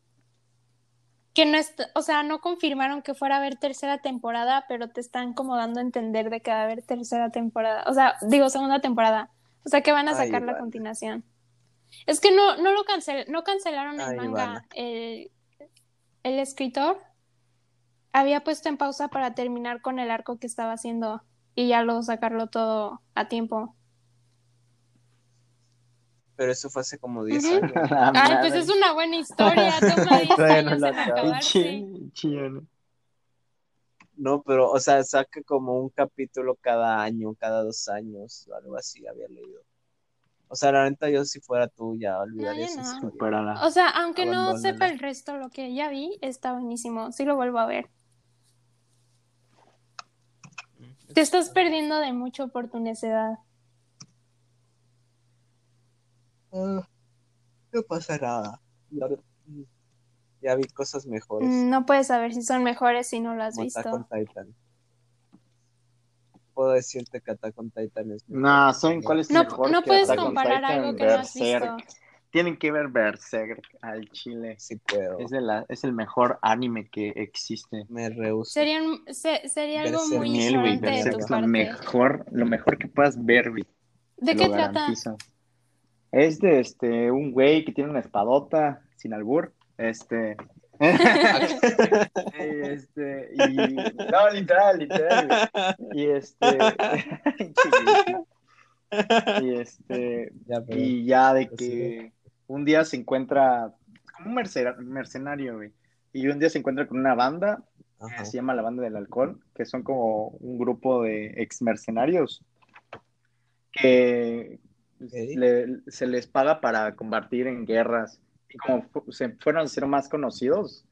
S3: Que no est- o sea, no confirmaron que fuera a haber tercera temporada, pero te están como dando a entender de que va a haber tercera temporada. O sea, digo, segunda temporada. O sea, que van a
S2: Ay,
S3: sacar la continuación. Es que no, no lo cancel, no cancelaron el
S2: Ay,
S3: manga. El, el escritor había puesto en pausa para terminar con el arco que estaba haciendo y ya luego sacarlo todo a tiempo.
S2: Pero eso fue hace como 10
S3: Ujú.
S2: años.
S3: Ay, pues es una buena historia, toma 10
S1: Todavía no
S3: años en acabarse.
S2: Pero, o sea, saca como un capítulo cada año, cada dos años, o algo así, había leído. O sea, la neta, yo si fuera tú, ya olvidaría
S3: No. O sea, aunque no sepa el resto, lo que ya vi está buenísimo. Sí lo vuelvo a ver. Te estás perdiendo de mucho por tu necedad.
S2: Ah, no pasa nada. Ya, ya vi cosas mejores.
S3: Mm, No puedes saber si son mejores si no lo has
S2: como Attack on
S3: visto.
S2: Titan. Puedo decirte que Attack on Titan es mejor.
S1: No, ¿saben cuál es
S3: No,
S1: mejor
S3: no
S1: que
S3: puedes
S1: Attack
S3: comparar
S1: Titan?
S3: algo que no has visto.
S1: Tienen que ver Berserk al chile.
S2: Sí puedo.
S1: Es, de la, es el mejor anime que existe.
S2: Me rehuso.
S3: Sería, un- se- sería algo
S2: Berserk.
S3: muy de
S1: Berserk
S3: tu
S1: es lo mejor, lo mejor que puedas ver.
S3: ¿De qué
S1: lo
S3: trata?
S1: Es de este, un güey que tiene una espadota sin albur. Este. este, y. No, literal, literal. Y este. y este.
S2: Ya, pero-
S1: Y ya de
S2: Pues
S1: que un día se encuentra como un mercena- mercenario, güey. Y un día se encuentra con una banda
S2: Ajá.
S1: que se llama la Banda del Alcohol, que son como un grupo de ex mercenarios que
S2: Ok.
S1: le- se les paga para combatir en guerras. Y como se fueron a ser más conocidos,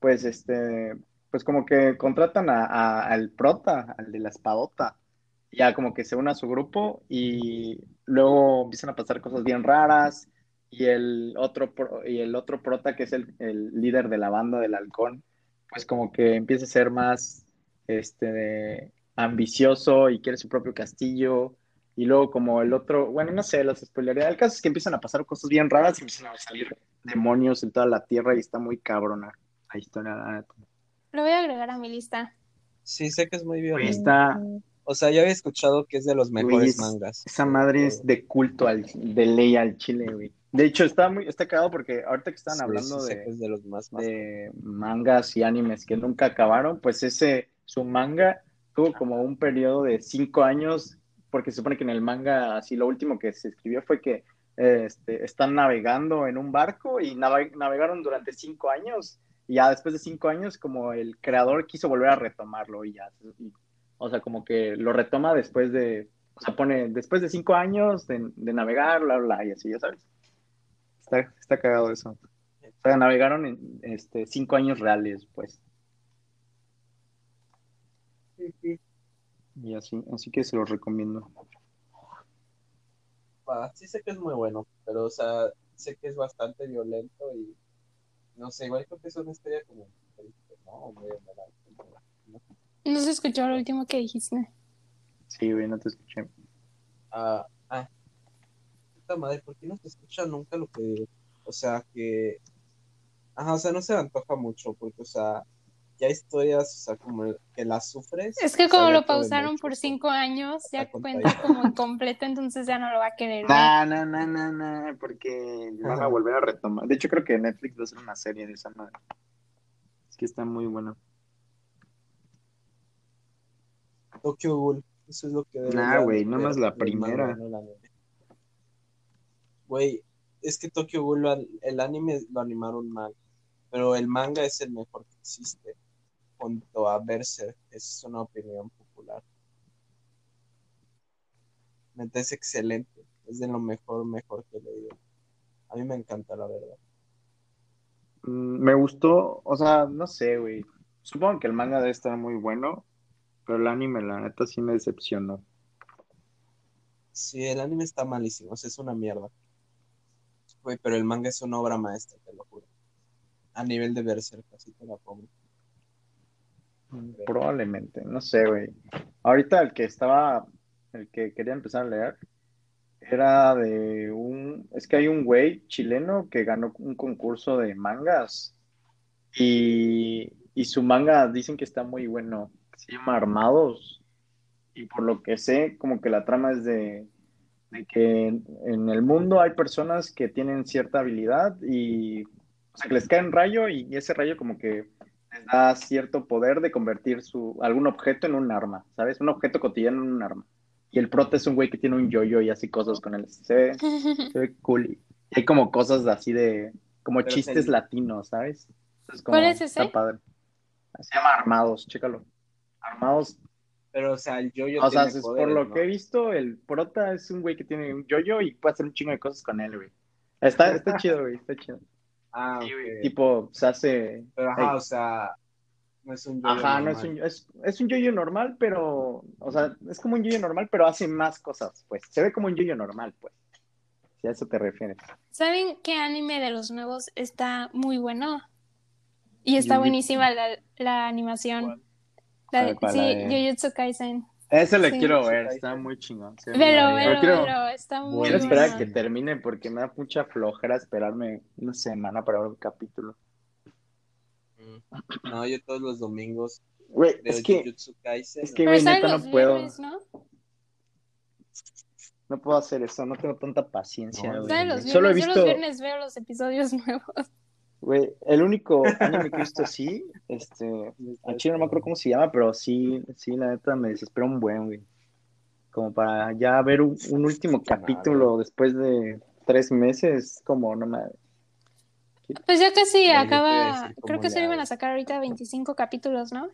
S1: pues este, pues como que contratan a, a- al prota, al de la espadota, ya como que se une a su grupo y luego empiezan a pasar cosas bien raras y el otro, y el otro prota que es el, el líder de la banda del halcón, pues como que empieza a ser más este, ambicioso y quiere su propio castillo. Y luego como el otro, bueno, no sé, los spoilería. El caso es que empiezan a pasar cosas bien raras y empiezan a salir demonios en toda la tierra y está muy cabrona la historia. la.
S3: Lo voy a agregar a mi lista.
S2: Sí, sé que es muy
S1: está,
S2: O sea, yo había escuchado que es de los mejores
S1: es-
S2: mangas.
S1: esa madre es de culto al, de ley al chile, güey. De hecho, está muy, está cagado porque ahorita que estaban
S2: Sí,
S1: hablando
S2: sí
S1: de,
S2: que es de los más, más-
S1: de mangas y animes que nunca acabaron, pues ese, su manga tuvo como un periodo de cinco años, porque se supone que en el manga, así lo último que se escribió fue que este, están navegando en un barco y nave- navegaron durante cinco años, y ya después de cinco años, como el creador quiso volver a retomarlo y ya, o sea, como que lo retoma después de, o sea, pone después de cinco años de, de navegar, bla, bla, y así, ya sabes. Está, está cagado eso. O sea, navegaron en este, cinco años reales, pues.
S2: Sí, sí.
S1: Y así, así que se los recomiendo.
S2: Va, sí sé que es muy bueno, pero, o sea, sé que es bastante violento y, no sé, igual creo que es una historia como, triste, ¿no? Muy enamorada.
S3: No se escuchó lo último que dijiste.
S1: Sí, güey, no te escuché.
S2: Ah, ah. Puta madre, ¿por qué no se escucha nunca lo que digo? O sea, que... Ajá, o sea, no se me antoja mucho, porque, o sea, ya historias, o sea, como que las sufres.
S3: Es que como lo pausaron por cinco años, ya cuenta como incompleto, entonces ya no lo va a querer.
S1: No, no, no, no, no, porque van a volver a retomar. De hecho, creo que Netflix va a hacer una serie de esa madre. Es que está muy bueno.
S2: Tokyo Ghoul, eso es lo que
S1: Nah, güey, nada más la primera.
S2: Güey, es que Tokyo Ghoul, el anime lo animaron mal, pero el manga es el mejor que existe, junto a Berserk, es una opinión popular. Neta, es excelente, es de lo mejor, mejor que he leído. A mí me encanta, la verdad.
S1: Mm, Me gustó, o sea, no sé, güey. Supongo que el manga debe estar muy bueno, pero el anime, la neta, sí me decepcionó.
S2: Sí, el anime está malísimo, o sea, es una mierda. Güey, pero el manga es una obra maestra, te lo juro. A nivel de Berserk, así te la pongo.
S1: Probablemente, no sé, güey. Ahorita el que estaba, el que quería empezar a leer, era de un, es que hay un güey chileno que ganó un concurso de mangas y, y su manga dicen que está muy bueno, se llama Armados y por lo que sé, como que la trama es de, de que en, el mundo hay personas que tienen cierta habilidad y, que les cae un rayo y ese rayo como que les da cierto poder de convertir su, algún objeto en un arma, ¿sabes? Un objeto cotidiano en un arma. Y el prota es un güey que tiene un yo-yo y hace cosas con él. Se ve, se ve cool. Y hay como cosas así de, como
S2: Pero
S1: chistes
S2: es el-
S1: latinos, ¿sabes? Es como,
S3: ¿Cuál es ese?
S1: Está padre. Se llama Armados, chécalo. Armados,
S2: Pero, o sea, el yo-yo
S1: o sea,
S2: tiene
S1: es- por lo
S2: ¿no?
S1: que he visto, el prota es un güey que tiene un yo-yo y puede hacer un chingo de cosas con él, güey. Está, está chido, güey, está chido.
S2: Ah,
S1: Sí. Tipo, se hace...
S2: Pero, ajá, o sea, no es un yo-yo
S1: Ajá, no es un, es, es un yo-yo normal, pero, o sea, es como un yo-yo normal, pero hace más cosas, pues. Se ve como un yo-yo normal, pues. Si a eso te refieres.
S3: ¿Saben qué anime de los nuevos está muy bueno? Y está buenísima la, la animación. La de-
S1: ¿Cuál, cuál,
S3: sí, Jujutsu Kaisen.
S1: Ese le
S3: Sí.
S1: quiero ver, está muy chingón. sí,
S3: Velo, velo,
S1: quiero,
S3: velo, está muy
S1: quiero esperar a que termine porque me da mucha flojera esperarme una semana para ver un capítulo.
S2: Mm. No, yo todos los domingos
S1: Güey, es que,
S2: Kaisen.
S1: es que, güey, neta, no puedo,
S3: viernes, ¿no?
S1: no puedo hacer eso, no tengo tanta paciencia,
S2: No,
S1: güey.
S3: Sale los viernes.
S1: Solo he
S3: Yo los
S1: visto,
S3: viernes veo los episodios nuevos.
S1: Güey, el único anime que he visto así, este, Al chile no me acuerdo cómo se llama, pero sí, sí, la neta me desespera un buen, güey. Como para ya ver un, un último capítulo después de tres meses, como no me...
S3: Pues ya casi
S2: a
S3: acaba. Creo que se iban a sacar ahorita 25 capítulos, ¿no?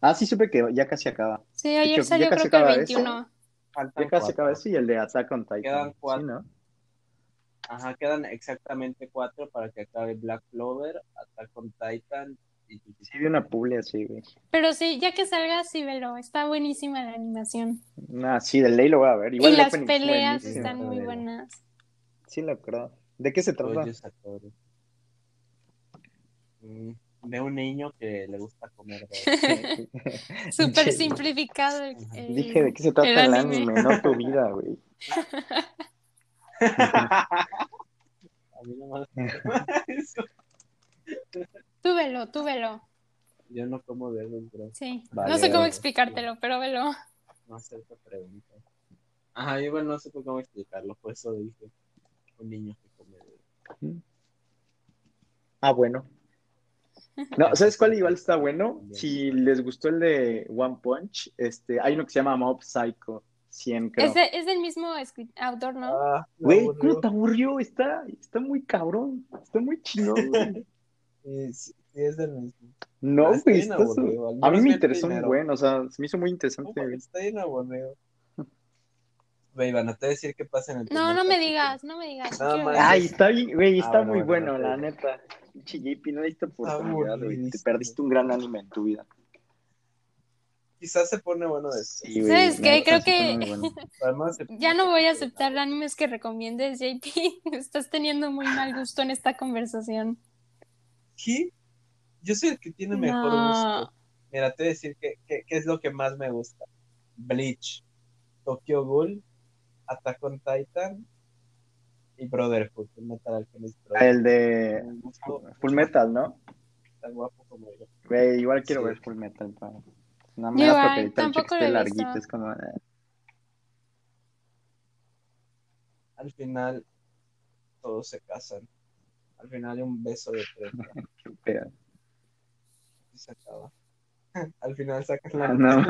S1: Ah, sí, supe que ya casi acaba.
S3: Sí, ayer
S1: hecho,
S3: salió creo que el
S1: acaba eso.
S3: 21.
S2: Faltan
S1: Ya casi
S2: cuatro.
S1: acaba ese y el de Attack on Titan.
S2: Quedan cuatro.
S1: Sí, ¿no?
S2: Ajá, quedan exactamente cuatro para que acabe Black Clover, Attack on Titan
S1: Sí, vi una publi así, güey.
S3: Pero sí, ya que salga, sí velo. Está buenísima la animación.
S1: Ah, sí, de ley lo voy a ver. Igual
S3: y
S1: el
S3: las peleas
S1: buenísimo.
S3: están muy buenas.
S1: Sí, la verdad. ¿De qué se trata?
S2: Mm, De un niño que le gusta comer.
S3: Súper simplificado. el- el-
S1: Dije, ¿de qué se trata
S3: el
S1: el
S3: anime.
S1: anime? No tu vida, güey.
S2: A mí no me eso.
S3: Tú velo, tú velo.
S2: Yo no como dedos, bro.
S3: Sí.
S1: Vale,
S3: no sé cómo explicártelo, pero velo.
S2: No acepto preguntas. Ajá, igual no sé cómo explicarlo, por eso dije un niño que come dedos.
S1: Ah, bueno. No, ¿sabes cuál igual está bueno? Si les gustó el de One Punch, este, hay uno que se llama Mob Psycho 100, creo.
S3: Es, de- es del mismo autor, ¿no?
S2: Ah,
S1: Güey,
S2: aburrió.
S1: ¿cómo te aburrió? Está, está muy cabrón, está muy chingón, güey.
S2: Sí, sí, sí, es del mismo.
S1: No, güey, está
S2: aburrido,
S1: A mí me interesó muy bueno, o sea, se me hizo muy interesante. Güey.
S2: Está bien aburrido. Ve, Iván, no te a decir qué pasa en el
S3: No, no me digas, no me digas.
S1: Ay, está bien, güey,
S2: Ah,
S1: está
S2: bueno,
S1: muy
S2: bueno,
S1: la neta. JP, no diste oportunidad, güey. Te perdiste un gran anime en tu vida.
S2: Quizás se pone bueno después.
S1: Sí,
S3: ¿Sabes qué? Creo que-
S1: muy bueno.
S2: Además, se-
S3: Ya no voy a aceptar animes que recomiendes, JP. Estás teniendo muy mal gusto en esta conversación.
S2: ¿Qué? Yo soy el que tiene mejor
S3: No.
S2: gusto. Mira, te voy a decir qué qué- qué es lo que más me gusta. Bleach, Tokyo Ghoul, Attack on Titan y Brotherhood, el Metal Alchemist
S1: Ah, El de Full Metal, ¿no?
S2: tan guapo como yo.
S1: Güey, igual quiero
S2: Sí.
S1: ver Full Metal. pa. No me da porque ahorita el
S3: tampoco
S1: cheque esté larguito, es como...
S2: Al final, todos se casan. Al final hay un beso de tres
S1: qué pedo.
S2: y se acaba. Al final sacan la
S1: Ah, no.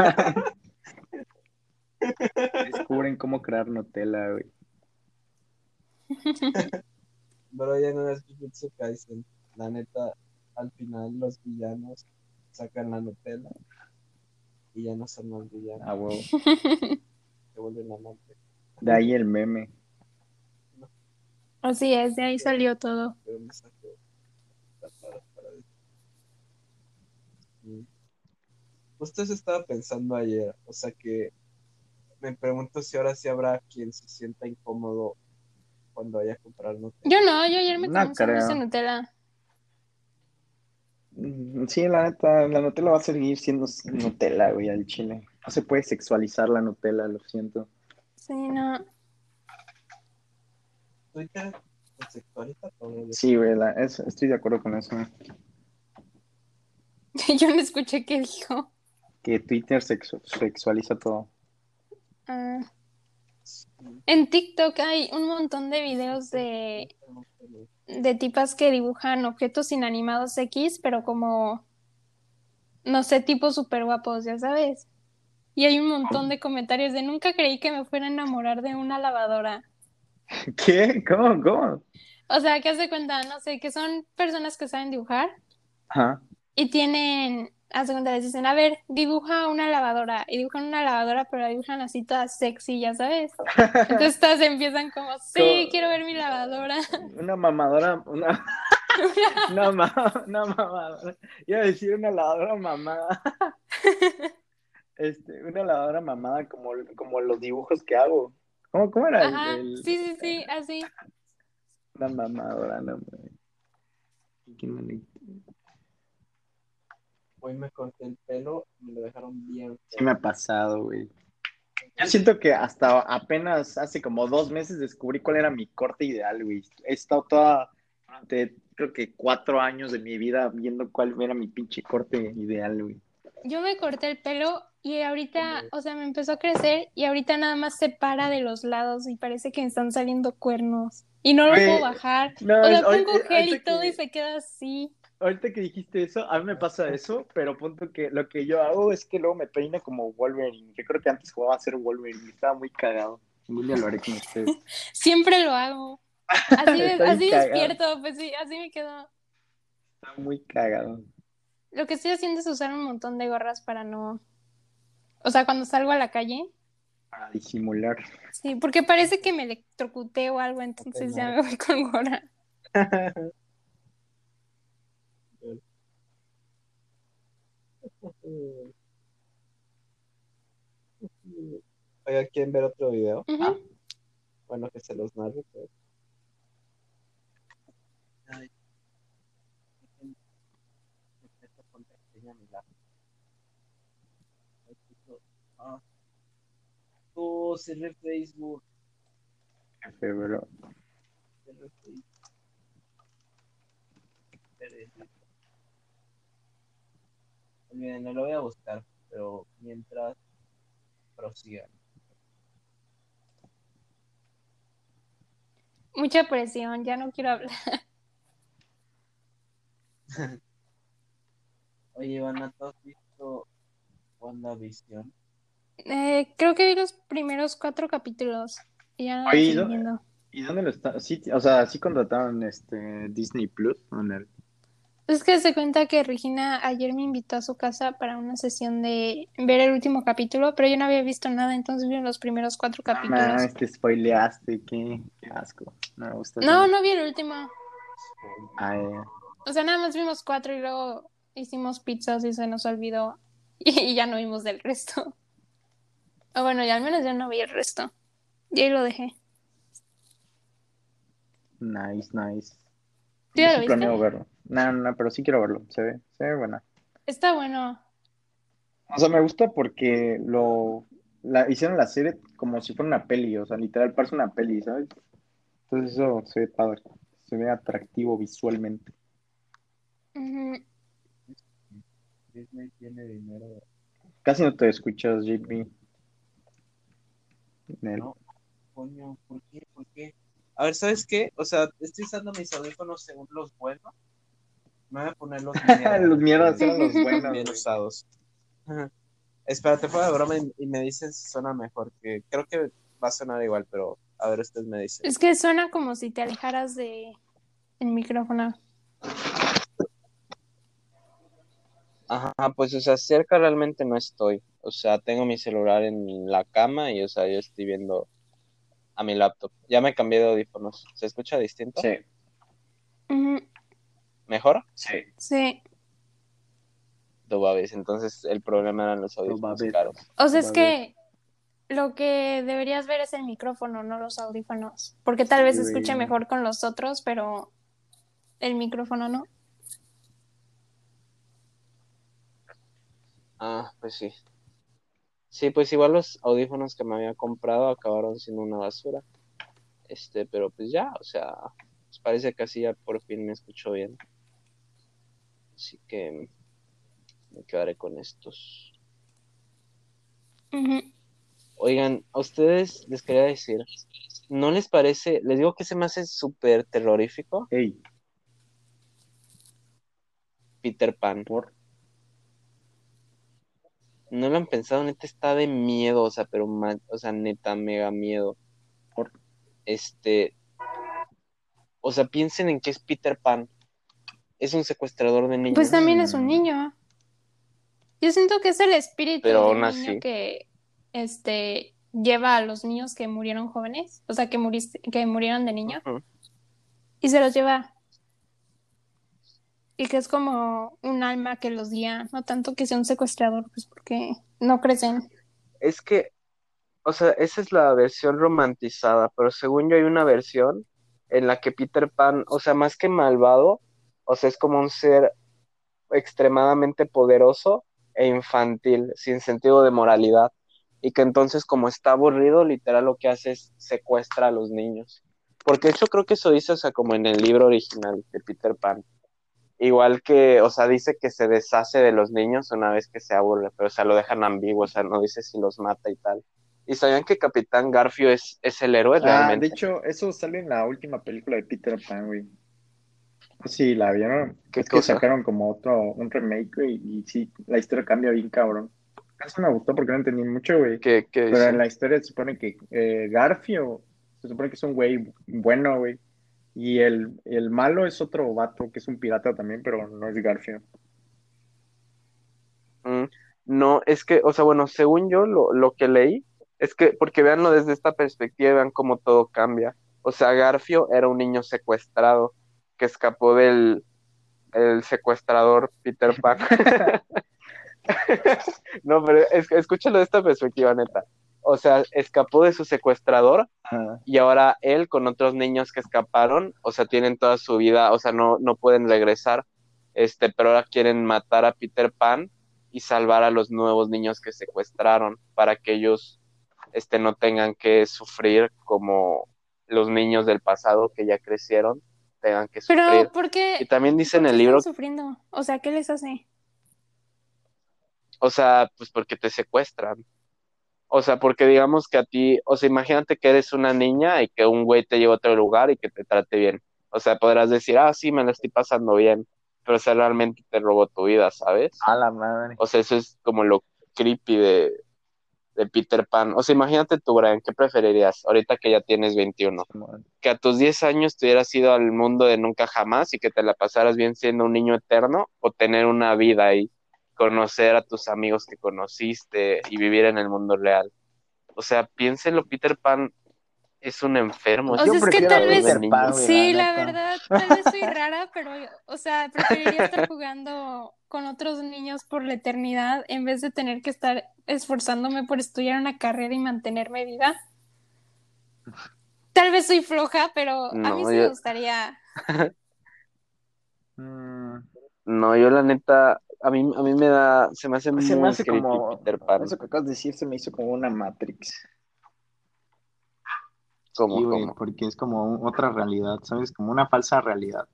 S1: Descubren cómo crear Nutella, güey.
S2: Pero ya no es Jujutsu Kaisen. La neta, al final los villanos sacan la Nutella y ya no son los villanos,
S1: Ah, huevo.
S2: se vuelven amantes.
S1: De ahí el meme.
S3: Así es, de ahí salió todo.
S2: Pero me saco tapadas para decir. Mm. Justo eso estaba pensando ayer, o sea que me pregunto si ahora sí habrá quien se sienta incómodo cuando vaya a comprar Nutella.
S3: Yo no, yo ayer me
S1: No creo.
S3: de Nutella.
S1: Mm, Sí, la neta, la Nutella va a seguir siendo Nutella, güey, al chile. No se puede sexualizar la Nutella, lo siento.
S3: Sí, no.
S2: Twitter conceptualiza todo.
S1: Sí, güey, la- es- estoy de acuerdo con eso.
S3: Yo no escuché qué dijo.
S1: Que Twitter sexu- sexualiza todo.
S3: Ah, en TikTok hay un montón de videos de, de tipas que dibujan objetos inanimados X, pero como, no sé, tipos súper guapos, ya sabes. Y hay un montón de comentarios de nunca creí que me fuera a enamorar de una lavadora.
S1: ¿Qué? ¿Cómo? ¿Cómo?
S3: O sea, que hace cuenta, no sé, que son personas que saben dibujar
S1: Ajá.
S3: y tienen, hace cuenta, les dicen, a ver, dibuja una lavadora. Y dibujan una lavadora, pero la dibujan así toda sexy, ya sabes. Entonces todas empiezan como, sí, quiero ver mi lavadora.
S1: Una mamadora, una, una, ma- una mamadora. Iba a decir una lavadora mamada. Este, una lavadora mamada como, como los dibujos que hago. ¿Cómo, cómo era? el-
S3: Ajá,
S1: el-
S3: sí, sí, sí, así.
S1: Una mamadora, no.
S2: Hoy me corté el pelo y me lo dejaron bien.
S1: Sí me ha pasado, güey. Yo siento que hasta apenas hace como dos meses descubrí cuál era mi corte ideal, güey. He estado toda, durante creo que cuatro años de mi vida viendo cuál era mi pinche corte ideal, güey.
S3: Yo me corté el pelo y ahorita, o sea, me empezó a crecer y ahorita nada más se para de los lados y parece que me están saliendo cuernos. Y no lo
S1: Güey,
S3: puedo bajar.
S1: no,
S3: o sea,
S1: es-
S3: pongo gel y todo
S1: que-
S3: y se queda así.
S1: Ahorita que dijiste eso, a mí me pasa eso, pero punto que lo que yo hago es que luego me peino como Wolverine. Yo creo que antes jugaba a ser Wolverine, estaba muy cagado. Un día lo haré con ustedes.
S3: Siempre lo hago. Así,
S1: bien
S3: así despierto, pues sí, así me quedo.
S1: Está muy cagado.
S3: Lo que estoy haciendo es usar un montón de gorras para no. O sea, cuando salgo a la calle.
S1: Para disimular.
S3: Sí, porque parece que me electrocuté o algo, entonces ya me voy con gorra. Uh.
S2: Oiga, ¿quieren ver otro video?
S3: Ah,
S2: bueno, que se los narre. Pues. Pero... Oh, cerré Facebook. Facebook. Olviden, no lo voy a buscar, pero mientras prosigan.
S3: Mucha presión, ya no quiero hablar.
S2: Oye, Ivana, ¿tú has visto WandaVision?
S3: Eh, creo que vi los primeros cuatro capítulos y ya no
S1: Oye,
S3: lo
S1: ¿y dónde-
S3: viendo.
S1: ¿Y dónde lo está? Sí, o sea, sí contrataron este Disney Plus en el.
S3: Es que se cuenta que Regina ayer me invitó a su casa para una sesión de ver el último capítulo, pero yo no había visto nada, entonces vi los primeros cuatro capítulos.
S1: Ah, te spoileaste, qué, qué asco. No me gusta.
S3: No, no vi el último.
S1: Ah, eh.
S3: O sea, nada más vimos cuatro y luego hicimos pizzas y se nos olvidó y ya no vimos del resto. O bueno, ya al menos yo no vi el resto. Y ahí lo dejé.
S1: Nice, nice.
S3: ¿Tú
S1: Yo
S3: ya
S1: sí
S3: lo viste?
S1: verlo. No, no, no, pero sí quiero verlo. Se ve, se ve buena.
S3: Está bueno.
S1: O sea, me gusta porque lo la, hicieron la serie como si fuera una peli, o sea, literal parece una peli, ¿sabes? Entonces eso se ve padre, se ve atractivo visualmente.
S2: Disney tiene dinero.
S1: Casi no te escuchas, JP. Nel.
S2: No. Coño, ¿por qué? ¿Por qué? A ver, ¿sabes qué? O sea, estoy usando mis audífonos según los buenos. Me voy a poner los mierdas.
S1: Los mierdas eran los buenos.
S2: Bien usados. Espérate, fuera de broma y, y me dices si suena mejor. Que creo que va a sonar igual, pero a ver, ustedes me dicen.
S3: Es que suena como si te alejaras de el micrófono.
S2: Ajá, pues, o sea, cerca realmente no estoy. O sea, tengo mi celular en la cama y, o sea, yo estoy viendo a mi laptop. Ya me cambié de audífonos. ¿Se escucha distinto?
S1: Sí.
S2: ¿Mejor?
S1: sí.
S3: Sí.
S2: Tú babes. Entonces, el problema eran los audífonos
S1: babes.
S2: caros.
S3: O sea, es que lo que deberías ver es el micrófono, no los audífonos. Porque tal vez escuche mejor con los otros, pero el micrófono no.
S2: Ah, pues sí. Sí, pues igual los audífonos que me había comprado acabaron siendo una basura. Este, pero pues ya, o sea, pues parece que así ya por fin me escucho bien. Así que me quedaré con estos. Oigan, a ustedes les quería decir, ¿no les parece? Les digo que se me hace súper terrorífico
S1: Ey,
S2: Peter Pan.
S1: por.
S2: No lo han pensado, neta está de miedo, o sea, pero ma- o sea, neta, mega miedo.
S1: Por-
S2: Este, o sea, piensen en que es Peter Pan. Es un secuestrador de niños.
S3: Pues también es un niño. Yo siento que es el espíritu
S2: Pero
S3: de
S2: aún
S3: un
S2: así.
S3: niño que este lleva a los niños que murieron jóvenes, o sea, que muriste, que murieron de niño, y se los lleva. Y que es como un alma que los guía, no tanto que sea un secuestrador, pues porque no crecen.
S2: Es que, o sea, esa es la versión romantizada, pero según yo hay una versión en la que Peter Pan, o sea, más que malvado, o sea, es como un ser extremadamente poderoso e infantil, sin sentido de moralidad, y que entonces como está aburrido, literal lo que hace es secuestra a los niños. Porque de hecho creo que eso dice, o sea, como en el libro original de Peter Pan. Igual que, o sea, dice que se deshace de los niños una vez que se aburre, pero o sea, lo dejan ambiguo, o sea, no dice si los mata y tal. ¿Y sabían que Capitán Garfio es, es el héroe
S1: Ah,
S2: realmente?
S1: de hecho, eso sale en la última película de Peter Pan, güey. Sí, la vieron.
S2: ¿Qué
S1: es que
S2: cosa?
S1: sacaron como otro, un remake, güey, y sí, la historia cambia bien cabrón. Casi me gustó porque no entendí mucho, güey.
S2: ¿Qué, qué
S1: Pero en la historia se supone que eh, Garfio se supone que es un güey bueno, güey. Y el, el malo es otro vato que es un pirata también, pero no es Garfio.
S2: Mm, no, es que, o sea, bueno, según yo lo, lo que leí, es que, porque véanlo desde esta perspectiva y vean cómo todo cambia. O sea, Garfio era un niño secuestrado que escapó del el secuestrador Peter Pan. No, pero es, escúchalo de esta perspectiva, neta. O sea, escapó de su secuestrador y ahora él con otros niños que escaparon, o sea, tienen toda su vida, o sea, no, no pueden regresar, este, pero ahora quieren matar a Peter Pan y salvar a los nuevos niños que secuestraron para que ellos, este, no tengan que sufrir como los niños del pasado que ya crecieron, tengan que sufrir.
S3: Pero, ¿por qué?
S2: Y también dice en el libro,
S3: están sufriendo? O sea, ¿qué les hace?
S2: o sea, pues porque te secuestran. O sea, porque digamos que a ti, o sea, imagínate que eres una niña y que un güey te lleva a otro lugar y que te trate bien. O sea, podrás decir, ah, sí, me lo estoy pasando bien, pero o sea, realmente te robó tu vida, ¿sabes?
S1: A la madre.
S2: O sea, eso es como lo creepy de, de Peter Pan. O sea, imagínate tú, Brian, ¿qué preferirías ahorita que ya tienes 21? Que a tus 10 años te hubieras ido al mundo de nunca jamás y que te la pasaras bien siendo un niño eterno o tener una vida ahí, conocer a tus amigos que conociste y vivir en el mundo real. O sea, piénselo, Peter Pan es un enfermo.
S3: O
S2: es
S3: sea, es que tal vez- Sí,
S1: la
S3: verdad, tal vez soy rara, pero, o sea, preferiría estar jugando con otros niños por la eternidad en vez de tener que estar esforzándome por estudiar una carrera y mantenerme viva. Tal vez soy floja, pero a mí me gustaría.
S1: Mm,
S2: No, yo la neta, a mí, a mí me da, se me hace muy
S1: se me hace como.
S2: Peter Pan.
S1: Eso que acabas de decir se me hizo como una Matrix.
S2: Como,
S1: Sí, güey,
S2: como-
S1: porque es como un- otra realidad, ¿sabes? Como una falsa realidad.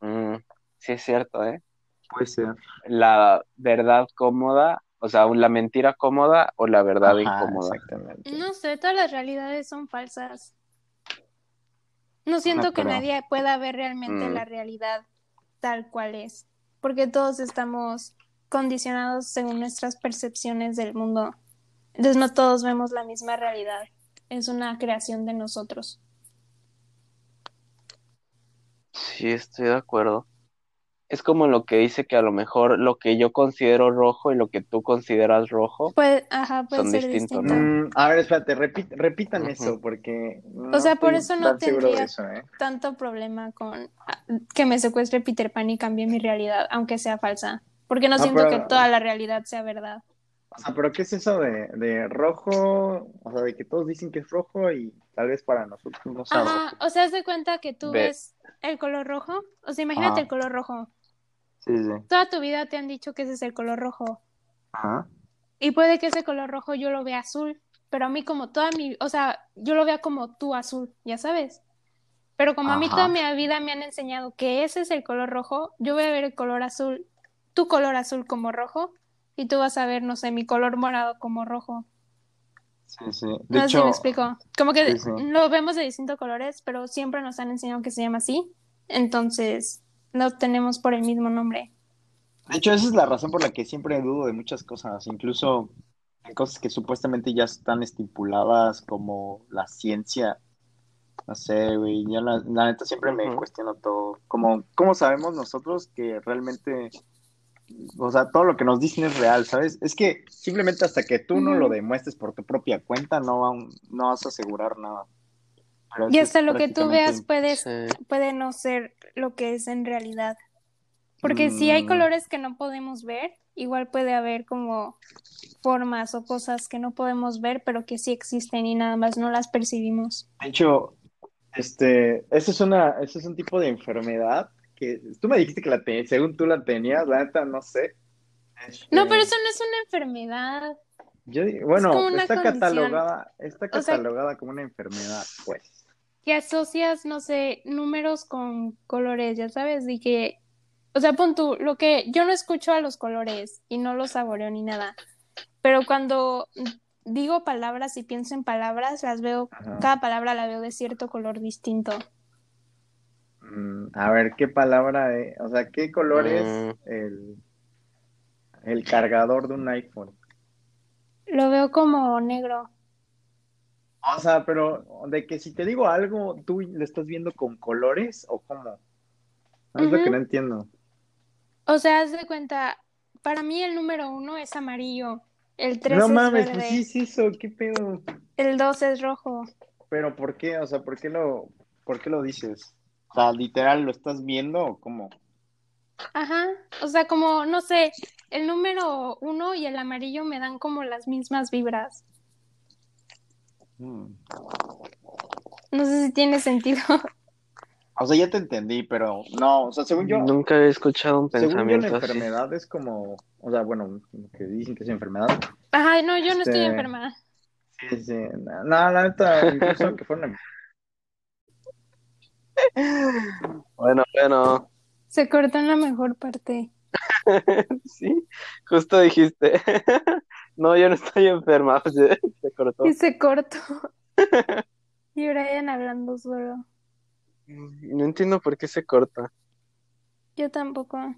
S2: Mm, sí es cierto, ¿eh?
S1: Puede ser.
S2: La verdad cómoda, o sea, la mentira cómoda o la verdad
S1: Ajá,
S2: incómoda.
S1: exactamente.
S3: No sé, todas las realidades son falsas. No siento
S1: No,
S3: que
S1: pero-
S3: nadie pueda ver realmente
S2: Mm.
S3: la realidad tal cual es, porque todos estamos condicionados según nuestras percepciones del mundo. Entonces no todos vemos la misma realidad. Es una creación de nosotros.
S2: Sí, estoy de acuerdo. Es como lo que dice que a lo mejor lo que yo considero rojo y lo que tú consideras rojo.
S3: Ajá, puede
S2: Son
S3: ser
S2: distintos,
S3: distinto.
S2: ¿no?
S1: Mm, a ver, espérate, repit- repitan eso, porque no
S3: O sea, por eso no tendría-
S1: eso, ¿eh?
S3: Tanto problema con ah, que me secuestre Peter Pan y cambie mi realidad, aunque sea falsa. Porque no
S1: Ah,
S3: siento
S1: pero-
S3: que toda la realidad sea verdad.
S1: O sea, pero ¿qué es eso de, de rojo? O sea, de que todos dicen que es rojo y tal vez para nosotros no sea
S3: Ajá, o sea, haz de cuenta que tú
S2: Ve.
S3: ves el color rojo. O sea, imagínate
S1: Ajá.
S3: el color rojo.
S1: Sí, sí.
S3: Toda tu vida te han dicho que ese es el color rojo.
S1: Ajá.
S3: Y puede que ese color rojo yo lo vea azul, pero a mí como toda mi, o sea, yo lo vea como tú azul, ya sabes. Pero como a mí toda mi vida me han enseñado que ese es el color rojo, yo voy a ver el color azul, tu color azul como rojo, y tú vas a ver, no sé, mi color morado como rojo.
S1: Sí, sí. De
S3: No sé si
S1: hecho,
S3: me explico. Como que
S1: sí, sí.
S3: lo vemos de distintos colores, pero siempre nos han enseñado que se llama así. Entonces, lo tenemos por el mismo nombre.
S1: de hecho, esa es la razón por la que siempre dudo de muchas cosas, incluso en cosas que supuestamente ya están estipuladas como la ciencia. No sé, güey, ya la, la neta siempre me cuestiono todo. Como, ¿cómo sabemos nosotros que realmente, o sea, todo lo que nos dicen es real, ¿sabes? Es que simplemente hasta que tú no lo demuestres por tu propia cuenta, no, va- no vas a asegurar nada. Pero
S3: Y hasta lo que tú veas puede,
S2: Sí.
S3: puede no ser lo que es en realidad. Porque si hay
S1: Mm.
S3: colores que no podemos ver, igual puede haber como formas o cosas que no podemos ver, pero que sí existen y nada más no las percibimos.
S1: De hecho, este, es una, eso es un tipo de enfermedad que tú me dijiste que la te- según tú la tenías, la neta no sé.
S3: No,
S1: Este,
S3: pero eso no es una enfermedad.
S1: yo bueno, está
S3: condición.
S1: catalogada, está
S3: O sea-
S1: catalogada como una enfermedad, pues.
S3: que asocias, no sé, números con colores, ya sabes, y que, o sea, pon tú, lo que yo no escucho a los colores y no los saboreo ni nada, pero cuando digo palabras y pienso en palabras, las veo,
S1: Ajá.
S3: cada palabra la veo de cierto color distinto.
S1: Mm, a ver, ¿qué palabra es? O sea, ¿qué color es
S2: Mm.
S1: el, el cargador de un iPhone?
S3: Lo veo como negro.
S1: O sea, pero de que si te digo algo, ¿tú lo estás viendo con colores o cómo? No, Es lo que no entiendo.
S3: O sea, haz de cuenta, para mí el número uno es amarillo, el tres
S1: No
S3: es
S1: mames,
S3: verde,
S1: pues sí es eso, ¿qué pedo?
S3: el dos es rojo.
S1: Pero ¿por qué? O sea, ¿por qué lo, por qué lo dices? O sea, literal, ¿lo estás viendo o cómo?
S3: Ajá, o sea, como, no sé, el número uno y el amarillo me dan como las mismas vibras.
S1: Mm.
S3: No sé si tiene sentido.
S1: O sea, ya te entendí, pero no, o sea, según yo,
S4: Nunca he escuchado un
S1: según yo la
S4: pensamiento así.
S1: enfermedad es como, o sea, bueno, que dicen que es enfermedad.
S3: Ajá, no, yo no estoy
S1: Este-
S3: enferma.
S1: Sí, sí, no, no, la neta, incluso aunque fuera una
S4: Bueno, bueno,
S3: Se cortó en la mejor parte.
S4: sí, justo dijiste. No, yo no estoy enferma, se, se cortó.
S3: Y se cortó. Y Brian hablando solo.
S4: No entiendo por qué se corta.
S3: Yo tampoco.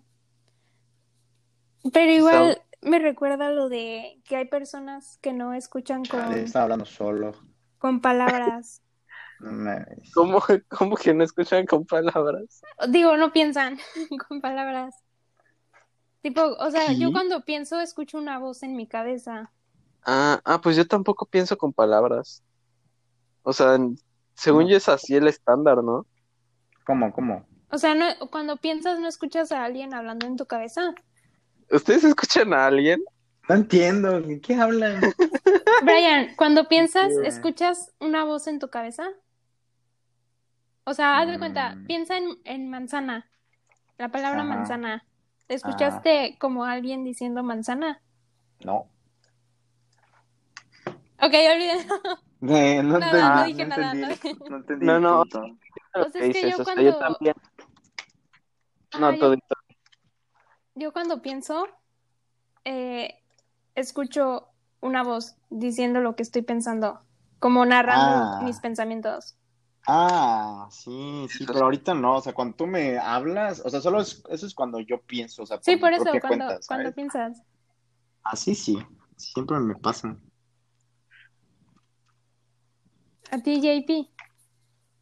S3: Pero igual me recuerda lo de que hay personas que no escuchan con,
S1: Chale, estaba hablando solo.
S3: con palabras.
S1: No.
S4: ¿Cómo, cómo que no escuchan con palabras?
S3: Digo, no piensan con palabras. Tipo, o sea,
S1: ¿Sí?
S3: yo cuando pienso escucho una voz en mi cabeza.
S4: Ah, ah, pues yo tampoco pienso con palabras. O sea, según
S1: No.
S4: yo es así el estándar, ¿no?
S1: ¿Cómo, cómo?
S3: O sea, no, cuando piensas no escuchas a alguien hablando en tu cabeza.
S4: ¿Ustedes escuchan a alguien?
S1: No entiendo, ¿de qué hablan?
S3: Brian, cuando piensas. ¿escuchas una voz en tu cabeza? O sea, haz de cuenta,
S1: Mm.
S3: piensa en, en manzana, la palabra
S1: Ajá.
S3: manzana. ¿Escuchaste como alguien diciendo manzana?
S1: No.
S3: Ok, olvídalo.
S1: Eh, no,
S3: Nada, no dije nada,
S1: entendí,
S3: no.
S1: no entendí
S4: No, no.
S3: O sea, es que yo cuando-
S4: yo también. No,
S3: Ajá, yo-
S4: todito.
S3: Yo cuando pienso, eh, escucho una voz diciendo lo que estoy pensando, como narrando
S1: Ah.
S3: mis pensamientos.
S1: Ah, sí, sí, pero ahorita no, o sea, cuando tú me hablas, o sea, solo es, eso es cuando yo pienso, o sea,
S3: Sí,
S1: mi
S3: por eso, cuando,
S1: cuenta,
S3: cuando
S1: ¿sabes?
S3: piensas.
S1: Así sí, siempre me pasa.
S3: A ti, JP.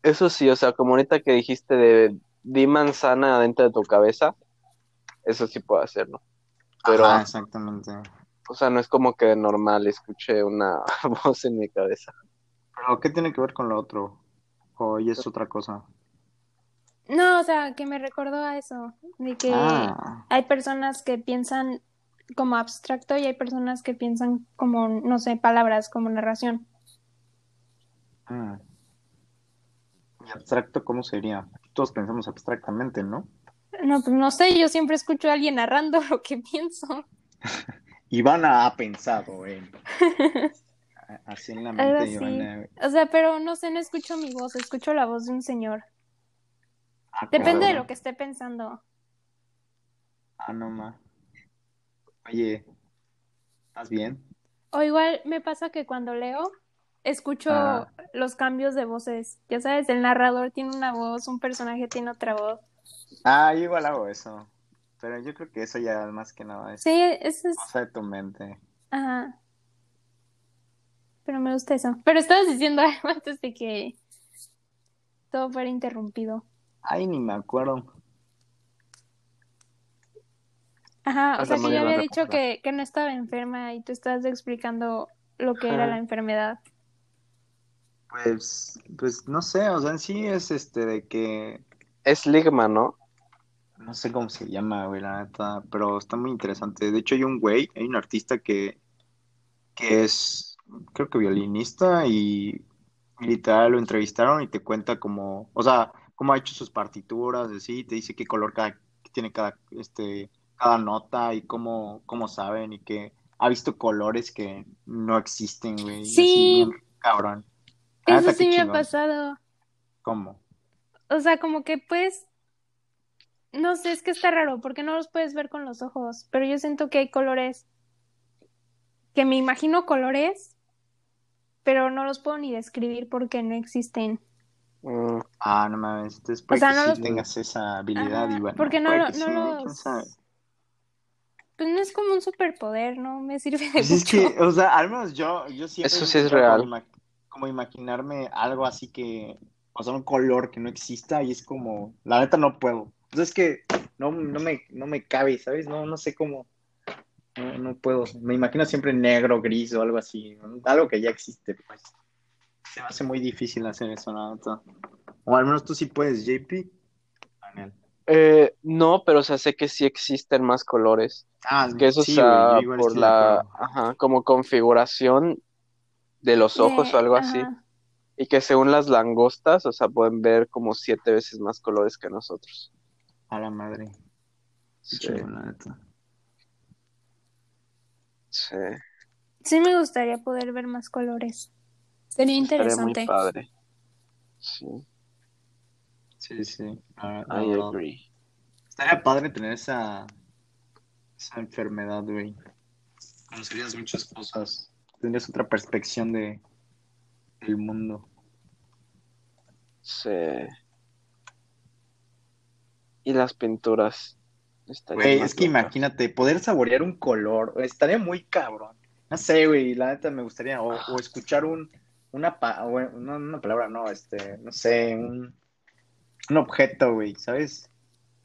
S4: Eso sí, o sea, como ahorita que dijiste de di manzana dentro de tu cabeza, eso sí puedo hacerlo. Pero,
S1: Ajá, exactamente.
S4: o sea, no es como que de normal escuché una voz en mi cabeza.
S1: Pero, ¿qué tiene que ver con lo otro? O es otra cosa.
S3: No, o sea, que me recordó a eso, de que
S1: Ah,
S3: hay personas que piensan como abstracto y hay personas que piensan como, no sé, palabras, como narración.
S1: mm. ¿Y abstracto cómo sería? Todos pensamos abstractamente, ¿no?
S3: No, pues no sé, yo siempre escucho a alguien narrando lo que pienso.
S1: Ivana ha pensado en... Así en la
S3: Algo
S1: mente,
S3: así.
S1: Ivana.
S3: O sea, pero no sé, no escucho mi voz, escucho la voz de un señor.
S1: Ah,
S3: Depende de lo que esté pensando.
S1: Ah, no, ma. Oye, ¿estás bien?
S3: O igual me pasa que cuando leo, escucho
S1: Ah.
S3: los cambios de voces. Ya sabes, el narrador tiene una voz, un personaje tiene otra voz.
S1: Ah, yo igual hago eso. Pero yo creo que eso ya más que nada es
S3: Sí, eso es...
S1: cosa de tu mente.
S3: Ajá. Pero me gusta eso. Pero estabas diciendo algo antes de que todo fuera interrumpido.
S1: Ay, ni me acuerdo.
S3: Ajá, o sea que
S4: ya
S3: yo había dicho que, que no estaba enferma y tú estabas explicando lo que era la enfermedad.
S1: Pues, pues no sé, o sea, en sí es este de que
S4: Es ligma, ¿no?
S1: no sé cómo se llama, güey, la neta, pero está muy interesante. De hecho, hay un güey, hay un artista que, que es, creo que violinista y literal lo entrevistaron y te cuenta como, o sea, cómo ha hecho sus partituras, así, te dice qué color cada, tiene cada, este, cada nota y cómo, cómo saben y que ha visto colores que no existen, güey,
S3: Sí.
S1: así, cabrón.
S3: Eso sí me ha pasado.
S1: ¿Cómo?
S3: O sea, como que pues, no sé, es que está raro porque no los puedes ver con los ojos, pero yo siento que hay colores que me imagino colores, pero no los puedo ni describir porque no existen.
S4: Mm,
S1: Ah, no mames, entonces puede
S3: sea,
S1: que
S3: no
S1: sí
S3: los-
S1: tengas esa habilidad,
S3: Ajá,
S1: Iván.
S3: porque no no
S1: sí,
S3: los-
S1: ¿Quién sabe?
S3: Pues no es como un superpoder, ¿no? Me sirve de
S1: Pues es que, o sea, al menos yo, yo siempre
S4: Eso sí es real.
S1: Como, ima- como imaginarme algo así que, o sea, un color que no exista y es como, la neta no puedo. Pues es que no, no me, no me cabe, ¿sabes? No, no sé cómo, no, no puedo. Me imagino siempre negro, gris o algo así, algo que ya existe, pues. Se me hace muy difícil hacer eso, la neta. O al menos tú sí puedes, JP. Daniel.
S2: Eh, no, pero o sea, sé que sí existen más colores.
S1: Ah,
S2: Que eso
S1: sí, güey,
S2: por la, ajá, como configuración de los ojos o algo así. Y que según las langostas, o sea, pueden ver como siete veces más colores que nosotros.
S1: A la madre.
S2: Sí,
S1: la neta.
S2: Sí.
S3: Sí me gustaría poder ver más colores. Sería
S2: Estaría muy
S3: interesante.
S2: padre. Sí,
S1: Sí, sí.
S2: I
S1: verdad.
S2: agree.
S1: Estaría padre tener esa, esa enfermedad, güey. Conocerías muchas cosas. Tendrías otra perspección de del mundo.
S2: Sí. Y las pinturas.
S1: Güey, es que imagínate, poder saborear un color, estaría muy cabrón. No sé, güey, la neta me gustaría, o, o escuchar un, una, pa- o, no, una palabra, no, este, no sé, un, un objeto, güey, ¿sabes?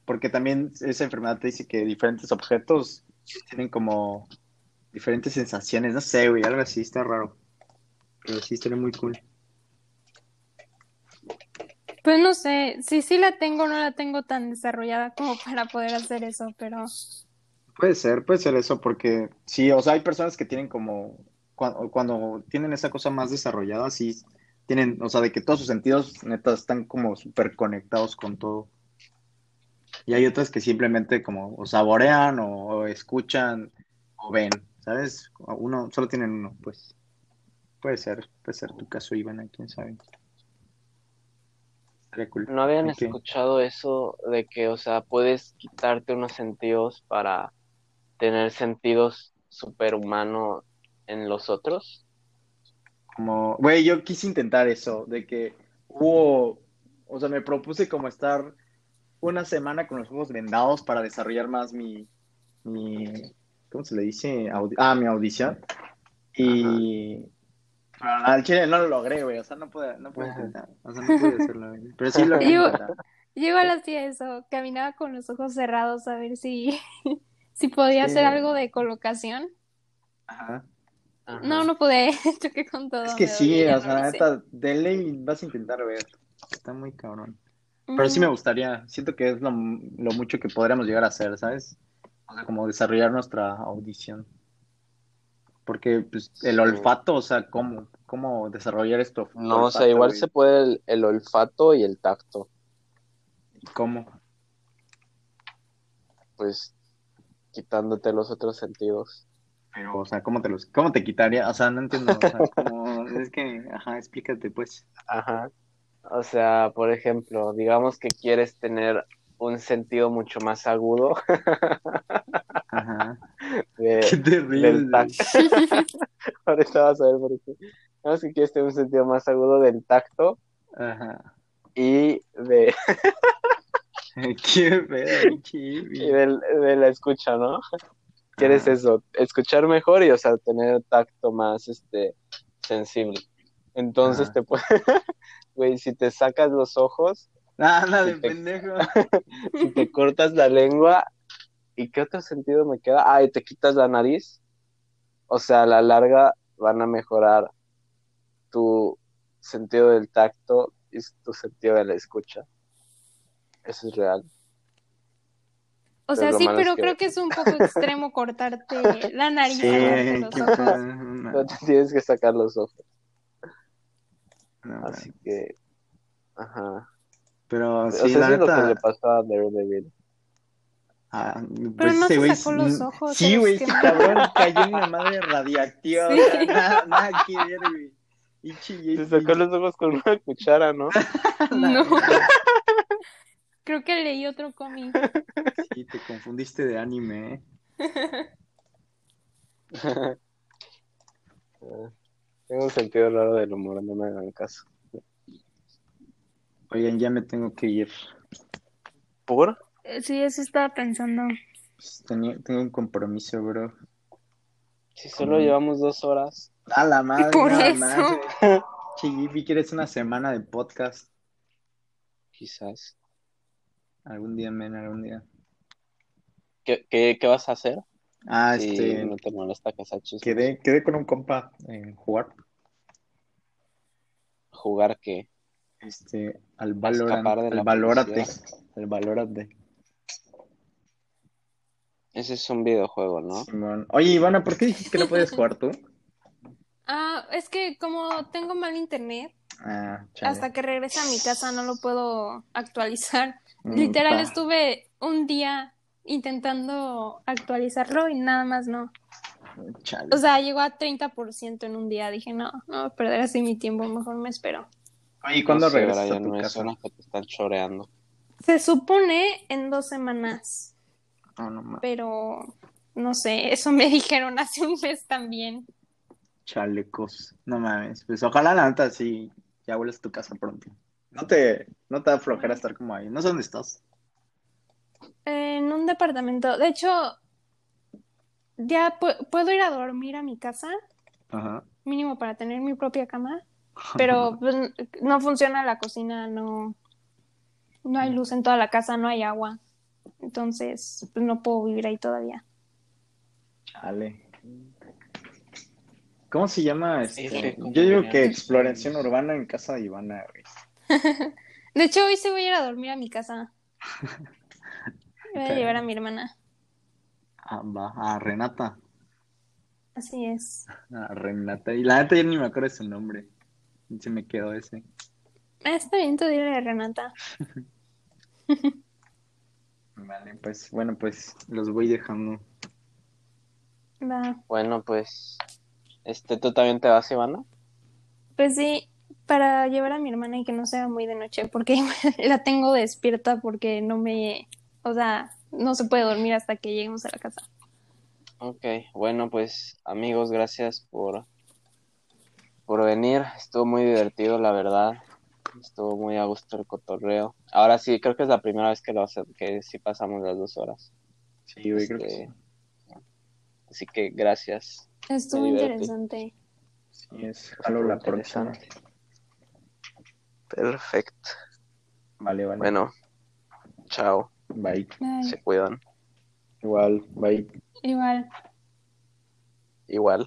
S1: Porque también esa enfermedad te dice que diferentes objetos tienen como diferentes sensaciones, no sé, güey, algo así, está raro. Pero sí, estaría muy cool.
S3: Pues no sé, si sí la tengo, no la tengo tan desarrollada como para poder hacer eso, pero
S1: Puede ser, puede ser eso, porque sí, o sea, hay personas que tienen como, cuando, tienen esa cosa más desarrollada, sí, tienen, o sea, de que todos sus sentidos, neta, están como súper conectados con todo. Y hay otras que simplemente como o saborean o, o escuchan o ven, ¿sabes? Uno, solo tienen uno, pues. Puede ser, puede ser tu caso, Ivana, quién sabe. Cool.
S2: ¿No habían escuchado eso de que, o sea, puedes quitarte unos sentidos para tener sentidos superhumanos en los otros?
S1: Como, güey, yo quise intentar eso, de que hubo, o sea, me propuse como estar una semana con los ojos vendados para desarrollar más mi, mi, ¿cómo se le dice? Audi- ah, mi audición. Y pero al chile no lo logré, güey, o sea, no pude, no pude intentar, o sea, no pude hacerlo, güey. Pero sí lo
S3: Yo- yo igual hacía eso, caminaba con los ojos cerrados a ver si, si podía
S1: Sí.
S3: hacer algo de colocación.
S1: Ajá.
S2: Ajá.
S3: No, no pude, choqué con todo.
S1: Es que sí, o sea, neta, de ley vas a intentar ver. Está muy cabrón. Pero sí me gustaría, siento que es lo, lo mucho que podríamos llegar a hacer, ¿sabes? O sea, como desarrollar nuestra audición. Porque pues, el
S2: Sí.
S1: olfato, o sea, ¿cómo, cómo desarrollar esto?
S2: No, o sea, igual se puede el, el olfato y el tacto.
S1: ¿Cómo?
S2: Pues quitándote los otros sentidos.
S1: Pero, o sea, ¿cómo te los, cómo te quitaría? O sea, no entiendo, o sea, como, es que, ajá, explícate, pues.
S2: Ajá. O sea, por ejemplo, digamos que quieres tener un sentido mucho más agudo
S1: Ajá.
S2: de,
S1: Qué terrible.
S2: del tacto. Ahorita vas a ver por qué. Digamos que quieres tener un sentido más agudo del tacto
S1: Ajá.
S2: y de,
S1: Qué pedo, pinche
S2: y del- de la escucha, ¿no? Quieres
S1: Ajá.
S2: eso, escuchar mejor y, o sea, tener tacto más, este, sensible. Entonces
S1: Ajá.
S2: te puede, güey, si te sacas los ojos,
S1: Nada de
S2: te-
S1: pendejo.
S2: si te cortas la lengua, ¿y qué otro sentido me queda? Ah, y te quitas la nariz, o sea, a la larga van a mejorar tu sentido del tacto y tu sentido de la escucha. Eso es real.
S3: O sea,
S2: Pero
S3: sí,
S2: es
S3: pero
S2: que-
S3: creo que es un poco extremo cortarte la nariz
S1: Sí,
S3: sacarte los
S1: qué
S3: ojos.
S2: No te tienes que sacar los ojos.
S1: No,
S2: Así que, ajá.
S1: Pero
S2: o
S1: sí,
S2: sea,
S1: la
S2: eso es lo que le pasó a Daredevil.
S1: ah,
S3: Pero
S1: pues
S3: no se sacó los ojos,
S1: Sí, güey, ese
S3: quemó.
S1: cabrón cayó en una madre radiactiva.
S3: Sí.
S1: o sea, nada, nada que ver, güey.
S2: Se sacó los ojos con una cuchara, ¿no?
S3: No. Creo que leí otro cómic.
S1: Sí, te confundiste de anime, ¿eh?
S2: Tengo un sentido raro del humor, no me hagan caso.
S1: Oigan, ya me tengo que ir.
S2: ¿Por?
S3: Eh, Sí, eso estaba pensando.
S1: Pues, tenía- tengo un compromiso, bro.
S2: Si solo llevamos dos horas.
S1: A la madre,
S3: Por
S1: nada
S3: eso.
S1: J.P., ¿quieres una semana de podcast?
S2: Quizás.
S1: Algún día, men, algún día.
S2: ¿Qué, qué, qué vas a hacer?
S1: Ah,
S2: si
S1: este.
S2: no te molesta chismes.
S1: Quedé, quedé con un compa en jugar.
S2: ¿Jugar qué?
S1: Este, al Valorant, al Valorate, al Valorate.
S2: Ese es un videojuego, ¿no?
S1: Simón. Oye, Ivana, ¿por qué dijiste que no podías jugar tú?
S3: Ah, es que como tengo mal internet,
S1: Ah,
S3: hasta que regrese a mi casa no lo puedo actualizar.
S1: Mm,
S3: Literal,
S1: pa.
S3: estuve un día intentando actualizarlo y nada más no.
S1: Chale.
S3: O sea, llegó a 30% en un día. Dije, no, no voy a perder así mi tiempo, mejor me espero.
S1: Oye, ¿y cuándo
S2: No sé,
S1: regresas a
S2: Brian,
S1: tu
S2: me
S1: casa?
S2: suena que te están choreando.
S3: Se supone en dos semanas,
S1: No, no mames.
S3: pero no sé, eso me dijeron hace un mes también.
S1: Chalecos. No mames. Pues ojalá la neta sí ya vuelves a tu casa pronto. No te, no te da flojera estar como ahí. No sé dónde estás.
S3: En un departamento. De hecho, ya pu- puedo ir a dormir a mi casa,
S1: Ajá.
S3: mínimo para tener mi propia cama, pero pues, no funciona la cocina, no, no hay luz en toda la casa, no hay agua. Entonces, pues no puedo vivir ahí todavía.
S1: Chale. ¿Cómo se llama este?
S2: F, ¿cómo
S1: Yo digo que exploración urbana en casa de Ivana, güey.
S3: De hecho, hoy sí voy a ir a dormir a mi casa. Voy a llevar a mi hermana.
S1: Ah, va. A Renata.
S3: Así es.
S1: A Renata. Y la neta ya ni me acuerdo de su nombre. Se me quedó ese.
S3: Ah, está bien, tú dile a Renata.
S1: Vale, pues bueno, pues los voy dejando.
S3: Va.
S2: Bueno, pues, este, ¿tú también te vas, Ivana?
S3: Pues sí, para llevar a mi hermana y que no sea muy de noche, porque la tengo despierta porque no me, o sea, no se puede dormir hasta que lleguemos a la casa.
S2: Ok, bueno, pues, amigos, gracias por, por venir. Estuvo muy divertido, la verdad. Estuvo muy a gusto el cotorreo. Ahora sí, creo que es la primera vez que lo hacen, que sí pasamos las dos horas.
S1: Sí, creo que sí.
S2: Este, Así que gracias.
S3: Estuvo interesante.
S1: Sí, es. Jalo la próxima.
S2: Interesante. Perfecto.
S1: Vale, vale.
S2: Bueno, chao.
S1: Bye.
S3: Ay,
S2: Se cuidan.
S1: Igual, bye.
S3: igual.
S2: Igual.